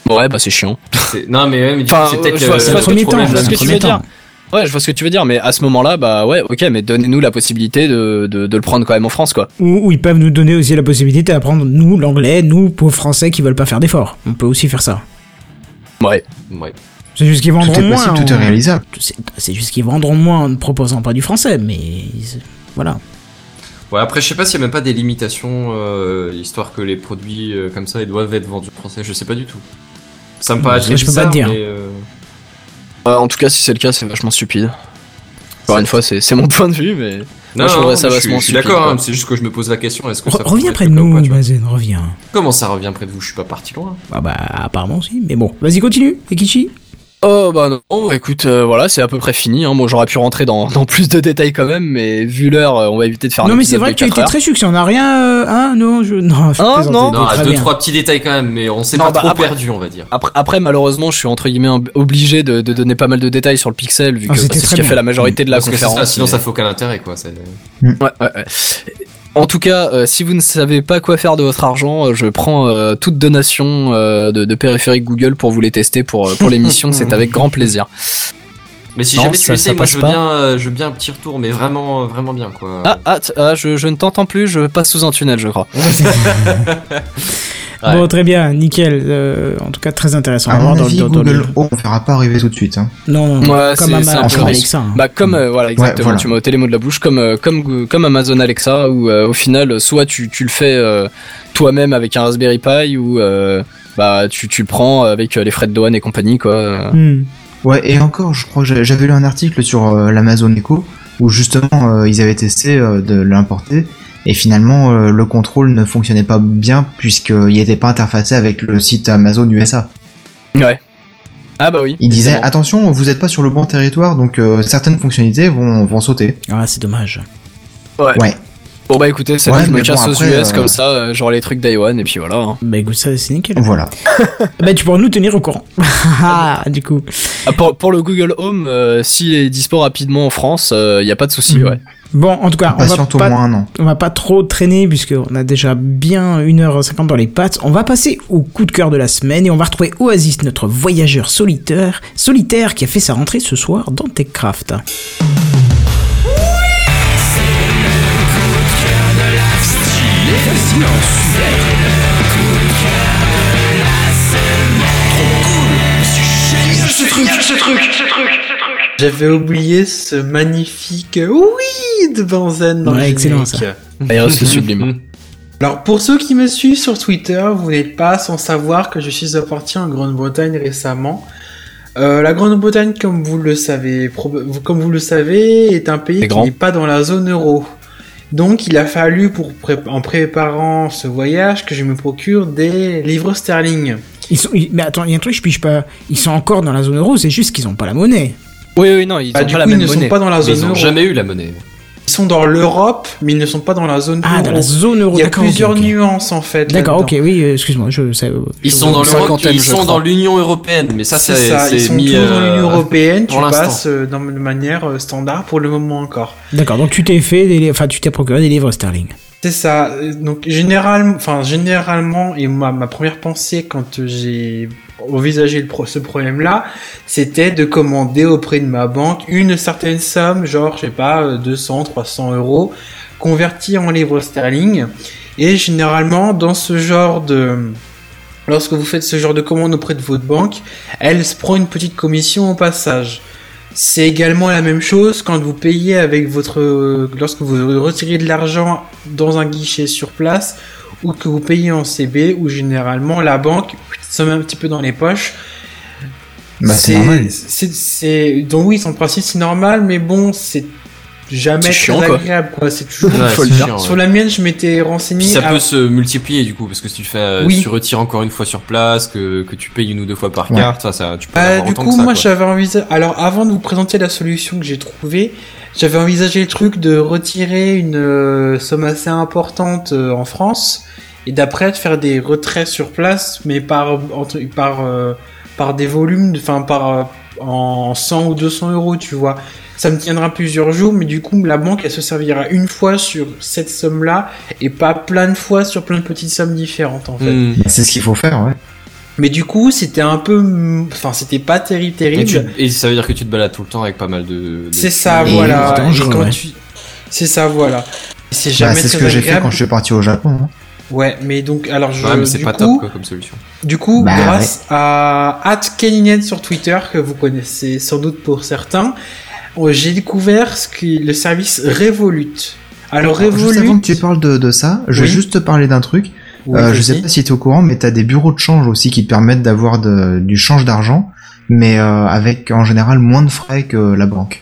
Ouais, bah c'est chiant. C'est- Non mais, ouais, mais du coup, Enfin, c'est peut-être je vois- ce que tu- problème je vois ce de que la tu veux dire. Ouais, je vois ce que tu veux dire, mais à ce moment-là, bah ouais, ok, mais donnez-nous la possibilité de, de, de le prendre quand même en France, quoi. Ou, ou ils peuvent nous donner aussi la possibilité d'apprendre, nous, l'anglais, nous, pauvres français qui veulent pas faire d'efforts. On peut aussi faire ça. Ouais. Ouais. C'est juste qu'ils Tout vendront moins. tout est en- réalisable. C'est juste qu'ils vendront moins en ne proposant pas du français, mais. ils- Voilà. Ouais, après, je sais pas s'il y a même pas des limitations, euh, histoire que les produits euh, comme ça ils doivent être vendus en français, je sais pas du tout. Ça me paraît Je- très je peux pas bizarre, te dire. mais, euh, Euh, en tout cas, si c'est le cas, c'est vachement stupide. Encore une fois, c'est mon point de vue, mais Non, moi, je non, ça je suis- vachement je suis d'accord, hein, c'est juste que je me pose la question, est-ce que ça Re- reviens près de nous. Bazen, reviens. Comment ça revient près de vous? Je suis pas parti loin. Ah bah, apparemment aussi, mais bon. Vas-y, continue, Ekichi. Oh bah non, écoute, euh, voilà, c'est à peu près fini. Hein. Bon, j'aurais pu rentrer dans, dans plus de détails quand même, mais vu l'heure, euh, on va éviter de faire un Non, mais c'est vrai que tu as 4 été très succinct. On n'a rien, euh, hein, non, je, non, je Ah, non. Non, deux, bien. trois petits détails quand même, mais on s'est pas bah, trop après- perdu, on va dire. Après, après, malheureusement, je suis entre guillemets ob- obligé de, de donner pas mal de détails sur le pixel, vu Ah, que c'est ce qui a fait la majorité de la Parce conférence. ça, sinon mais- ça fait aucun intérêt, quoi. Ouais, ouais, ouais. En tout cas, euh, si vous ne savez pas quoi faire de votre argent, euh, je prends euh, toute donation euh, de, de périphériques Google pour vous les tester pour, pour l'émission. c'est avec grand plaisir. Mais si Non, jamais ça- tu essayes, moi je veux pas. bien, euh, je veux bien un petit retour, mais vraiment, vraiment bien, quoi. Ah, ah, ah, je, je ne t'entends plus, je passe sous un tunnel, je crois. Ouais. Bon, très bien, nickel. euh, en tout cas, très intéressant. À On va mon voir dans, avis, dans- dans Google le- Home, on fera pas arriver tout de suite. Hein. Non, non, Ouais, comme, c'est- c'est Ama- un peu comme risque. Alexa. hein. Bah comme euh, voilà exactement, voilà. tu m'as ôté les mots de la bouche comme euh, comme comme Amazon Alexa où euh, au final soit tu, tu le fais euh, toi-même avec un Raspberry Pi ou euh, bah tu tu le prends avec euh, les frais de douane et compagnie quoi. Hmm. Ouais, et encore, je crois que j'avais lu un article sur euh, l'Amazon Echo où justement euh, ils avaient testé euh, de l'importer et finalement euh, le contrôle ne fonctionnait pas bien puisqu'il n'était pas interfacé avec le site Amazon USA. Ouais. Ah bah oui. Il disait attention, vous n'êtes pas sur le bon territoire donc euh, certaines fonctionnalités vont, vont sauter. Ah, c'est dommage. Ouais. Bon bah écoutez, c'est Ouais, je me bon, casse aux US euh, comme ça, euh, genre les trucs d'Iwan et puis voilà. hein. Bah écoute, ça, c'est nickel. Voilà. bah tu pourras nous tenir au courant. Ah, du coup. Ah, pour, pour le Google Home, euh, s'il est dispo rapidement en France, il y a pas de souci, Mhm. ouais. Bon, en tout cas, on va, moins on pas trop traîner puisqu'on a déjà bien 1h50 dans les pattes. On va passer au coup de cœur de la semaine et on va retrouver Oasis, notre voyageur solitaire, solitaire qui a fait sa rentrée ce soir dans TechCraft. J'avais oublié ce magnifique oui de Benzen dans le Ouais, excellent, générique. D'ailleurs, c'est sublime. Alors pour ceux qui me suivent sur Twitter, vous n'êtes pas sans savoir que je suis parti en Grande-Bretagne récemment. Euh, la Grande-Bretagne, comme vous le savez, proba- vous- comme vous le savez, est un pays qui n'est pas dans la zone euro. Donc il a fallu, pour pré- en préparant ce voyage, que je me procure des livres sterling. Ils sont, ils- mais attends, il y a un truc, je pige pas. Ils sont encore dans la zone euro, c'est juste qu'ils ont pas la monnaie. Oui, oui, non, ils Bah, ont du pas coup, la ils même ne monnaie. sont pas dans la Mais zone ils ont euro. jamais eu la monnaie. Ils sont dans l'Europe, mais ils ne sont pas dans la zone Ah, euro. dans la zone euro. Il y a d'accord, ok, plusieurs ok. nuances en fait. D'accord, là-dedans. ok, oui, euh, excuse-moi, je sais. Ils je- sont dans l'Europe, ils je sont crois. dans l'Union Européenne, mais ça C'est c'est ça, ils c'est sont mis toujours dans euh, l'Union Européenne, tu pour l'instant. passes euh, dans- de manière euh, standard pour le moment encore. D'accord, donc tu t'es fait, des, li- enfin tu t'es procuré des livres sterling. C'est ça. euh, Donc généralement, enfin généralement, et ma, première pensée quand euh, j'ai envisagé ce problème-là, c'était de commander auprès de ma banque une certaine somme, genre je sais pas, euh, 200, 300 euros, convertie en livres sterling. Et généralement, dans ce genre de Lorsque vous faites ce genre de commande auprès de votre banque, elle se prend une petite commission au passage. C'est également la même chose quand vous payez avec votre, lorsque vous retirez de l'argent dans un guichet sur place ou que vous payez en CB où généralement la banque se met un petit peu dans les poches. Bah, c'est normal. c'est- donc oui, son principe c'est normal, mais bon, c'est jamais très chiant, quoi. agréable, quoi. C'est toujours. Ouais, Faut le c'est dire. chiant, ouais. Sur la mienne, je m'étais renseigné. Puis ça à- peut se multiplier du coup parce que si tu fais, euh, Oui. tu retires encore une fois sur place, que, que tu payes une ou deux fois par Ouais. carte, ça, ça, tu peux Bah, du coup, que ça. moi, j'avais envisagé. Alors, avant de vous présenter la solution que j'ai trouvée, j'avais envisagé le truc de retirer une euh, somme assez importante euh, en France et d'après de faire des retraits sur place, mais par entre, par euh, par des volumes, enfin par euh, en 100 ou 200 euros, tu vois. Ça me tiendra plusieurs jours, mais du coup, la banque, elle se servira une fois sur cette somme-là et pas plein de fois sur plein de petites sommes différentes, en fait. Hmm. C'est ce qu'il faut faire, ouais. Mais du coup, c'était un peu, enfin, c'était pas terrible, Et, tu- terrible. et ça veut dire que tu te balades tout le temps avec pas mal de. de- C'est ça, Et voilà. ouais. tu- C'est ça, voilà. C'est Bah, jamais c'est ce que j'ai fait quand je suis parti au Japon. hein. Ouais, mais donc, alors je. Ouais, mais c'est du pas coup, top quoi, comme solution. Du coup, Bah, grâce à @keninet sur Twitter que vous connaissez sans doute pour certains, j'ai découvert ce qui le service Revolut. Alors Alors, Juste Revolut. avant que tu parles de, de ça, je vais Oui. juste te parler d'un truc. Oui, Euh, je sais pas si tu es au courant, mais tu as des bureaux de change aussi qui te permettent d'avoir du change d'argent, mais euh, avec en général moins de frais que la banque.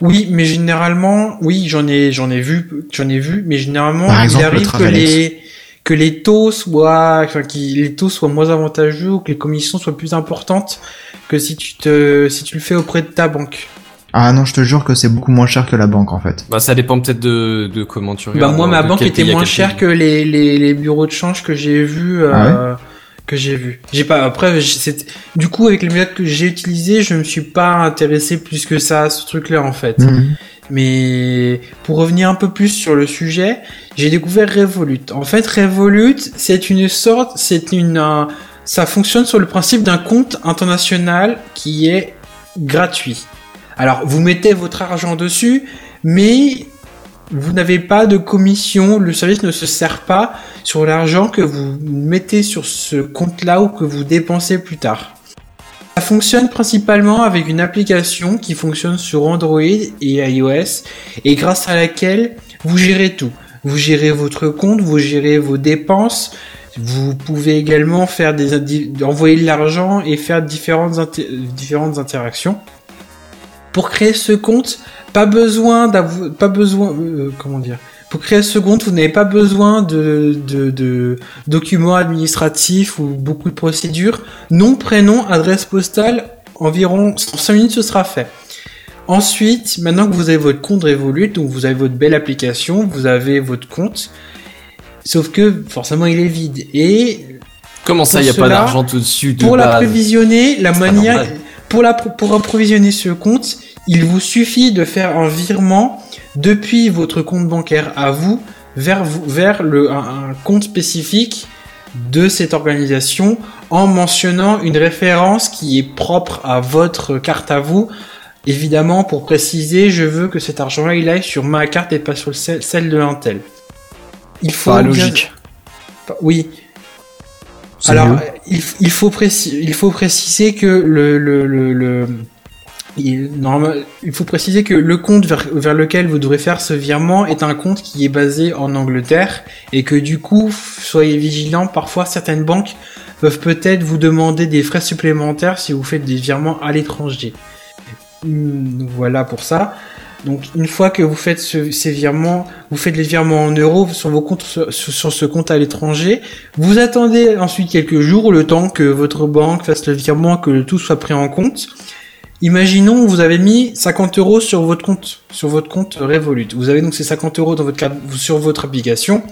Oui, mais généralement, oui, j'en ai, j'en ai vu, j'en ai vu, mais généralement, Par exemple, il le arrive que les que les taux soient, enfin, que les taux soient moins avantageux ou que les commissions soient plus importantes que si tu te, si tu le fais auprès de ta banque. Ah non, je te jure que c'est beaucoup moins cher que la banque en fait. Bah ça dépend peut-être de, de comment tu Bah regardes. moi, ma banque était moins chère que les, les, les bureaux de change que j'ai vus. Euh, Ah que j'ai vu. J'ai pas après du coup avec les méthodes que j'ai utilisées, je me suis pas intéressé plus que ça à ce truc-là en fait. Mhm. Mais pour revenir un peu plus sur le sujet, j'ai découvert Revolut. En fait, Revolut, c'est une sorte, c'est une, euh, ça fonctionne sur le principe d'un compte international qui est gratuit. Alors, vous mettez votre argent dessus, mais vous n'avez pas de commission. Le service ne se sert pas sur l'argent que vous mettez sur ce compte-là ou que vous dépensez plus tard. Ça fonctionne principalement avec une application qui fonctionne sur Android et iOS et grâce à laquelle vous gérez tout. Vous gérez votre compte, vous gérez vos dépenses, vous pouvez également envoyer de l'argent et faire différentes interactions. Pour créer ce compte, pas besoin d'avoir pas besoin euh, comment dire? Pour créer ce compte, vous n'avez pas besoin de, de, de documents administratifs ou beaucoup de procédures. Nom, prénom, adresse postale, environ 5 minutes ce sera fait. Ensuite, maintenant que vous avez votre compte Revolut, donc vous avez votre belle application, vous avez votre compte, sauf que forcément il est vide. Et Comment ça, il y a pas d'argent tout dessus de pour base? la C'est pas manière, normal. Pour la, pour approvisionner ce compte, il vous suffit de faire un virement depuis votre compte bancaire à vous vers vous, vers le, un, un compte spécifique de cette organisation en mentionnant une référence qui est propre à votre carte à vous. Évidemment, pour préciser, je veux que cet argent-là, il aille sur ma carte et pas sur celle, de l'Intel. Il faut Pas logique. Oui, alors, il, faut préciser, que le, compte vers, lequel vous devrez faire ce virement est un compte qui est basé en Angleterre et que du coup, soyez vigilants. Parfois, certaines banques peuvent peut-être vous demander des frais supplémentaires si vous faites des virements à l'étranger. Hum, Voilà pour ça. Donc une fois que vous faites ce- ces virements, vous faites les virements en euros sur vos comptes sur, ce compte à l'étranger. Vous attendez ensuite quelques jours le temps que votre banque fasse le virement, que tout soit pris en compte. Imaginons vous avez mis 50 euros sur votre compte, sur votre compte Revolut. Vous avez donc ces 50 euros dans votre sur votre application.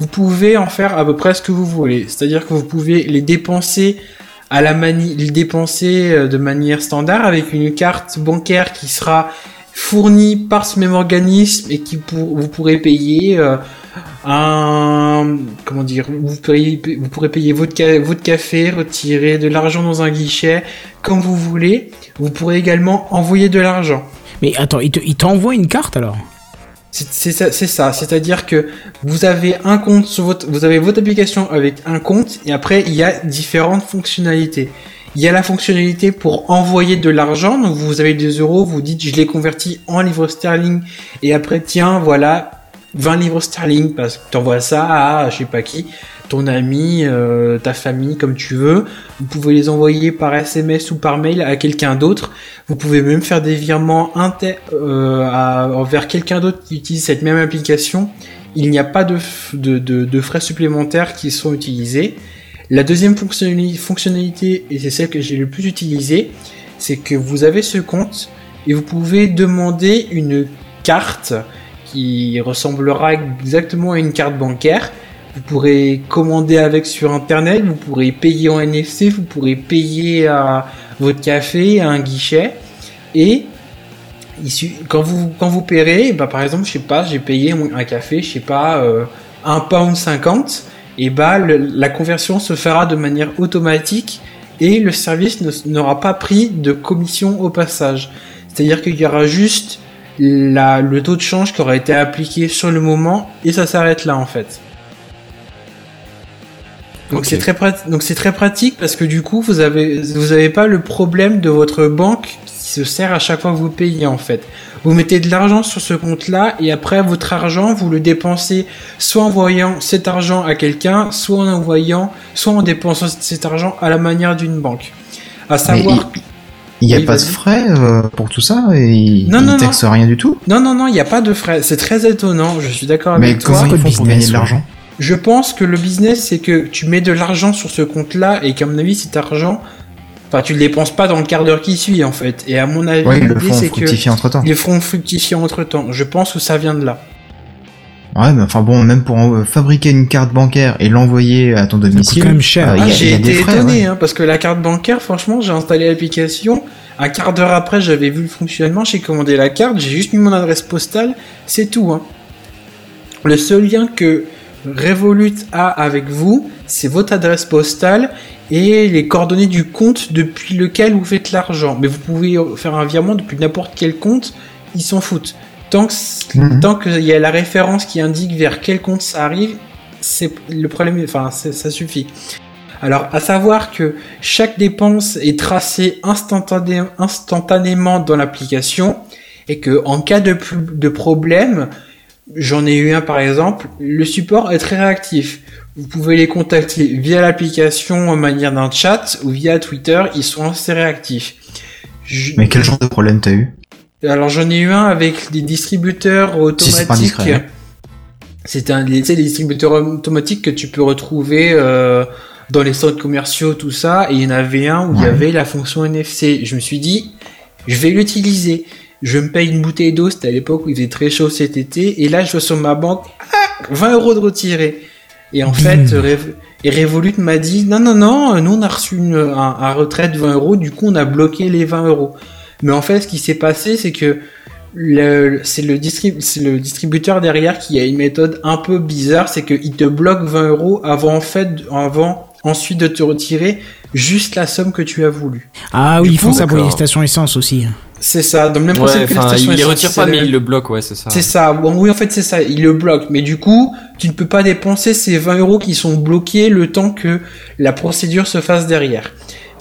Vous pouvez en faire à peu près ce que vous voulez. C'est-à-dire que vous pouvez les dépenser à la les dépenser euh, de manière standard avec une carte bancaire qui sera fournie par ce même organisme et qui pour, vous pourrez payer euh, un comment dire vous pourrez, vous pourrez payer votre, ca- votre café retirer de l'argent dans un guichet comme vous voulez vous pourrez également envoyer de l'argent Mais attends, il te- il t'envoie une carte alors? C'est c'est ça, c'est ça. C'est-à-dire que vous avez un compte sur votre, vous avez votre application avec un compte et après il y a différentes fonctionnalités. Il y a la fonctionnalité pour envoyer de l'argent. Donc vous avez des euros, vous dites je les convertis en livres sterling et après tiens voilà 20 livres sterling parce que t'envoies ça à je sais pas qui, ton ami, euh, ta famille comme tu veux. Vous pouvez les envoyer par SMS ou par mail à quelqu'un d'autre. Vous pouvez même faire des virements inter euh, à- vers quelqu'un d'autre qui utilise cette même application. Il n'y a pas de, de, de, de frais supplémentaires qui sont utilisés. La deuxième fonctionnali- fonctionnalité, et c'est celle que j'ai le plus utilisée, c'est que vous avez ce compte et vous pouvez demander une carte qui ressemblera exactement à une carte bancaire. Vous pourrez commander avec sur internet, vous pourrez payer en NFC, vous pourrez payer à votre café, à un guichet. Et quand vous quand vous paierez, bah par exemple, je sais pas, j'ai payé un café, je sais pas, euh, un pound 50, et bah le- la conversion se fera de manière automatique et le service n'aura pas pris de commission au passage. C'est-à-dire qu'il y aura juste la, le taux de change qui aura été appliqué sur le moment et ça s'arrête là en fait. Donc Ok. c'est très pratique. Donc c'est très pratique parce que du coup vous avez vous avez pas le problème de votre banque qui se sert à chaque fois que vous payez en fait. Vous mettez de l'argent sur ce compte-là et après votre argent vous le dépensez soit en envoyant cet argent à quelqu'un, soit en envoyant, soit en dépensant cet argent à la manière d'une banque. À savoir, Il n'y a Oui, pas de frais euh, pour tout ça et ils Non, ils non, non. taxent rien du tout. Non, non, non, il n'y a pas de frais. C'est très étonnant, je suis d'accord Mais avec comment toi. ils quoi font le pour business, gagner de l'argent Je pense que le business, c'est que tu mets de l'argent sur ce compte-là et qu'à mon avis, cet argent, enfin, tu le dépenses pas dans le quart d'heure qui suit, en fait. Et à mon avis, Ouais, le l'idée, font c'est fructifier entre temps. ils le feront fructifier entre temps. Je pense que ça vient de là. Ouais, mais enfin bon, même pour euh, fabriquer une carte bancaire et l'envoyer à ton domicile, quand même cher. euh, il y a- Ah, j'ai été des frais. étonné, ouais. hein, parce que la carte bancaire, franchement, j'ai installé l'application. Un quart d'heure après, j'avais vu le fonctionnement, j'ai commandé la carte, j'ai juste mis mon adresse postale, c'est tout. Hein. Le seul lien que Revolut a avec vous, c'est votre adresse postale et les coordonnées du compte depuis lequel vous faites l'argent. Mais vous pouvez faire un virement depuis n'importe quel compte, ils s'en foutent. Tant que c- Mhm. tant qu'il y a la référence qui indique vers quel compte ça arrive, c'est le problème. Enfin, ça suffit. Alors, à savoir que chaque dépense est tracée instantané- instantanément dans l'application et que en cas de, de problème, j'en ai eu un par exemple, le support est très réactif. Vous pouvez les contacter via l'application en manière d'un chat ou via Twitter, ils sont assez réactifs. Je- Mais quel genre de problème t'as eu? Alors j'en ai eu un avec des distributeurs Si c'est automatiques. hein. C'est un, les distributeurs automatiques que tu peux retrouver euh, dans les centres commerciaux, tout ça. Et il y en avait un où il y avait la fonction NFC. Je me suis dit, je vais l'utiliser. Je me paye une bouteille d'eau, c'était à l'époque où il faisait très chaud cet été. Et là, je vois sur ma banque, ah, 20 euros de retiré. Et en fait, Rev- et Revolut m'a dit, non, non, non, nous on a reçu une, un, un retrait de 20 euros, du coup on a bloqué les 20 euros. Mais en fait, ce qui s'est passé, c'est que c'est le, distrib- le distributeur derrière qui a une méthode un peu bizarre, c'est qu'il te bloque 20 euros avant, en fait, avant ensuite de te retirer juste la somme que tu as voulu. Ah oui, Du ils font ça pour les stations essence aussi. C'est ça, dans le même Ouais, principe que les stations il les retire pas, mais il le bloque, ouais, c'est ça. C'est ça. Bon, oui, en fait, c'est ça. Il le bloque. Mais du coup, tu ne peux pas dépenser ces 20 euros qui sont bloqués le temps que la procédure se fasse derrière.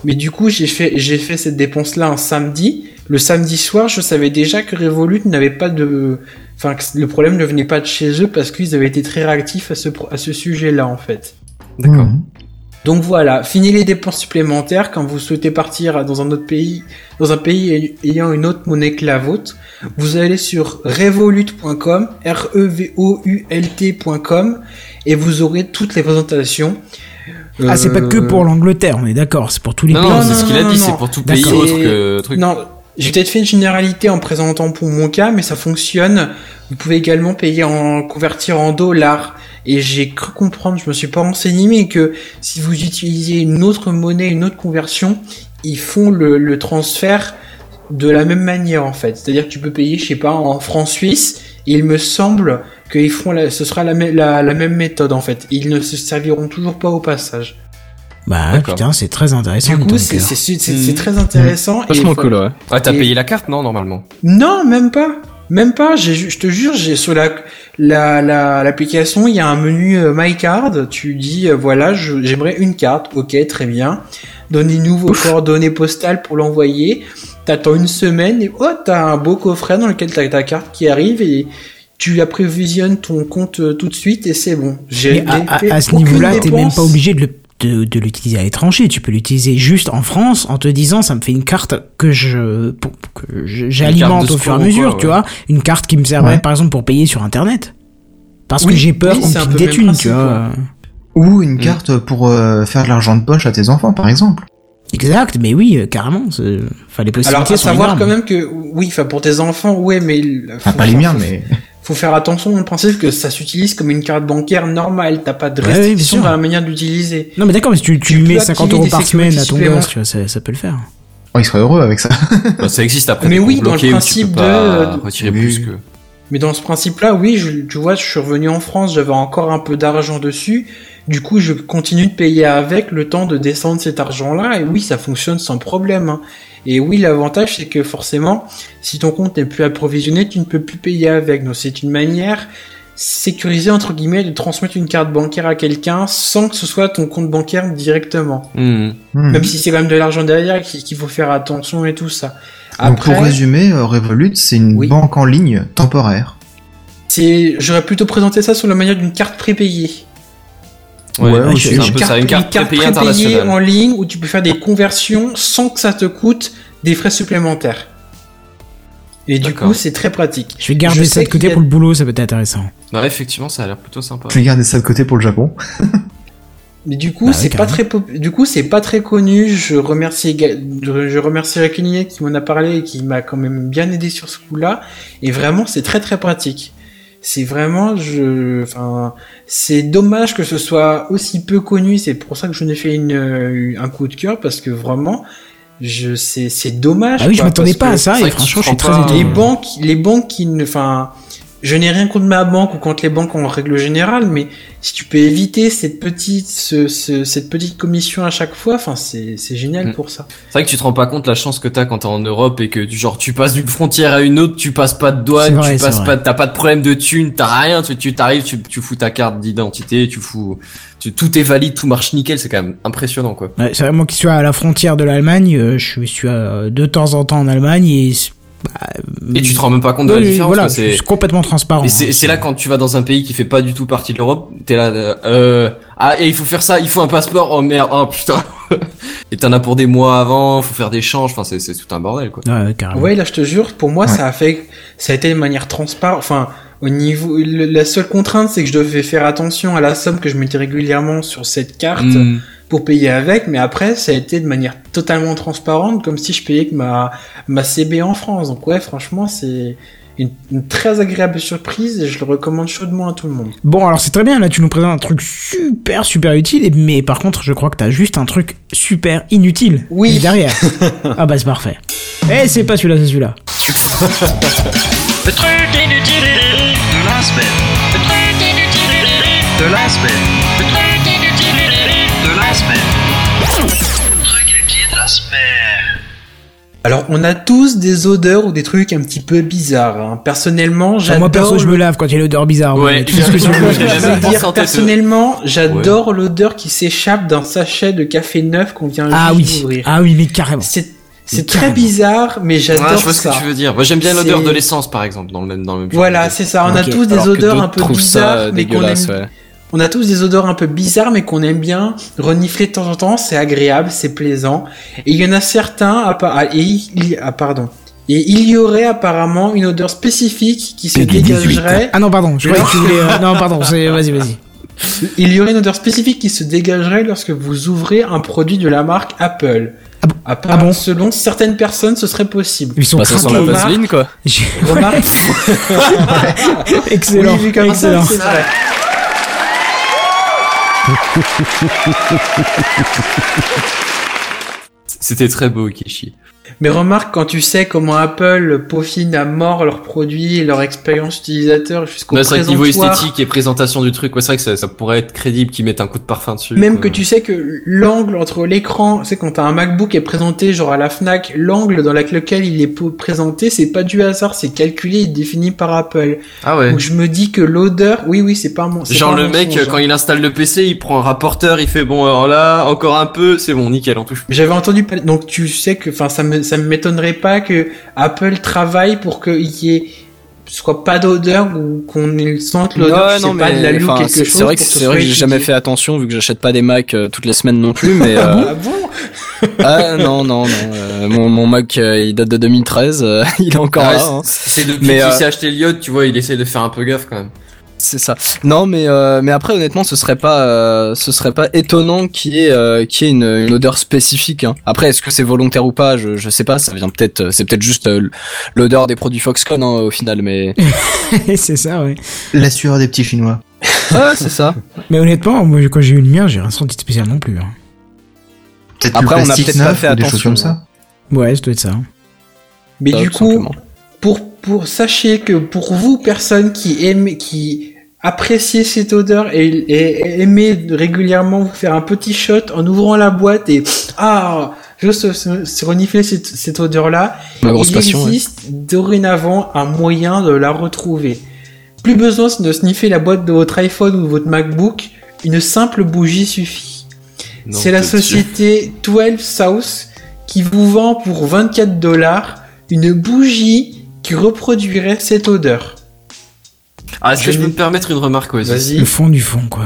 Mais du coup, j'ai fait, j'ai fait cette dépense-là un samedi. Le samedi soir, je savais déjà que Revolut n'avait pas de, enfin, que le problème ne venait pas de chez eux parce qu'ils avaient été très réactifs à ce, pro- à ce sujet-là, en fait. D'accord. Mhm. Donc voilà, fini les dépenses supplémentaires quand vous souhaitez partir dans un autre pays, dans un pays ay- ayant une autre monnaie que la vôtre. Vous allez sur revolut.com, E R-E-V-O-U-L-T.com et vous aurez toutes les présentations. Ah, c'est pas que Euh, pour l'Angleterre, on est d'accord, c'est pour tous les Non, pays. non, c'est ce qu'il a dit, c'est pour tout pays autre que truc. Non, j'ai peut-être fait une généralité en présentant pour mon cas, mais ça fonctionne. Vous pouvez également payer en convertir en dollars. Et j'ai cru comprendre, je me suis pas renseigné, mais que si vous utilisez une autre monnaie, une autre conversion, ils font le, le transfert de la même manière en fait. C'est-à-dire que tu peux payer, je sais pas, en francs suisses. Et il me semble qu'ils font, la, ce sera la, mê- la, la même méthode en fait. Ils ne se serviront toujours pas au passage. Bah putain, c'est très intéressant. Du coup, c'est Mhm. très intéressant. faut- cool, ouais. Ah, t'as Et- payé la carte, non, normalement Non, même pas. Même pas. Je te jure, j'ai sur la la la- l'application, il y a un menu euh, My Card. Tu dis euh, voilà, j'aimerais une carte. Ok, très bien. Donnez-nous vos coordonnées postales pour l'envoyer. T'attends une semaine et oh, t'as un beau coffret dans lequel t'as ta carte qui arrive et tu apprévisionnes ton compte euh, tout de suite et c'est bon. J'ai à, à- à ce niveau-là, t'es même pas obligé de le- de, de l'utiliser à l'étranger. Tu peux l'utiliser juste en France en te disant ça me fait une carte que je que j'alimente au fur et à mesure, quoi, tu ouais. vois, une carte qui me servirait Ouais. par exemple pour payer sur internet. Parce Oui, que j'ai peur oui, qu'on pique des thunes, tu vois. Ou une Mm. carte pour euh, faire de l'argent de poche à tes enfants, par exemple. Exact, mais oui, euh, carrément. Enfin, les possibilités Alors, à sont savoir énormes. quand même que, oui, enfin, pour tes enfants, ouais, mais... Enfin, faut- pas les miens, mais... faut faire attention au principe que ça s'utilise comme une carte bancaire normale. T'as pas de Ouais, restriction sûr. dans la manière d'utiliser. Non, mais d'accord, mais si tu, tu Tu peux mets 50 activer euros par semaine à ton gosse, tu vois, ça, ça peut le faire. Oh, il serait heureux avec ça. Bah, Ça existe après. Mais oui, dans le principe de- retirer Oui, plus oui. que. Mais dans ce principe-là, oui, je, tu vois, je suis revenu en France, j'avais encore un peu d'argent dessus. Du coup, je continue de payer avec le temps de descendre cet argent-là. Et oui, ça fonctionne sans problème. hein. Et oui, l'avantage, c'est que forcément, si ton compte n'est plus approvisionné, tu ne peux plus payer avec. Donc, c'est une manière sécurisée, entre guillemets, de transmettre une carte bancaire à quelqu'un sans que ce soit ton compte bancaire directement. Hmm. Hmm. Même si c'est quand même de l'argent derrière, qu'il qu'il faut faire attention et tout ça. Donc pour résumer, euh, Revolut, c'est une Oui. banque en ligne temporaire. c'est, j'aurais plutôt présenté ça sous la manière d'une carte prépayée. Ouais, Ouais, ça, une carte prépayée en ligne où tu peux faire des conversions sans que ça te coûte des frais supplémentaires. Et du coup, c'est très pratique. Je vais garder Je ça de côté a- pour le boulot, ça peut être intéressant. Bah, effectivement, ça a l'air plutôt sympa. Je vais garder ça de côté pour le Japon. Mais du coup, Bah c'est pas très pop- du coup, c'est pas très connu. Je remercie je je remercie Rakinier qui m'en a parlé et qui m'a quand même bien aidé sur ce coup-là. Et vraiment, c'est très très pratique. C'est vraiment, je, enfin, c'est dommage que ce soit aussi peu connu. C'est pour ça que je n'ai fait une, euh, un coup de cœur parce que vraiment, je, c'est, c'est dommage. Ah oui, je quoi, m'attendais parce pas à ça et franchement, je suis très étonné. les banques, les banques qui ne, enfin, je n'ai rien contre ma banque ou contre les banques en règle générale, mais si tu peux éviter cette petite, ce, ce- cette petite commission à chaque fois, enfin, c'est, c'est génial Mm. pour ça. C'est vrai que tu te rends pas compte la chance que t'as quand t'es en Europe et que tu, genre tu passes d'une frontière à une autre, tu passes pas de douane, vrai, tu passes pas, t'as pas de problème de thune, t'as rien, tu, tu t'arrives, tu, tu fous ta carte d'identité, tu fous, tu, tout est valide, tout marche nickel, c'est quand même impressionnant quoi. Ouais, c'est vrai, moi qui suis à la frontière de l'Allemagne, euh, je suis euh, de temps en temps en Allemagne et. Bah, Et tu te rends même pas compte de oui, la oui, différence. voilà, c'est- complètement transparent. Et c'est hein. là quand tu vas dans un pays qui fait pas du tout partie de l'Europe, t'es là, euh, euh, ah et il faut faire ça, il faut un passeport, oh merde, oh putain. et t'en as pour des mois avant, faut faire des changes, enfin c'est c'est tout un bordel quoi. Ouais, carrément. Ouais, là, je te jure, pour moi, Ouais. ça a fait, ça a été de manière transparente. Enfin, au niveau, le- la seule contrainte, c'est que je devais faire attention à la somme que je mettais régulièrement sur cette carte Mm. Pour payer avec, mais après, ça a été de manière totalement transparente, comme si je payais que ma, ma CB en France. Donc ouais, franchement, c'est une, une très agréable surprise et je le recommande chaudement à tout le monde. Bon, alors c'est très bien, là tu nous présentes un truc super super utile, mais par contre je crois que t'as juste un truc super inutile Oui. derrière. ah bah c'est parfait. Eh c'est pas celui-là, c'est celui-là. Le truc inutile de la semaine. Le truc inutile de la semaine. Alors, on a tous des odeurs ou des trucs un petit peu bizarres. hein. Personnellement, j'adore. moi perso je le- me lave quand il y a l'odeur bizarre. Ouais, mais tout ce que tu veux. j'ai Je veux dire, tête, personnellement, j'adore l'odeur qui s'échappe d'un sachet de café neuf qu'on vient Ah juste oui, d'ouvrir. ah oui mais carrément. C'est très carrément. bizarre, mais j'adore je vois ce ça. que tu veux dire. Moi j'aime bien l'odeur C'est- de l'essence par exemple dans le même dans le même genre Voilà, c'est ça. On a Ok. tous des Alors que odeurs d'autres un peu trouvent ça, bizarres, euh, mais qu'on aime. dégueulasse, ouais. On a tous des odeurs un peu bizarres, mais qu'on aime bien renifler de temps en temps. C'est agréable, c'est plaisant. Et il y en a certains. à ah, et il, ah, pardon. Et il y aurait apparemment une odeur spécifique qui se dégagerait. Ah non pardon, je croyais que tu voulais. euh, Non pardon, vas-y vas-y. Il y aurait une odeur spécifique qui se dégagerait lorsque vous ouvrez un produit de la marque Apple. Ah bon? Ah bon? Selon certaines personnes, ce serait possible. Ils sont Bah, craqués. la vaseline, quoi. Remarque, Excellent, oui, vu comme excellent. ça, c'est vrai. C'était très beau Kishi. Mais remarque, quand tu sais comment Apple peaufine à mort leurs produits et leur expérience utilisateur jusqu'au c'est vrai que niveau esthétique et présentation du truc, ouais, c'est vrai que ça, ça pourrait être crédible qu'ils mettent un coup de parfum dessus. Même quoi. que tu sais que l'angle entre l'écran, c'est quand t'as un MacBook est présenté genre à la Fnac, l'angle dans lequel il est présenté, c'est pas du hasard, c'est calculé et défini par Apple. Ah ouais. Donc je me dis que l'odeur, oui oui, c'est pas mon- Genre pas le mec, mensonge, quand hein. il installe le PC, il prend un rapporteur, il fait bon alors là, encore un peu, c'est bon, nickel, on touche. J'avais entendu donc tu sais que enfin ça me ça m'étonnerait pas que Apple travaille pour qu'il y ait soit pas d'odeur ou qu'on sente l'odeur, sais non, pas de la loue quelque c'est chose. c'est vrai que c'est vrai que j'ai jamais fait attention vu que j'achète pas des Mac euh, toutes les semaines non plus, mais euh, Ah bon? Ah non non non, euh, mon, mon Mac euh, il date de 2013, euh, il est encore Ah ouais, là. hein. c'est c'est depuis Mais, qu'il euh, s'est acheté l'iode, tu vois, il essaie de faire un peu gaffe quand même. C'est ça. Non, mais euh, mais après honnêtement, ce serait pas euh, ce serait pas étonnant qu'il y ait euh, qu'il y ait une, une odeur spécifique. Hein. Après, est-ce que c'est volontaire ou pas Je je sais pas. Ça vient peut-être euh, c'est peut-être juste euh, l'odeur des produits Foxconn hein, au final, mais c'est ça ouais. La sueur des petits chinois. ah c'est ça. Mais honnêtement, moi quand j'ai eu le mien, j'ai rien senti de spécial non plus. hein. Peut-être Après, le on a peut-être pas fait ou des choses attention, comme ça. Ouais, ça doit être ça. Mais du coup, simplement. pour pour sachez que pour vous personnes qui aiment qui appréciez cette odeur et, et, et aimez régulièrement vous faire un petit shot en ouvrant la boîte et ah juste se, se renifler cette, cette odeur là ma grosse il passion. ouais. existe dorénavant un moyen de la retrouver plus besoin de sniffer la boîte de votre iPhone ou de votre MacBook une simple bougie suffit c'est la société 12 South qui vous vend pour 24 dollars une bougie qui reproduirait cette odeur. Ah, est-ce que Je peux me permettre une remarque ouais, Vas-y. Le fond du fond quoi.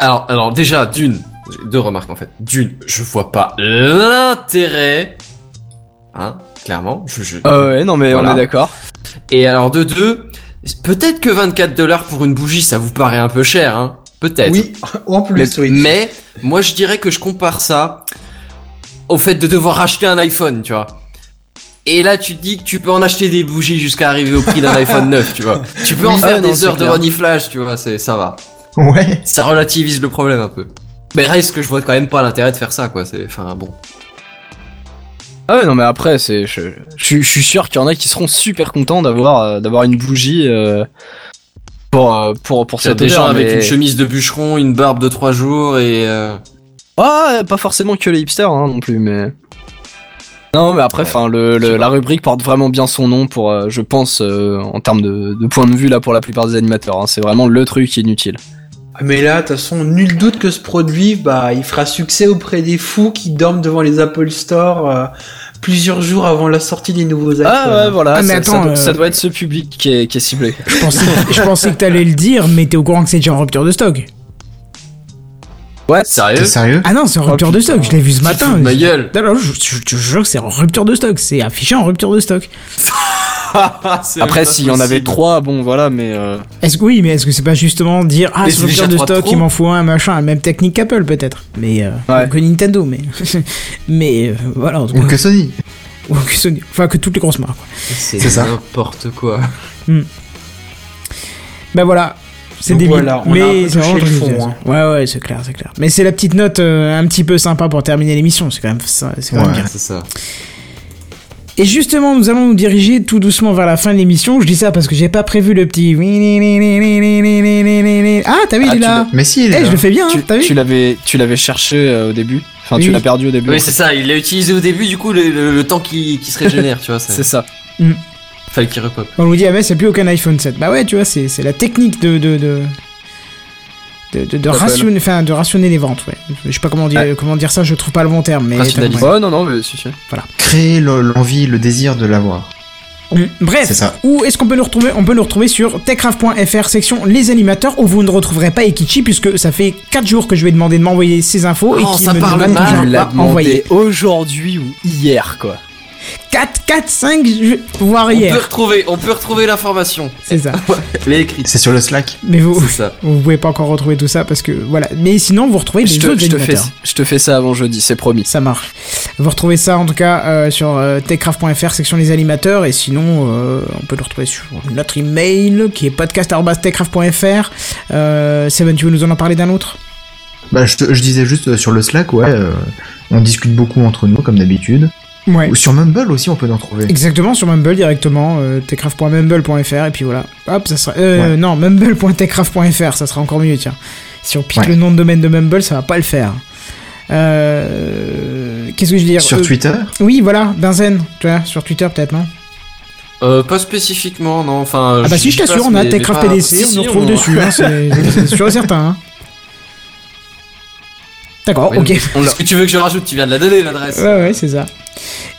Alors, alors déjà, d'une, j'ai deux remarques en fait. D'une, je vois pas l'intérêt hein, clairement. Je, je- Ah ouais, non mais Voilà. on est d'accord. Et alors de deux, peut-être que 24 dollars pour une bougie, ça vous paraît un peu cher, hein Peut-être. Oui, en plus, Mais, oui. mais moi je dirais que je compare ça au fait de devoir acheter un iPhone, tu vois. Et là tu te dis que tu peux en acheter des bougies jusqu'à arriver au prix d'un iPhone 9, tu vois. Tu peux en faire Ah, non, des heures de reniflage, tu vois, c'est ça va. Ouais. Ça relativise le problème un peu. Mais reste que je vois quand même pas l'intérêt de faire ça, quoi. C'est, enfin bon. Ah ouais, non mais après, c'est, je, je, suis- je suis sûr qu'il y en a qui seront super contents d'avoir, euh, d'avoir une bougie euh, pour, euh, pour, pour T'as cette des gens avec mais- une chemise de bûcheron, une barbe de 3 jours et. euh, Ah, pas forcément que les hipsters hein, non plus, mais. Non, mais après, enfin, le, le- la rubrique porte vraiment bien son nom pour, euh, je pense, euh, en termes de, de point de vue là pour la plupart des animateurs. hein. C'est vraiment le truc inutile. Ah, Mais là, de toute façon, nul doute que ce produit, bah, il fera succès auprès des fous qui dorment devant les Apple Store euh, plusieurs jours avant la sortie des nouveaux iPhones. Ah ouais, voilà. Ah, mais ça, attends, ça doit- euh, ça doit être ce public qui est, qui est ciblé. Je pensais, je pensais que t'allais le dire, mais t'es au courant que c'est déjà en rupture de stock. Ouais. Sérieux sérieux Ah non, c'est en Oh, rupture de stock, je l'ai vu ce matin. ma gueule. Non, non, je, je- jure que c'est en rupture de stock, c'est affiché en rupture de stock. Après, s'il y en avait trois, bon, voilà, mais. euh, Est-ce que oui, mais est-ce que c'est pas justement dire ah c'est rupture de stock, il m'en faut un machin, même technique qu'Apple peut-être, mais euh, Ouais. ou que Nintendo, mais mais euh, voilà en tout Ou cas. que Sony. Ou que Sony. enfin que toutes les grosses marques. quoi. C'est n'importe quoi. Bah voilà. C'est débile. voilà, on mais c'est utile. Ouais ouais, c'est clair, c'est clair. Mais c'est la petite note euh, un petit peu sympa pour terminer l'émission, c'est quand même ça, c'est quand même Ouais. bien. C'est ça. Et justement, nous allons nous diriger tout doucement vers la fin de l'émission. Je dis ça parce que j'ai pas prévu le petit. Ah, t'as vu, il Ah, est tu là. Mais si, il Eh, est je là. le fais bien, hein, tu, t'as vu tu l'avais, tu l'avais cherché euh, au début. Enfin, Oui. tu l'as perdu au début. Oui, c'est ça. Il l'a utilisé au début, du coup, le, le- le temps qui, qui se régénère, tu vois. c'est C'est ça. Fallait qu'il repop. On nous dit, ah, mais c'est plus aucun iPhone 7. Bah ouais, tu vois, c'est c'est la technique de. de, de... De, de, de rationner, enfin, de rationner les ventes, ouais. Je sais pas comment dire, comment dire ça, je trouve pas le bon terme, mais. Ouais, non, non, mais si, si. Créer le- l'envie, le désir de l'avoir. Mm. Bref, C'est ça. où est-ce qu'on peut nous retrouver? On peut nous retrouver sur techcraft.fr, section les animateurs, où vous ne retrouverez pas Ekichi, puisque ça fait 4 jours que je vais demander de m'envoyer ces infos et Oh, qu'il ça me parle demande l'as pas envoyé. demandé aujourd'hui ou hier, quoi. 4, 4, 5, je... voire On peut hier. retrouver, on peut retrouver l'information. C'est ça. Elle est écrite. C'est sur le Slack. Mais vous, ça. vous pouvez pas encore retrouver tout ça parce que voilà. Mais sinon, vous retrouvez Je les te, autres je, te fais, animateurs. je te fais ça avant jeudi, c'est promis. Ça marche. Vous retrouvez ça en tout cas euh, sur euh, techcraft.fr, section les animateurs, et sinon euh, on peut le retrouver sur notre email qui est podcast.techcraft.fr. Euh, Seven, tu veux nous en parler d'un autre? Bah, je, te- je disais juste sur le Slack, ouais, euh, on discute beaucoup entre nous, comme d'habitude. Ouais. Ou sur Mumble aussi, on peut en trouver. Exactement, sur Mumble directement, euh, techcraft.mumble.fr, et puis voilà. Hop, ça sera. Euh, Ouais. Non, mumble.techcraft.fr, ça sera encore mieux, tiens. Si on pique Ouais. le nom de domaine de Mumble, ça va pas le faire. Euh... Qu'est-ce que je veux dire? Sur Euh, Twitter? Oui, voilà, Benzen, tu vois, sur Twitter peut-être, non? Euh, pas spécifiquement, non. Enfin. Ah bah si, je t'assure, on a Techcraft PDC, Si, on nous retrouve dessus, hein, c'est c'est sûr et certain. hein. D'accord, ok. Est-ce que tu veux que je rajoute Tu viens de la donner l'adresse. Ouais, ouais, c'est ça.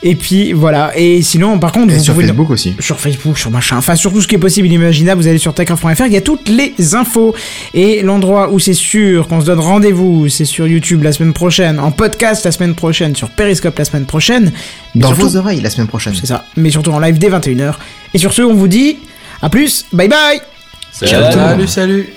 Et puis voilà, et sinon, par contre, Et vous sur pouvez- Facebook aussi. sur Facebook, sur machin, enfin sur tout ce qui est possible, imaginable, vous allez sur techcraft.fr, il y a toutes les infos. Et l'endroit où c'est sûr qu'on se donne rendez-vous, c'est sur YouTube la semaine prochaine, en podcast la semaine prochaine, sur Periscope la semaine prochaine. Dans surtout- vos oreilles la semaine prochaine. C'est ça, mais surtout en live dès 21h. Et sur ce, on vous dit à plus, bye bye Salut. Salut, salut.